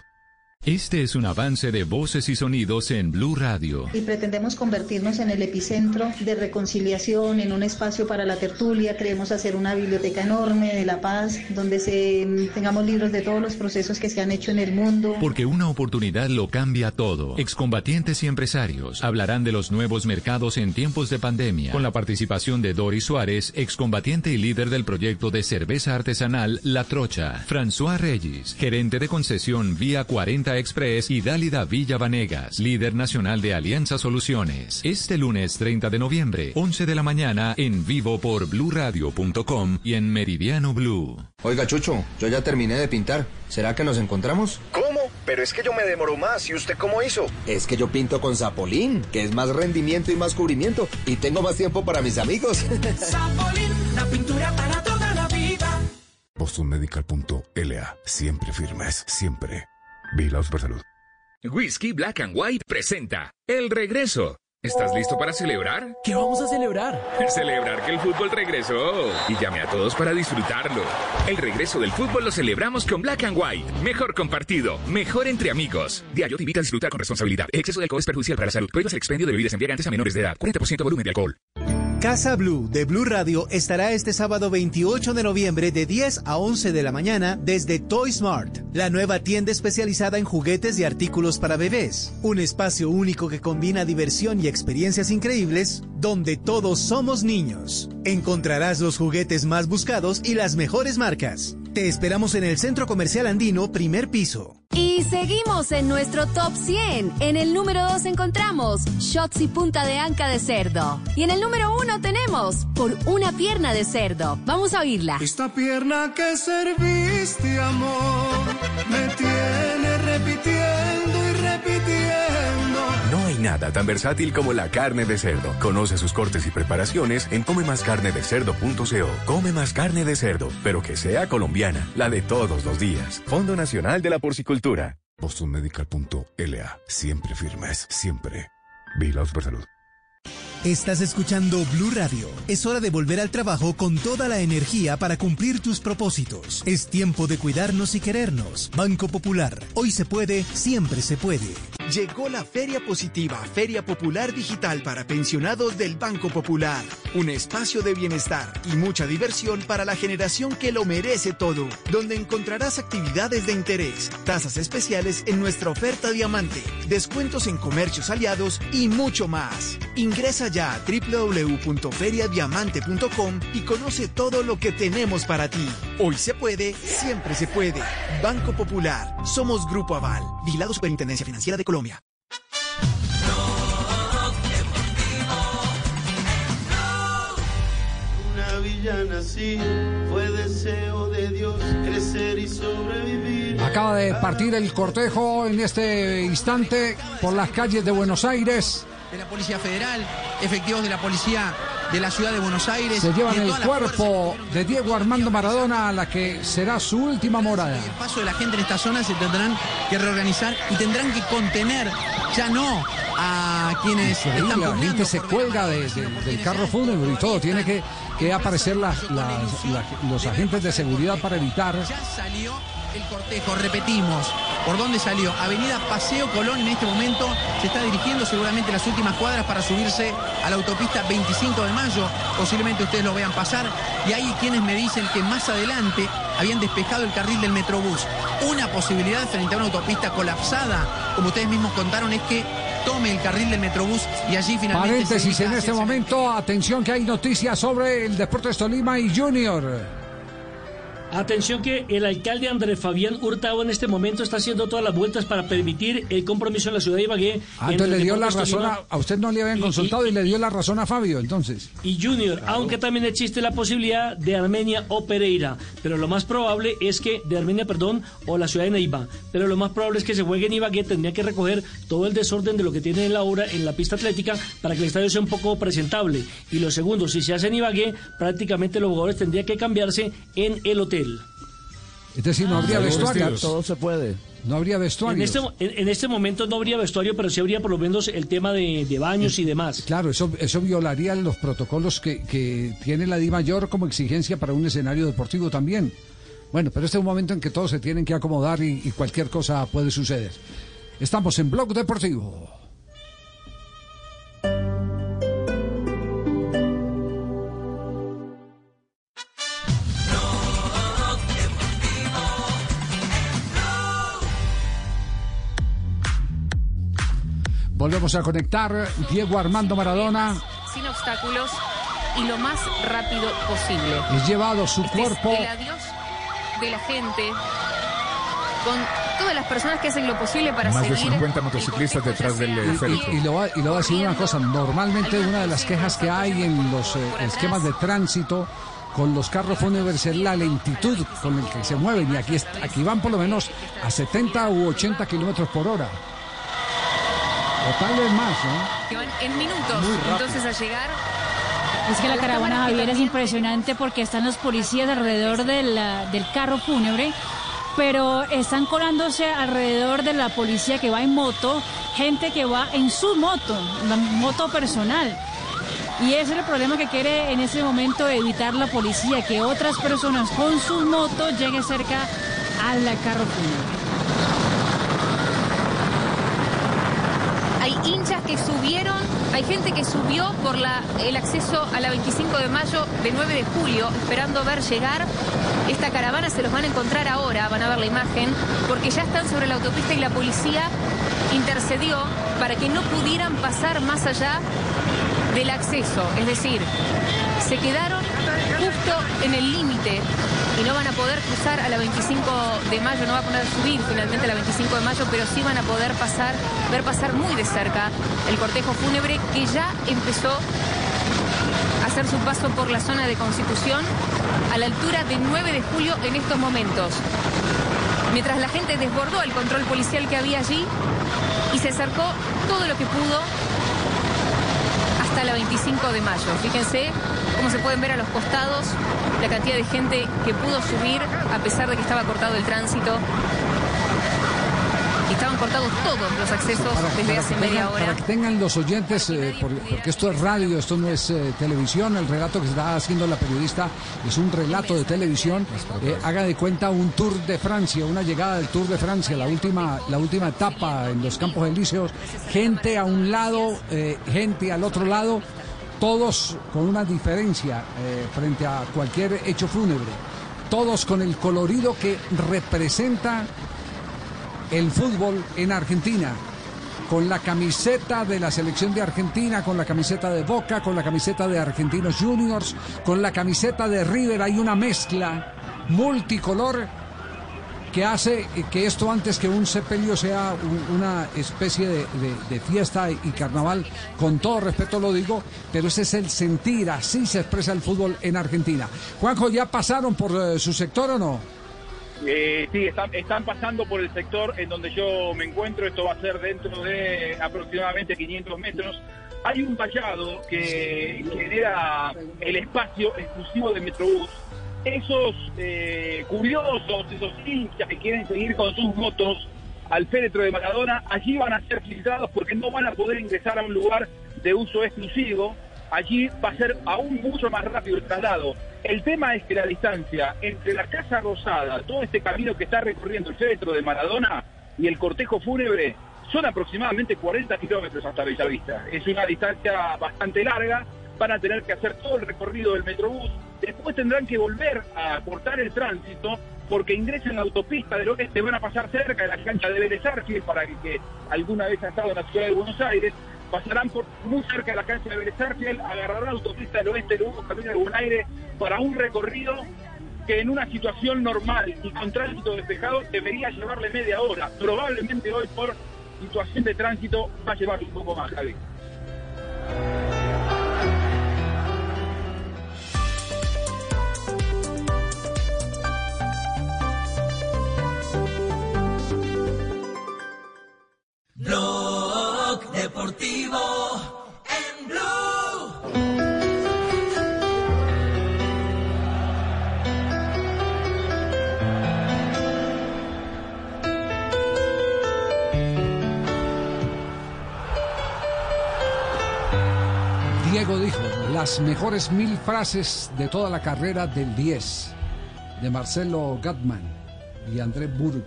S40: Este es un avance de voces y sonidos en Blue Radio.
S77: y pretendemos convertirnos en el epicentro de reconciliación, en un espacio para la tertulia. Queremos hacer una biblioteca enorme de la paz, donde se, mm, tengamos libros de todos los procesos que se han hecho en el mundo.
S40: Porque una oportunidad lo cambia todo. Excombatientes y empresarios hablarán de los nuevos mercados en tiempos de pandemia. Con la participación de Doris Suárez, excombatiente y líder del proyecto de cerveza artesanal La Trocha. François Reyes, gerente de concesión Vía 40 Express y Dálida Villa Vanegas, líder nacional de Alianza Soluciones. Este lunes 30 de noviembre, 11 de la mañana, en vivo por bluradio.com y en Meridiano Blue.
S77: Oiga, Chucho, yo ya terminé de pintar. ¿Será que nos encontramos?
S78: ¿Cómo? Pero es que yo me demoro más. ¿Y usted cómo hizo?
S77: Es que yo pinto con Zapolín, que es más rendimiento y más cubrimiento. Y tengo más tiempo para mis amigos.
S67: Zapolín, la pintura para toda la vida.
S50: BostonMedical.la. Siempre firmes, siempre. Vigilados por salud.
S13: Whisky Black and White presenta El Regreso. ¿Estás listo para celebrar?
S79: ¿Qué vamos a celebrar?
S13: Celebrar que el fútbol regresó. Y llame a todos para disfrutarlo. El regreso del fútbol lo celebramos con Black and White. Mejor compartido, mejor entre amigos. Diario te invita a disfrutar con responsabilidad. El exceso de alcohol es perjudicial para la salud. Prohíbas el expendio de bebidas embriagantes a menores de edad. 40% volumen de alcohol.
S22: Casa Blue de Blue Radio estará este sábado 28 de noviembre de 10 a 11 de la mañana desde Toy Smart, la nueva tienda especializada en juguetes y artículos para bebés. Un espacio único que combina diversión y experiencias increíbles donde todos somos niños. Encontrarás los juguetes más buscados y las mejores marcas. Te esperamos en el Centro Comercial Andino, primer piso.
S60: Y seguimos en nuestro top 100. En el número 2 encontramos shots y punta de anca de cerdo. Y en el número 1 tenemos por una pierna de cerdo. Vamos a oírla.
S67: Esta pierna que serviste, amor, me tiene repitiendo y repitiendo.
S15: Nada tan versátil como la carne de cerdo. Conoce sus cortes y preparaciones en comemascarnedecerdo.co. Come más carne de cerdo, pero que sea colombiana, la de todos los días. Fondo Nacional de la Porcicultura.
S50: BostonMedical.la. Siempre firmes, siempre. Vigilados por salud.
S22: Estás escuchando Blue Radio. Es hora de volver al trabajo con toda la energía para cumplir tus propósitos. Es tiempo de cuidarnos y querernos. Banco Popular. Hoy se puede, siempre se puede.
S16: Llegó la Feria Positiva, Feria Popular Digital para pensionados del Banco Popular. Un espacio de bienestar y mucha diversión para la generación que lo merece todo, donde encontrarás actividades de interés, tasas especiales en nuestra oferta diamante, descuentos en comercios aliados y mucho más. Ingresa ya a www.feriadiamante.com y conoce todo lo que tenemos para ti. Hoy se puede, siempre se puede. Banco Popular. Somos Grupo Aval. Vigilado Superintendencia Financiera de Colombia.
S67: Una villana así fue deseo de Dios crecer y sobrevivir.
S6: Acaba de partir el cortejo en este instante por las calles de Buenos Aires.
S80: De la Policía Federal, efectivos de la Policía de la Ciudad de Buenos Aires.
S6: Se llevan el
S80: las
S6: cuerpo de Diego Armando Maradona a la que será su última morada.
S80: El paso de la gente en esta zona se tendrán que reorganizar y tendrán que contener ya no a quienes están
S6: la gente se cuelga de- de- del carro fúnebre y todo. Tiene que, que aparecer las- las- la- los agentes de seguridad para evitar.
S80: El cortejo, repetimos. ¿Por dónde salió? Avenida Paseo Colón en este momento se está dirigiendo seguramente las últimas cuadras para subirse a la autopista 25 de mayo. Posiblemente ustedes lo vean pasar. Y hay quienes me dicen que más adelante habían despejado el carril del Metrobús. Una posibilidad frente a una autopista colapsada, como ustedes mismos contaron, es que tome el carril del Metrobús y allí finalmente...
S6: Paréntesis en este momento. Atención que hay noticias sobre el Deportes Tolima y Junior.
S32: Atención que el alcalde Andrés Fabián Hurtado en este momento está haciendo todas las vueltas para permitir el compromiso en la ciudad de Ibagué.
S6: Ah, entonces le dio la razón a usted no le habían consultado y, le dio la razón a Fabio, entonces.
S32: y Junior, aunque también existe la posibilidad de Armenia o Pereira, pero lo más probable es que de Armenia, perdón, o la ciudad de Neiva, pero lo más probable es que se juegue en Ibagué, tendría que recoger todo el desorden de lo que tiene en la obra en la pista atlética para que el estadio sea un poco presentable. Y lo segundo, si se hace en Ibagué, prácticamente los jugadores tendrían que cambiarse en el hotel.
S6: Es decir, no habría
S32: Ah,
S6: vestuario.
S31: Todo se puede.
S6: No habría vestuario.
S32: En este, en, en este momento no habría vestuario, pero sí habría por lo menos el tema de, de baños y demás.
S6: Claro, eso, eso violaría los protocolos que, que tiene la Di Mayor como exigencia para un escenario deportivo también. Bueno, pero este es un momento en que todos se tienen que acomodar y, y cualquier cosa puede suceder. Estamos en Blog Deportivo. Volvemos a conectar. Diego Armando Maradona
S37: sin obstáculos y lo más rápido posible.
S6: es llevado su
S37: Este es
S6: cuerpo
S37: el adiós de la gente con todas las personas que hacen lo posible para
S13: Más de
S37: seguir
S13: 50 motociclistas detrás del féretro.
S6: Y, y lo va, y lo va a decir una cosa, normalmente una de las quejas que hay en los eh, esquemas de tránsito con los carros fúnebres es la lentitud con el que se mueven y aquí, aquí van por lo menos a 70 u 80 kilómetros por hora. O tal vez más, ¿no?
S37: que van en minutos. Entonces a llegar
S81: Es que la caravana Javier es impresionante porque están los policías alrededor del, ah, del carro fúnebre, pero están colándose alrededor de la policía que va en moto, gente que va en su moto, la moto personal. Y ese es el problema que quiere en ese momento evitar la policía, que otras personas con sus motos lleguen cerca al carro fúnebre.
S37: Hay hinchas que subieron, hay gente que subió por la, el acceso a la 25 de mayo de 9 de julio, esperando ver llegar esta caravana. Se los van a encontrar ahora, van a ver la imagen, porque ya están sobre la autopista y la policía intercedió para que no pudieran pasar más allá del acceso. Es decir, se quedaron justo en el límite y no van a poder cruzar a la 25 de mayo, no va a poder subir finalmente a la 25 de mayo, pero sí van a poder pasar, ver pasar muy de cerca el cortejo fúnebre que ya empezó a hacer su paso por la zona de Constitución a la altura de 9 de julio en estos momentos. Mientras la gente desbordó el control policial que había allí y se acercó todo lo que pudo hasta la 25 de mayo. Fíjense cómo se pueden ver a los costados la cantidad de gente que pudo subir a pesar de que estaba cortado el tránsito. Y estaban cortados todos los accesos desde
S6: Para
S37: hace
S6: que
S37: media hora.
S6: Para que tengan los oyentes, eh, por- porque esto es radio, esto no es eh, televisión, el relato que está haciendo la periodista es un relato de televisión. Eh, haga de cuenta un Tour de Francia, una llegada del Tour de Francia, la última, la última etapa en los Campos Elíseos, gente a un lado, gente al otro lado, todos con una diferencia eh, frente a cualquier hecho fúnebre, todos con el colorido que representa el fútbol en Argentina. Con la camiseta de la selección de Argentina, con la camiseta de Boca, con la camiseta de Argentinos Juniors, con la camiseta de River, hay una mezcla multicolor que hace que esto antes que un sepelio sea un- una especie de, de- de fiesta y carnaval, con todo respeto lo digo, pero ese es el sentir, así se expresa el fútbol en Argentina. Juanjo, ¿ya pasaron por eh, su sector o no?
S73: Eh, sí, están, están pasando por el sector en donde yo me encuentro. Esto va a ser dentro de aproximadamente 500 metros. Hay un vallado que genera el espacio exclusivo de Metrobús. Esos eh, curiosos, esos hinchas que quieren seguir con sus motos al féretro de Maradona, allí van a ser filtrados porque no van a poder ingresar a un lugar de uso exclusivo. Allí va a ser aún mucho más rápido el traslado. El tema es que la distancia entre la Casa Rosada, todo este camino que está recorriendo el féretro de Maradona y el cortejo fúnebre, son aproximadamente 40 kilómetros hasta Bellavista. Es una distancia bastante larga, van a tener que hacer todo el recorrido del Metrobús, después tendrán que volver a cortar el tránsito porque ingresan a la autopista del oeste, van a pasar cerca de la cancha de Vélez Arfield, para el que alguna vez ha estado en la ciudad de Buenos Aires, pasarán por muy cerca de la cancha de Vélez Arfield, agarrarán la autopista del oeste, luego camino de Buenos Aires para un recorrido que en una situación normal y con tránsito despejado debería llevarle media hora. Probablemente hoy por situación de tránsito va a llevar un poco más, Javi.
S82: Blog Deportivo en Blue.
S6: Diego dijo las mejores mil frases de toda la carrera del 10 de Marcelo Gatman y Andrés Burgo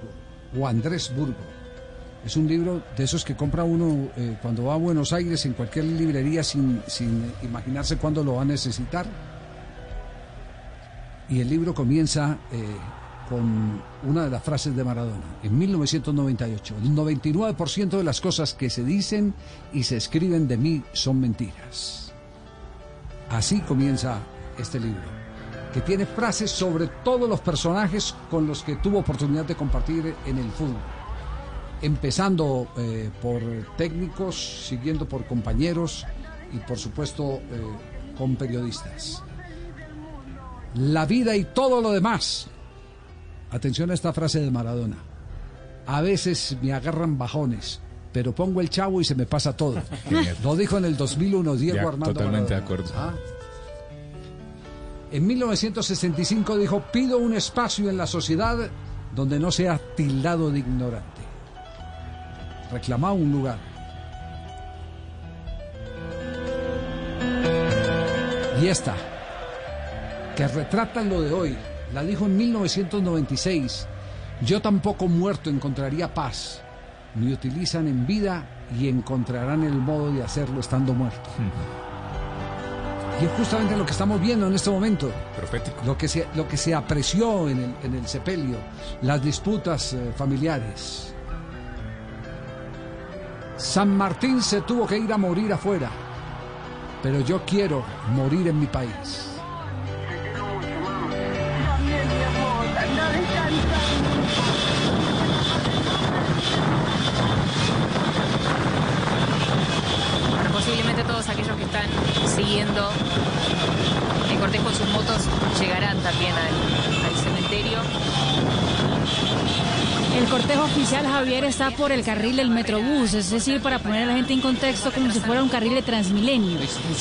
S6: o Andrés Burgo. Es un libro de esos que compra uno eh, cuando va a Buenos Aires en cualquier librería sin, imaginarse cuándo lo va a necesitar. Y el libro comienza eh, con una de las frases de Maradona, en 1998. El 99% de las cosas que se dicen y se escriben de mí son mentiras. Así comienza este libro. que tiene frases sobre todos los personajes con los que tuvo oportunidad de compartir en el fútbol. Empezando eh, por técnicos, siguiendo por compañeros y por supuesto eh, con periodistas. La vida y todo lo demás. Atención a esta frase de Maradona. A veces me agarran bajones, pero pongo el chavo y se me pasa todo. Lo dijo en el 2001 Diego
S13: Ya,
S6: Armando
S13: totalmente de
S6: Maradona.
S13: acuerdo.
S6: Ah. En 1965 dijo, pido un espacio en la sociedad donde no sea tildado de ignorante. Reclamaba un lugar. Y esta, que retrata lo de hoy, la dijo en 1996. Yo tampoco muerto encontraría paz. Me utilizan en vida y encontrarán el modo de hacerlo estando muerto. Y es justamente lo que estamos viendo en este momento.
S13: Profético.
S6: Lo que se, lo que se apreció en el, en el sepelio, las disputas eh, familiares. San Martín se tuvo que ir a morir afuera, pero yo quiero morir en mi país.
S37: Bueno, posiblemente todos aquellos que están siguiendo el cortejo en sus motos llegarán también al, cementerio.
S81: El cortejo oficial Javier está por el carril del Metrobús, es decir, para poner a la gente en contexto como si fuera un carril de Transmilenio.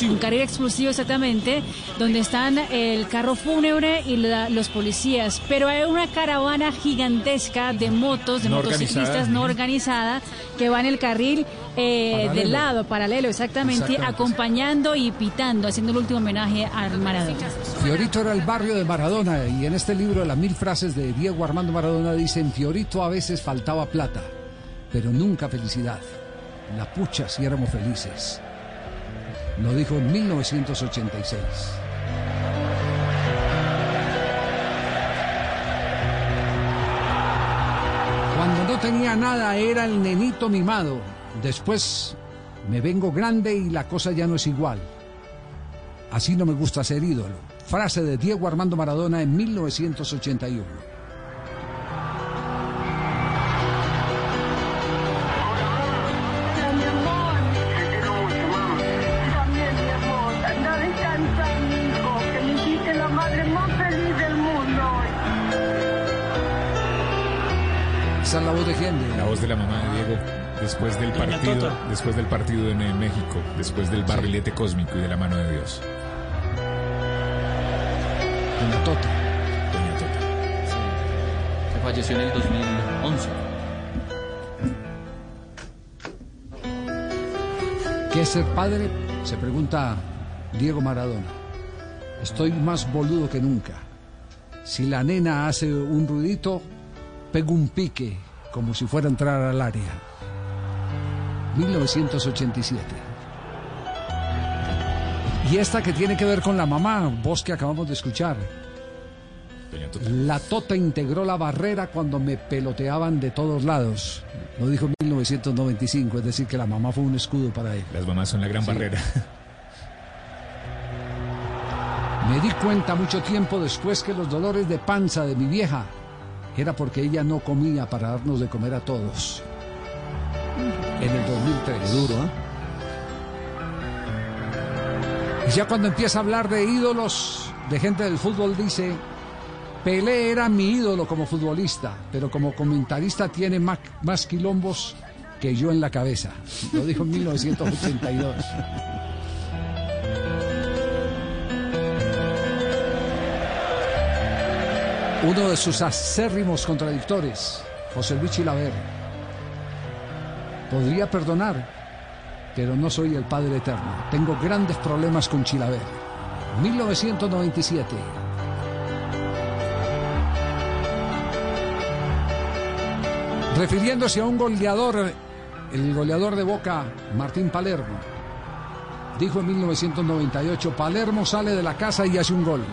S81: Un carril exclusivo exactamente, donde están el carro fúnebre y la- los policías. Pero hay una caravana gigantesca de motos, de
S13: No
S81: motociclistas
S13: organizada.
S81: no organizada, que va en el carril eh, del lado, paralelo, exactamente,
S6: Exactamente.
S81: acompañando y pitando, haciendo el último homenaje al Maradona.
S6: Fiorito era el barrio de Maradona y en este libro las mil frases de Diego Armando Maradona dice, en Fiorito a veces faltaba plata, pero nunca felicidad. La pucha si éramos felices. Lo dijo en 1986. Cuando no tenía nada era el nenito mimado. Después me vengo grande y la cosa ya no es igual. Así no me gusta ser ídolo. Frase de Diego Armando Maradona en 1981.
S13: Después del partido en México, después del barrilete cósmico y de la mano de Dios.
S6: Doña Tota.
S13: Doña Tota.
S83: que falleció en el 2011.
S6: ¿Qué es ser padre? Se pregunta Diego Maradona. Estoy más boludo que nunca. Si la nena hace un ruidito, pego un pique como si fuera a entrar al área. 1987. Y esta que tiene que ver con la mamá, voz que acabamos de escuchar. La Tota integró la barrera cuando me peloteaban de todos lados. Lo dijo en 1995, es decir, que la mamá fue un escudo para él.
S13: Las mamás son la gran
S6: Sí.
S13: barrera.
S6: Me di cuenta mucho tiempo después que los dolores de panza de mi vieja era porque ella no comía para darnos de comer a todos. En el 2003. Duro, ¿eh? Y ya cuando empieza a hablar de ídolos, de gente del fútbol, dice, Pelé era mi ídolo como futbolista, pero como comentarista tiene más, más quilombos que yo en la cabeza. Lo dijo en 1982. Uno de sus acérrimos contradictores, José Luis Chilaver. Podría perdonar, pero no soy el Padre Eterno. Tengo grandes problemas con Chilaver. 1997. Refiriéndose a un goleador, el goleador de Boca, Martín Palermo, dijo en 1998, Palermo sale de la casa y hace un gol.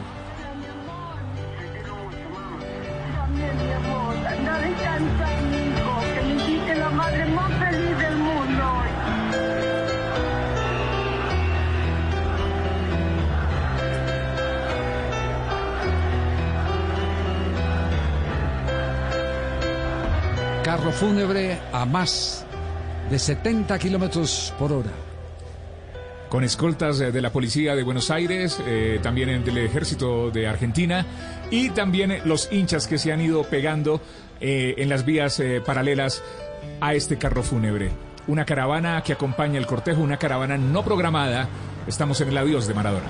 S6: Carro fúnebre a más de 70 kilómetros por hora.
S13: Con escoltas eh, de la policía de Buenos Aires, eh, también en- del ejército de Argentina y también los hinchas que se han ido pegando eh, en las vías eh, paralelas a este carro fúnebre. Una caravana que acompaña el cortejo, una caravana no programada. Estamos en el adiós de Maradona.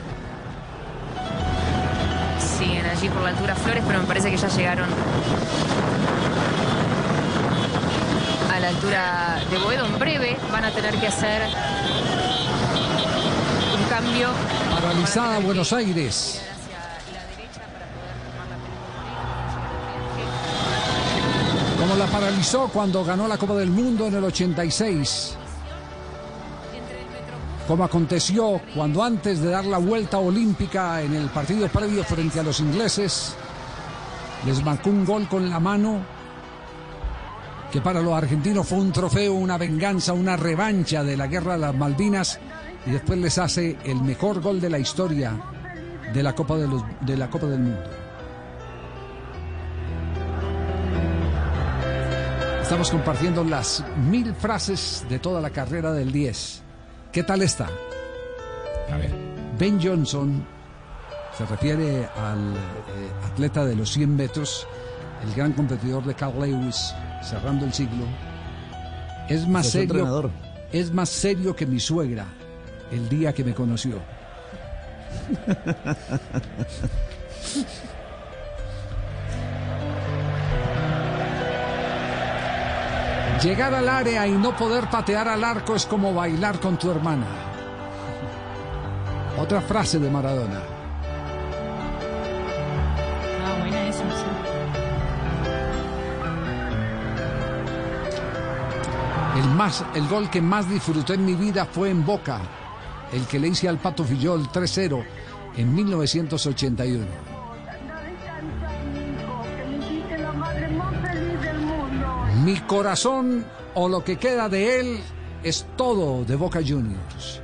S37: Siguen allí por la altura Flores, pero me parece que ya llegaron altura de Boedo. En breve van a tener que hacer un cambio.
S6: Paralizada Buenos Aires. Como la paralizó cuando ganó la Copa del Mundo en el 86. Como aconteció cuando antes de dar la vuelta olímpica en el partido previo frente a los ingleses, les marcó un gol con la mano que para los argentinos fue un trofeo, una venganza, una revancha de la guerra de las Malvinas y después les hace el mejor gol de la historia de la Copa, de los- de la Copa del Mundo. Estamos compartiendo las mil frases de toda la carrera del 10. ¿Qué tal está?
S13: A ver.
S6: Ben Johnson se refiere al eh, atleta de los 100 metros, el gran competidor de Carl Lewis, cerrando el siglo. Es más
S31: Es
S6: serio.
S31: entrenador.
S6: Es más serio que mi suegra el día que me conoció. Llegar al área y no poder patear al arco es como bailar con tu hermana. Otra frase de Maradona. El, más, el gol que más disfruté en mi vida fue en Boca, el que le hice al Pato Fillol 3-0 en 1981.
S67: Que me hiciste la madre más feliz del mundo.
S6: Mi corazón o lo que queda de él es todo de Boca Juniors.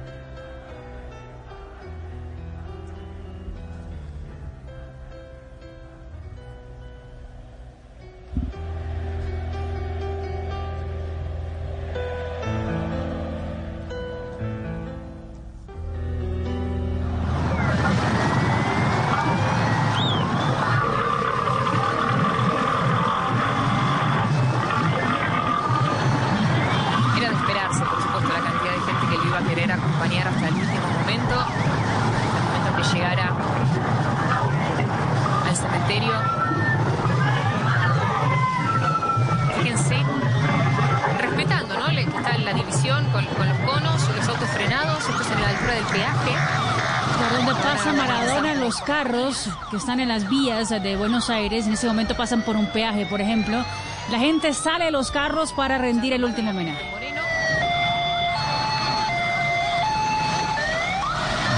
S81: Están en las vías de Buenos Aires, en ese momento pasan por un peaje, por ejemplo. La gente sale de los carros para rendir el último homenaje.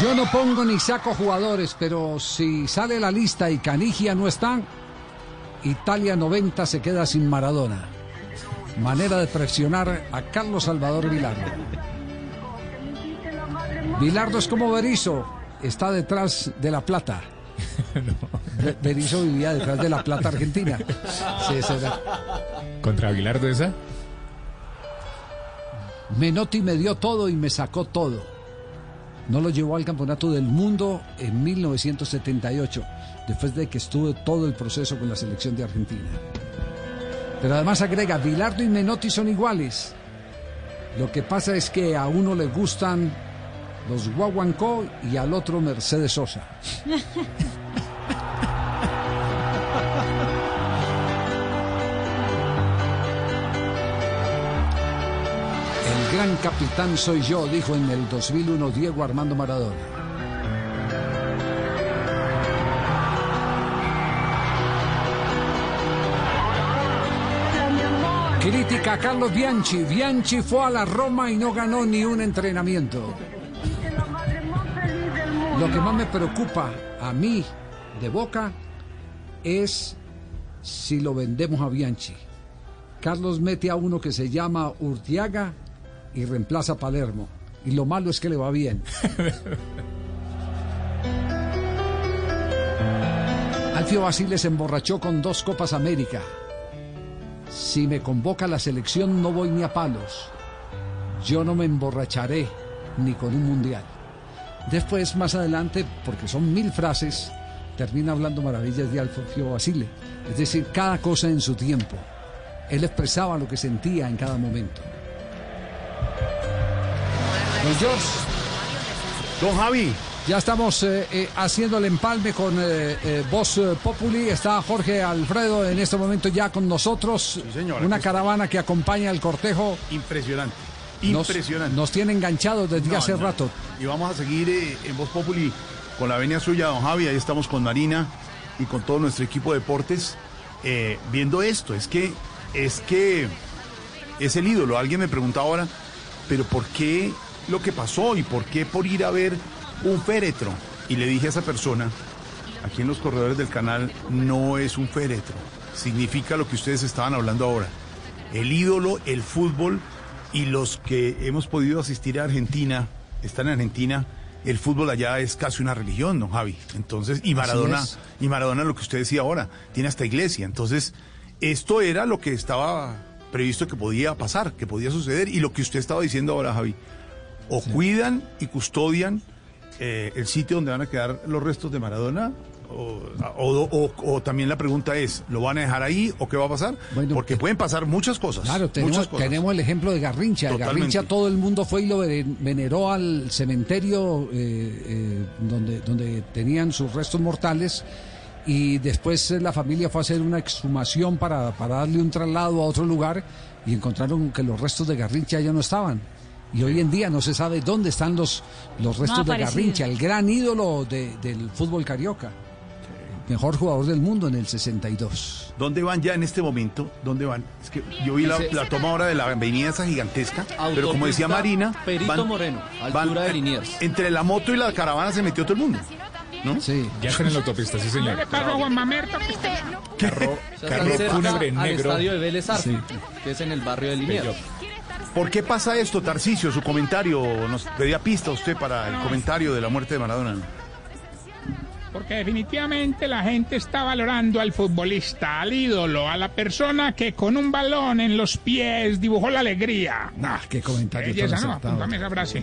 S6: Yo no pongo ni saco jugadores, pero si sale la lista y Canigia no está, Italia 90 se queda sin Maradona. Manera de presionar a Carlos Salvador Vilardo. Vilardo es como Berizzo, está detrás de la plata. Be- Berizzo vivía detrás de la plata argentina. Sí, esa era.
S13: ¿Contra Aguilardo esa?
S6: Menotti me dio todo y me sacó todo. No lo llevó al campeonato del mundo en 1978, después de que estuvo todo el proceso con la selección de Argentina. Pero además agrega, Bilardo y Menotti son iguales. Lo que pasa es que a uno le gustan los Guaguancó y al otro Mercedes Sosa. gran capitán soy yo, dijo en el 2001 Diego Armando Maradona. Crítica a Carlos Bianchi. Bianchi fue a la Roma y no ganó ni un entrenamiento. Lo que más me preocupa a mí de Boca es si lo vendemos a Bianchi. Carlos mete a uno que se llama Urtiaga y reemplaza a Palermo. Y lo malo es que le va bien. Alfio Basile se emborrachó con dos Copas América. si me convoca la selección no voy ni a palos. Yo no me emborracharé ni con un mundial. Después, más adelante, porque son mil frases, termina hablando maravillas de Alfio Basile. Es decir, cada cosa en su tiempo. Él expresaba lo que sentía en cada momento. Don George.
S84: Don Javi.
S6: Ya estamos eh, eh, haciendo el empalme con eh, eh, Voz Populi. Está Jorge Alfredo en este momento ya con nosotros.
S84: señor,
S6: Una caravana que acompaña el cortejo.
S84: Impresionante. Impresionante.
S6: Nos, tiene enganchados desde
S84: No,
S6: hace
S84: no.
S6: rato.
S84: Y vamos a seguir en Voz Populi con la venia suya, don Javi. Ahí estamos con Marina y con todo nuestro equipo de deportes viendo esto. Es que, es que es el ídolo. Alguien me pregunta ahora, pero ¿por qué lo que pasó y por qué por ir a ver un féretro? Y le dije a esa persona, aquí en los corredores del canal, no es un féretro. Significa lo que ustedes estaban hablando ahora. El ídolo, el fútbol y los que hemos podido asistir a Argentina, están en Argentina, el fútbol allá es casi una religión, don Javi. Entonces, y Maradona, y Maradona lo que usted decía ahora, tiene hasta iglesia. Entonces, esto era lo que estaba previsto que podía pasar, que podía suceder, y lo que usted estaba diciendo ahora, Javi. O cuidan y custodian eh, el sitio donde van a quedar los restos de Maradona, o, o- o- o también la pregunta es, ¿lo van a dejar ahí o qué va a pasar? Porque pueden pasar muchas cosas.
S6: Claro, tenemos,
S84: muchas cosas.
S6: tenemos el ejemplo de Garrincha.
S84: Totalmente.
S6: Garrincha todo el mundo fue y lo ven- veneró al cementerio eh, eh, donde, donde tenían sus restos mortales y después eh, la familia fue a hacer una exhumación para, para darle un traslado a otro lugar y encontraron que los restos de Garrincha ya no estaban. Y hoy en día no se sabe dónde están los, los restos de. Garrincha, el gran ídolo de- del fútbol carioca. Mejor jugador del mundo en el 62.
S84: ¿Dónde van ya en este momento? ¿Dónde van? Es que yo vi la, toma ahora de la avenida esa gigantesca, pero como decía Marina,
S26: Perito Moreno, altura de Liniers.
S84: Entre la moto y la caravana se metió todo el mundo. ¿No?
S6: Sí.
S13: Ya en la autopista, sí, señor.
S85: ¿Qué pasó, Juan Mamerto?
S13: Carro, carro
S26: al
S13: negro.
S26: estadio de Vélez Arce, que es en el barrio de Liniers.
S84: ¿Por qué pasa esto, Tarcicio? Su comentario, nos pedía pista usted para el comentario de la muerte de Maradona.
S85: Porque definitivamente la gente está valorando al futbolista, al ídolo, a la persona que con un balón en los pies dibujó la alegría.
S6: Ah, qué comentario tan
S85: Belleza, ¿no? Apúntame esa frase.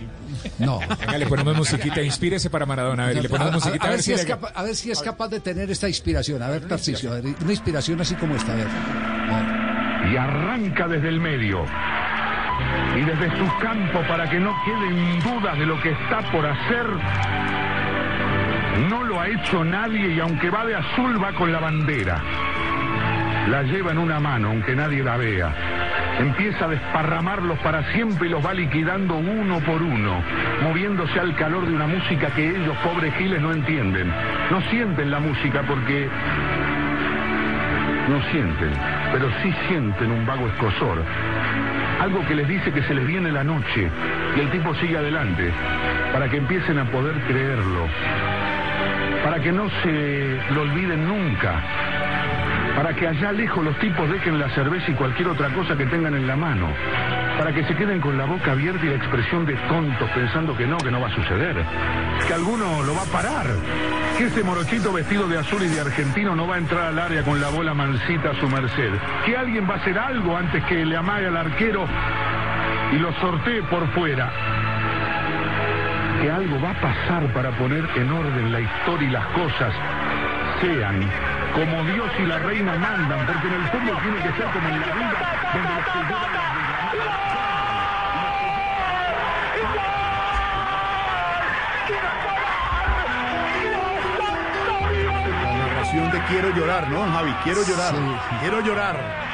S6: No.
S13: Venga, le ponemos musiquita, inspírese para Maradona. A ver, y le ponemos musiquita
S6: a
S13: a
S6: ver
S13: ver
S6: si
S13: si
S6: es
S13: le-
S6: capa- a ver si es capaz de tener esta inspiración. A ver, Tarcisio, a ver, una inspiración así como esta. A ver.
S30: y arranca desde el medio y desde su campo para que no queden dudas de lo que está por hacer. No lo ha hecho nadie y aunque va de azul va con la bandera. La lleva en una mano aunque nadie la vea. Empieza a desparramarlos para siempre y los va liquidando uno por uno, moviéndose al calor de una música que ellos, pobres giles, no entienden. No sienten la música porque no sienten, pero sí sienten un vago escosor. Algo que les dice que se les viene la noche y el tipo sigue adelante para que empiecen a poder creerlo, para que no se lo olviden nunca, para que allá lejos los tipos dejen la cerveza y cualquier otra cosa que tengan en la mano, para que se queden con la boca abierta y la expresión de tontos pensando que no, que no va a suceder, que alguno lo va a parar, que ese morochito vestido de azul y de argentino no va a entrar al área con la bola mansita a su merced, que alguien va a hacer algo antes que le amague al arquero y lo sortee por fuera. Que algo va a pasar para poner en orden la historia y las cosas sean como Dios y la reina mandan, porque en el fútbol tiene que ser como en la vida, donde los que llevan
S84: de Quiero llorar, ¿no, Javi? Quiero llorar. Quiero llorar.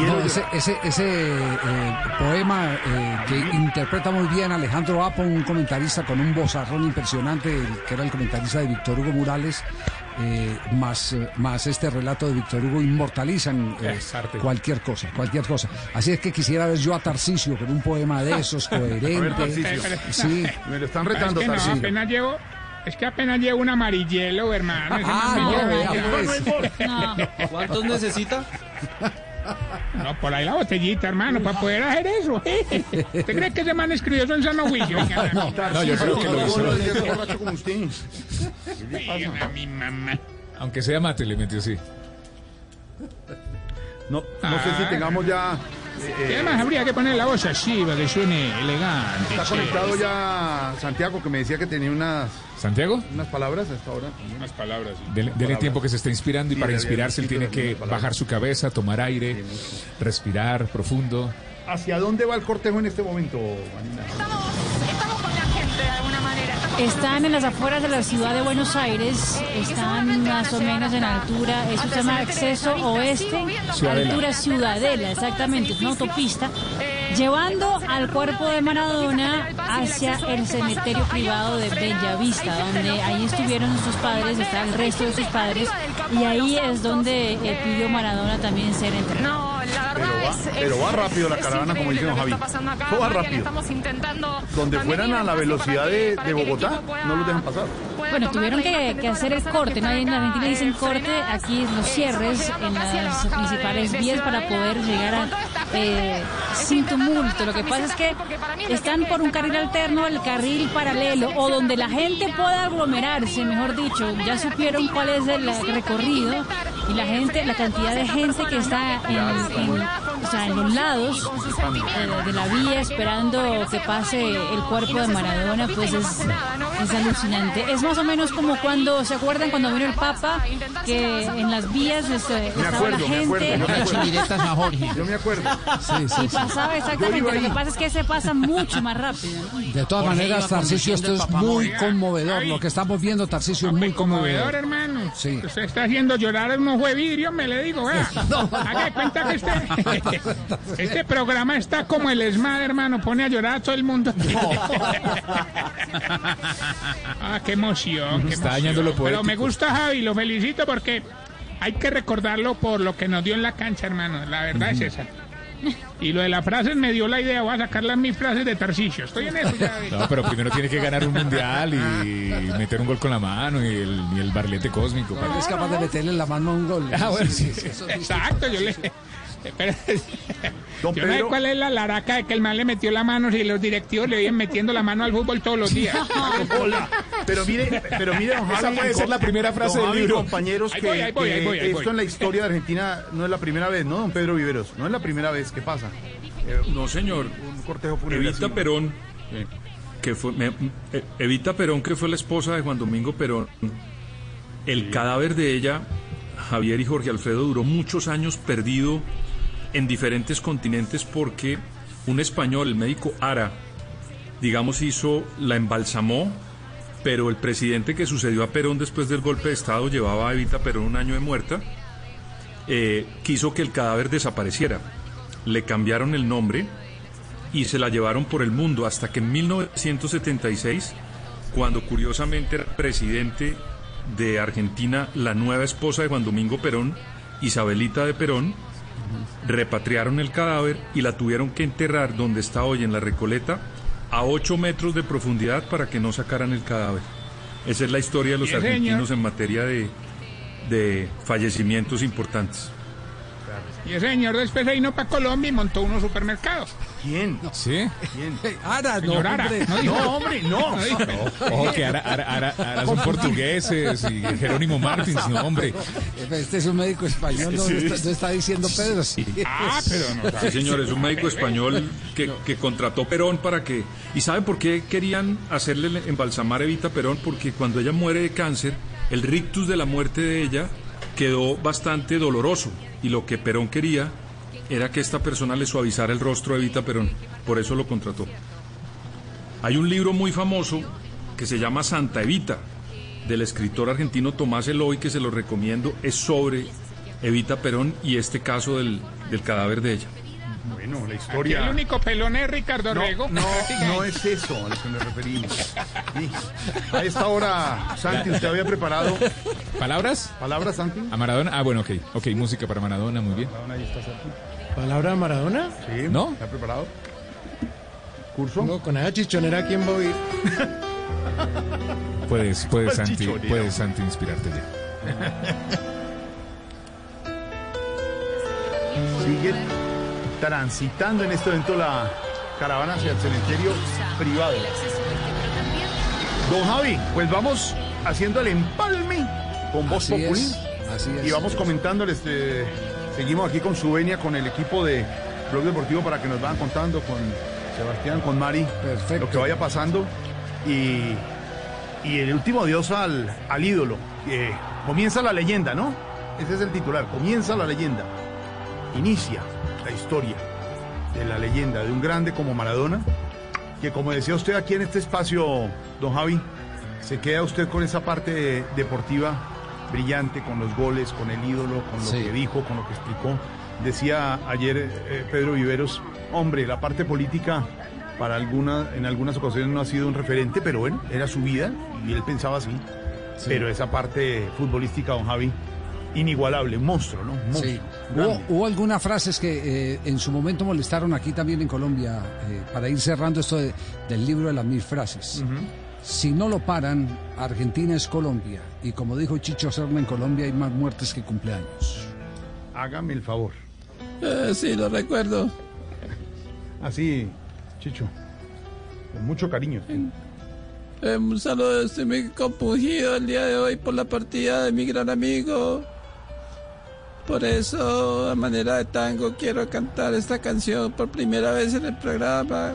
S6: No, ese ese, ese eh, poema eh, que interpreta muy bien Alejandro Apo, un comentarista con un vozarrón impresionante, el- que era el comentarista de Víctor Hugo Morales, eh, más, más este relato de Víctor Hugo inmortalizan eh,
S13: Es
S6: cualquier cosa, cualquier cosa. Así es que quisiera ver yo a Tarcisio con un poema de esos, coherente.
S84: Tarcisio.
S6: Sí.
S84: Me lo están
S85: Es
S84: retando,
S85: que no, apenas llevo, es que apenas llevo un amarillelo, hermano. Eso
S6: Ah,
S85: no,
S6: no,
S85: no,
S6: vea,
S85: no,
S6: pues.
S85: no, no.
S26: ¿Cuántos necesita?
S85: No, por ahí la botellita, hermano, para poder hacer eso. ¿Usted cree que ese man escribió eso en sano juicio?
S13: No, yo creo que lo hizo.
S85: Oigan a mi mamá.
S13: Aunque sea mate, le metió sí.
S84: No, no sé si tengamos ya... eh,
S85: Y además habría que poner la voz así para que suene elegante.
S84: Está
S85: che.
S84: conectado ya Santiago, que me decía que tenía unas,
S13: ¿Santiago?
S84: unas palabras a esta hora.
S85: Unas palabras.
S13: Dele, dele tiempo que se está inspirando y
S84: Sí,
S13: para inspirarse él tiene que
S84: de
S13: bajar su cabeza, tomar aire, respirar profundo.
S84: ¿Hacia dónde va el cortejo en este momento, Marina?
S81: Están en las afueras de la ciudad de Buenos Aires, están más o menos en altura, eso se llama acceso oeste,
S72: Ciudadela.
S81: altura ciudadela, exactamente, es una autopista, llevando al cuerpo de Maradona hacia el cementerio privado de Bellavista, donde ahí estuvieron sus padres, está el resto de sus padres, y ahí es donde eh, pidió Maradona también ser enterrado.
S84: Pero va-
S37: es,
S84: pero
S37: es-
S84: va rápido la caravana, como
S37: que
S84: Javi. Todo va rápido.
S37: Estamos intentando
S84: Donde fueran a la velocidad de, Bogotá,
S37: pueda-
S84: no los dejan pasar.
S81: Bueno, tuvieron que, que hacer el corte, ¿no? En Argentina dicen corte, aquí los cierres en las principales vías para poder llegar a, eh, sin tumulto. Lo que pasa es que están por un carril alterno, el carril paralelo, o donde la gente pueda aglomerarse, mejor dicho. Ya supieron cuál es el recorrido y la gente, la cantidad de gente que está en, en- o sea, en los lados eh, de la vía esperando que pase el cuerpo de Maradona, pues es, es alucinante. Es más o menos como cuando, ¿se acuerdan cuando vino el Papa? Que en las vías este, estaba
S84: acuerdo,
S81: la
S84: me acuerdo.
S81: gente.
S84: Yo me acuerdo.
S80: Indirectas a Jorge.
S84: Yo me acuerdo.
S81: Y pasaba exactamente. Lo que pasa es que se pasa mucho más rápido. ¿no?
S6: De todas
S80: Jorge
S6: maneras, Tarcisio, esto es muy conmovedor. Lo que estamos viendo, Tarcisio, es muy
S85: Conmovedor,
S6: conmovedor.
S85: hermano.
S6: Sí.
S85: Usted está haciendo llorar a unos fue vidrio, me le digo. Haga de cuenta que este, este programa está como el ESMAD, hermano. Pone a llorar a todo el mundo. ah, qué emoción. Qué
S13: Está
S85: emoción.
S13: dañando lo
S85: Pero me gusta, Javi, lo felicito porque hay que recordarlo por lo que nos dio en la cancha, hermano. La verdad es esa. Y lo de las frases me dio la idea. Voy a sacar las mis frases de Tarcisio. Estoy en eso ya.
S13: No, pero primero tiene que ganar un mundial y meter un gol con la mano y el, y el barlete cósmico. para-
S6: Es capaz de meterle la mano a un gol.
S13: Ah, bueno, sí.
S85: Exacto, yo le. Pero,
S84: Don
S85: yo no sé cuál es la laraca de que el man le metió la mano si los directivos le vienen metiendo la mano al fútbol todos los días.
S84: Hola. Pero mire, pero mire, don
S13: Esa
S84: Javi,
S13: puede ser la primera frase
S84: don
S13: del
S84: Javi,
S13: libro.
S84: compañeros,
S85: Ahí
S84: que,
S85: voy, ahí voy,
S84: que
S85: ahí voy, ahí
S84: esto en la historia de Argentina no es la primera vez, ¿no, don Pedro Viveros? No es la primera vez que pasa. Eh,
S72: No, señor.
S84: un cortejo
S72: Evita
S84: así.
S72: Perón, que fue me- eh, Evita Perón, que fue la esposa de Juan Domingo Perón. El cadáver de ella, Javier y Jorge Alfredo, duró muchos años perdido en diferentes continentes porque un español, el médico Ara, digamos, hizo, la embalsamó, pero el presidente que sucedió a Perón después del golpe de Estado llevaba a Evita Perón un año de muerta, eh, quiso que el cadáver desapareciera. Le cambiaron el nombre y se la llevaron por el mundo hasta que en 1976, cuando curiosamente era presidente de Argentina, la nueva esposa de Juan Domingo Perón, Isabelita de Perón, repatriaron el cadáver y la tuvieron que enterrar donde está hoy en la Recoleta a 8 metros de profundidad para que no sacaran el cadáver. Esa es la historia de los argentinos en materia de, de fallecimientos importantes.
S85: Y ese señor después se vino para Colombia y montó unos supermercados.
S84: ¿Quién?
S13: ¿Sí?
S84: ¿Quién?
S6: Ara, no,
S85: Señor Ara.
S6: hombre.
S85: No, dijo.
S84: No, hombre, no.
S85: No dijo.
S13: Ojo, que ahora, ahora- ahora- ahora son portugueses y Jerónimo Martins, no, hombre.
S6: Este es un médico español, no,
S72: Sí.
S6: está, no está diciendo Pedro. Sí.
S85: Ah, pero no.
S72: Sí, señor, es un médico español que, que contrató Perón para que... ¿Y sabe por qué querían hacerle embalsamar a Evita Perón? Porque cuando ella muere de cáncer, el rictus de la muerte de ella quedó bastante doloroso. Y lo que Perón quería era que esta persona le suavizara el rostro a Evita Perón. Por eso lo contrató. Hay un libro muy famoso que se llama Santa Evita, del escritor argentino Tomás Eloy, que se lo recomiendo, es sobre Evita Perón y este caso del, del cadáver de ella.
S84: Bueno, la
S85: Aquí el
S84: historia.
S85: único pelón es Ricardo
S84: No,
S85: Rego.
S84: no, no es eso a lo que me referimos. Sí. A esta hora, Santi, ¿usted había preparado
S13: ¿Palabras?
S84: palabras, Santi?
S13: ¿A Maradona? Ah, bueno, ok. Ok, música para Maradona, muy bien.
S84: Ahí está Santi.
S86: ¿Palabra de Maradona?
S84: Sí,
S13: ¿No?
S84: ¿Está preparado? ¿Curso?
S86: No, con esa chichonera, ¿quién va a oír?
S13: Puedes, puedes, Santi, puedes, Santi, inspirarte ya.
S84: Sigue transitando en este evento la caravana hacia el cementerio privado. Don Javi, pues vamos haciendo el empalme con Voz
S6: Así
S84: Populi
S6: es, así es.
S84: y vamos comentándoles este, Seguimos aquí con su venia, con el equipo de Blog Deportivo para que nos vayan contando con Sebastián, con Mari, lo que vaya pasando. Y, y el último adiós al, al ídolo. comienza la leyenda, ¿no? Ese es el titular, comienza la leyenda. Inicia la historia de la leyenda de un grande como Maradona, que como decía usted aquí en este espacio, don Javi, se queda usted con esa parte deportiva brillante, con los goles, con el ídolo, con lo
S6: Sí.
S84: que dijo, con lo que explicó. Decía ayer eh, Pedro Viveros, hombre, la parte política para alguna, en algunas ocasiones no ha sido un referente, pero bueno, era su vida y él pensaba así. Pero esa parte futbolística, don Javi, inigualable, un monstruo, ¿no? Un monstruo.
S6: Sí. Hubo, hubo algunas frases que eh, en su momento molestaron aquí también en Colombia, eh, para ir cerrando esto de- del libro de las mil frases. Si no lo paran, Argentina es Colombia. Y como dijo Chicho Serna, en Colombia hay más muertes que cumpleaños.
S84: Hágame el favor.
S87: Eh, sí, lo recuerdo.
S84: Así, Chicho. Con mucho cariño.
S87: Eh, un saludo, estoy muy compungido el día de hoy por la partida de mi gran amigo. Por eso, a manera de tango, quiero cantar esta canción por primera vez en el programa.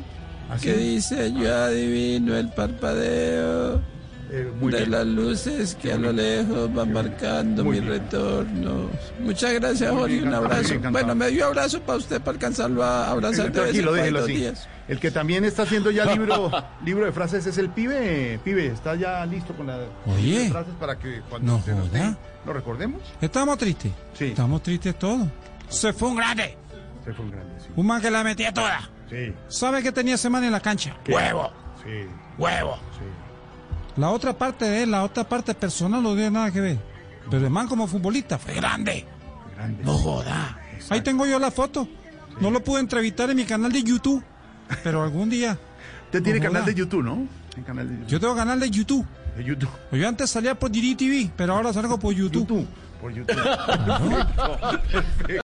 S84: ¿Ah,
S87: que dice, yo adivino el parpadeo
S84: Eh, muy
S87: de
S84: bien.
S87: las luces que a lo lejos van marcando
S84: Muy
S87: mi
S84: bien.
S87: retorno. Muchas gracias,
S84: Muy
S87: Jorge.
S84: bien
S87: Un abrazo. Bueno, medio abrazo para usted para alcanzarlo a abrazar de vez en días.
S84: El que también está haciendo ya libro, libro de frases es el pibe. Pibe, está ya listo con la
S88: Oye.
S84: libro de frases para que cuando
S88: No
S84: se nos dé, lo recordemos.
S88: Estamos tristes.
S84: Sí.
S88: Estamos tristes todos. Se fue un grande.
S84: Se fue un grande, sí.
S88: Un man que la metía toda.
S84: Sí.
S88: ¿Sabe qué tenía ese man en la cancha?
S84: ¿Qué?
S88: Huevo.
S84: Sí.
S88: Huevo.
S84: Sí.
S88: La otra parte de él, la otra parte personal no tiene nada que ver. Pero el man como futbolista fue grande.
S84: Grande.
S88: No joda. Ahí tengo yo la foto. No lo pude entrevistar en mi canal de YouTube. Pero algún día.
S84: Usted tiene
S88: No
S84: canal
S88: joda.
S84: de YouTube, ¿no? Tiene canal de YouTube.
S88: Yo tengo canal de YouTube.
S84: De YouTube.
S88: Yo antes salía por Diri TV, pero ahora salgo por YouTube.
S84: YouTube. Por YouTube.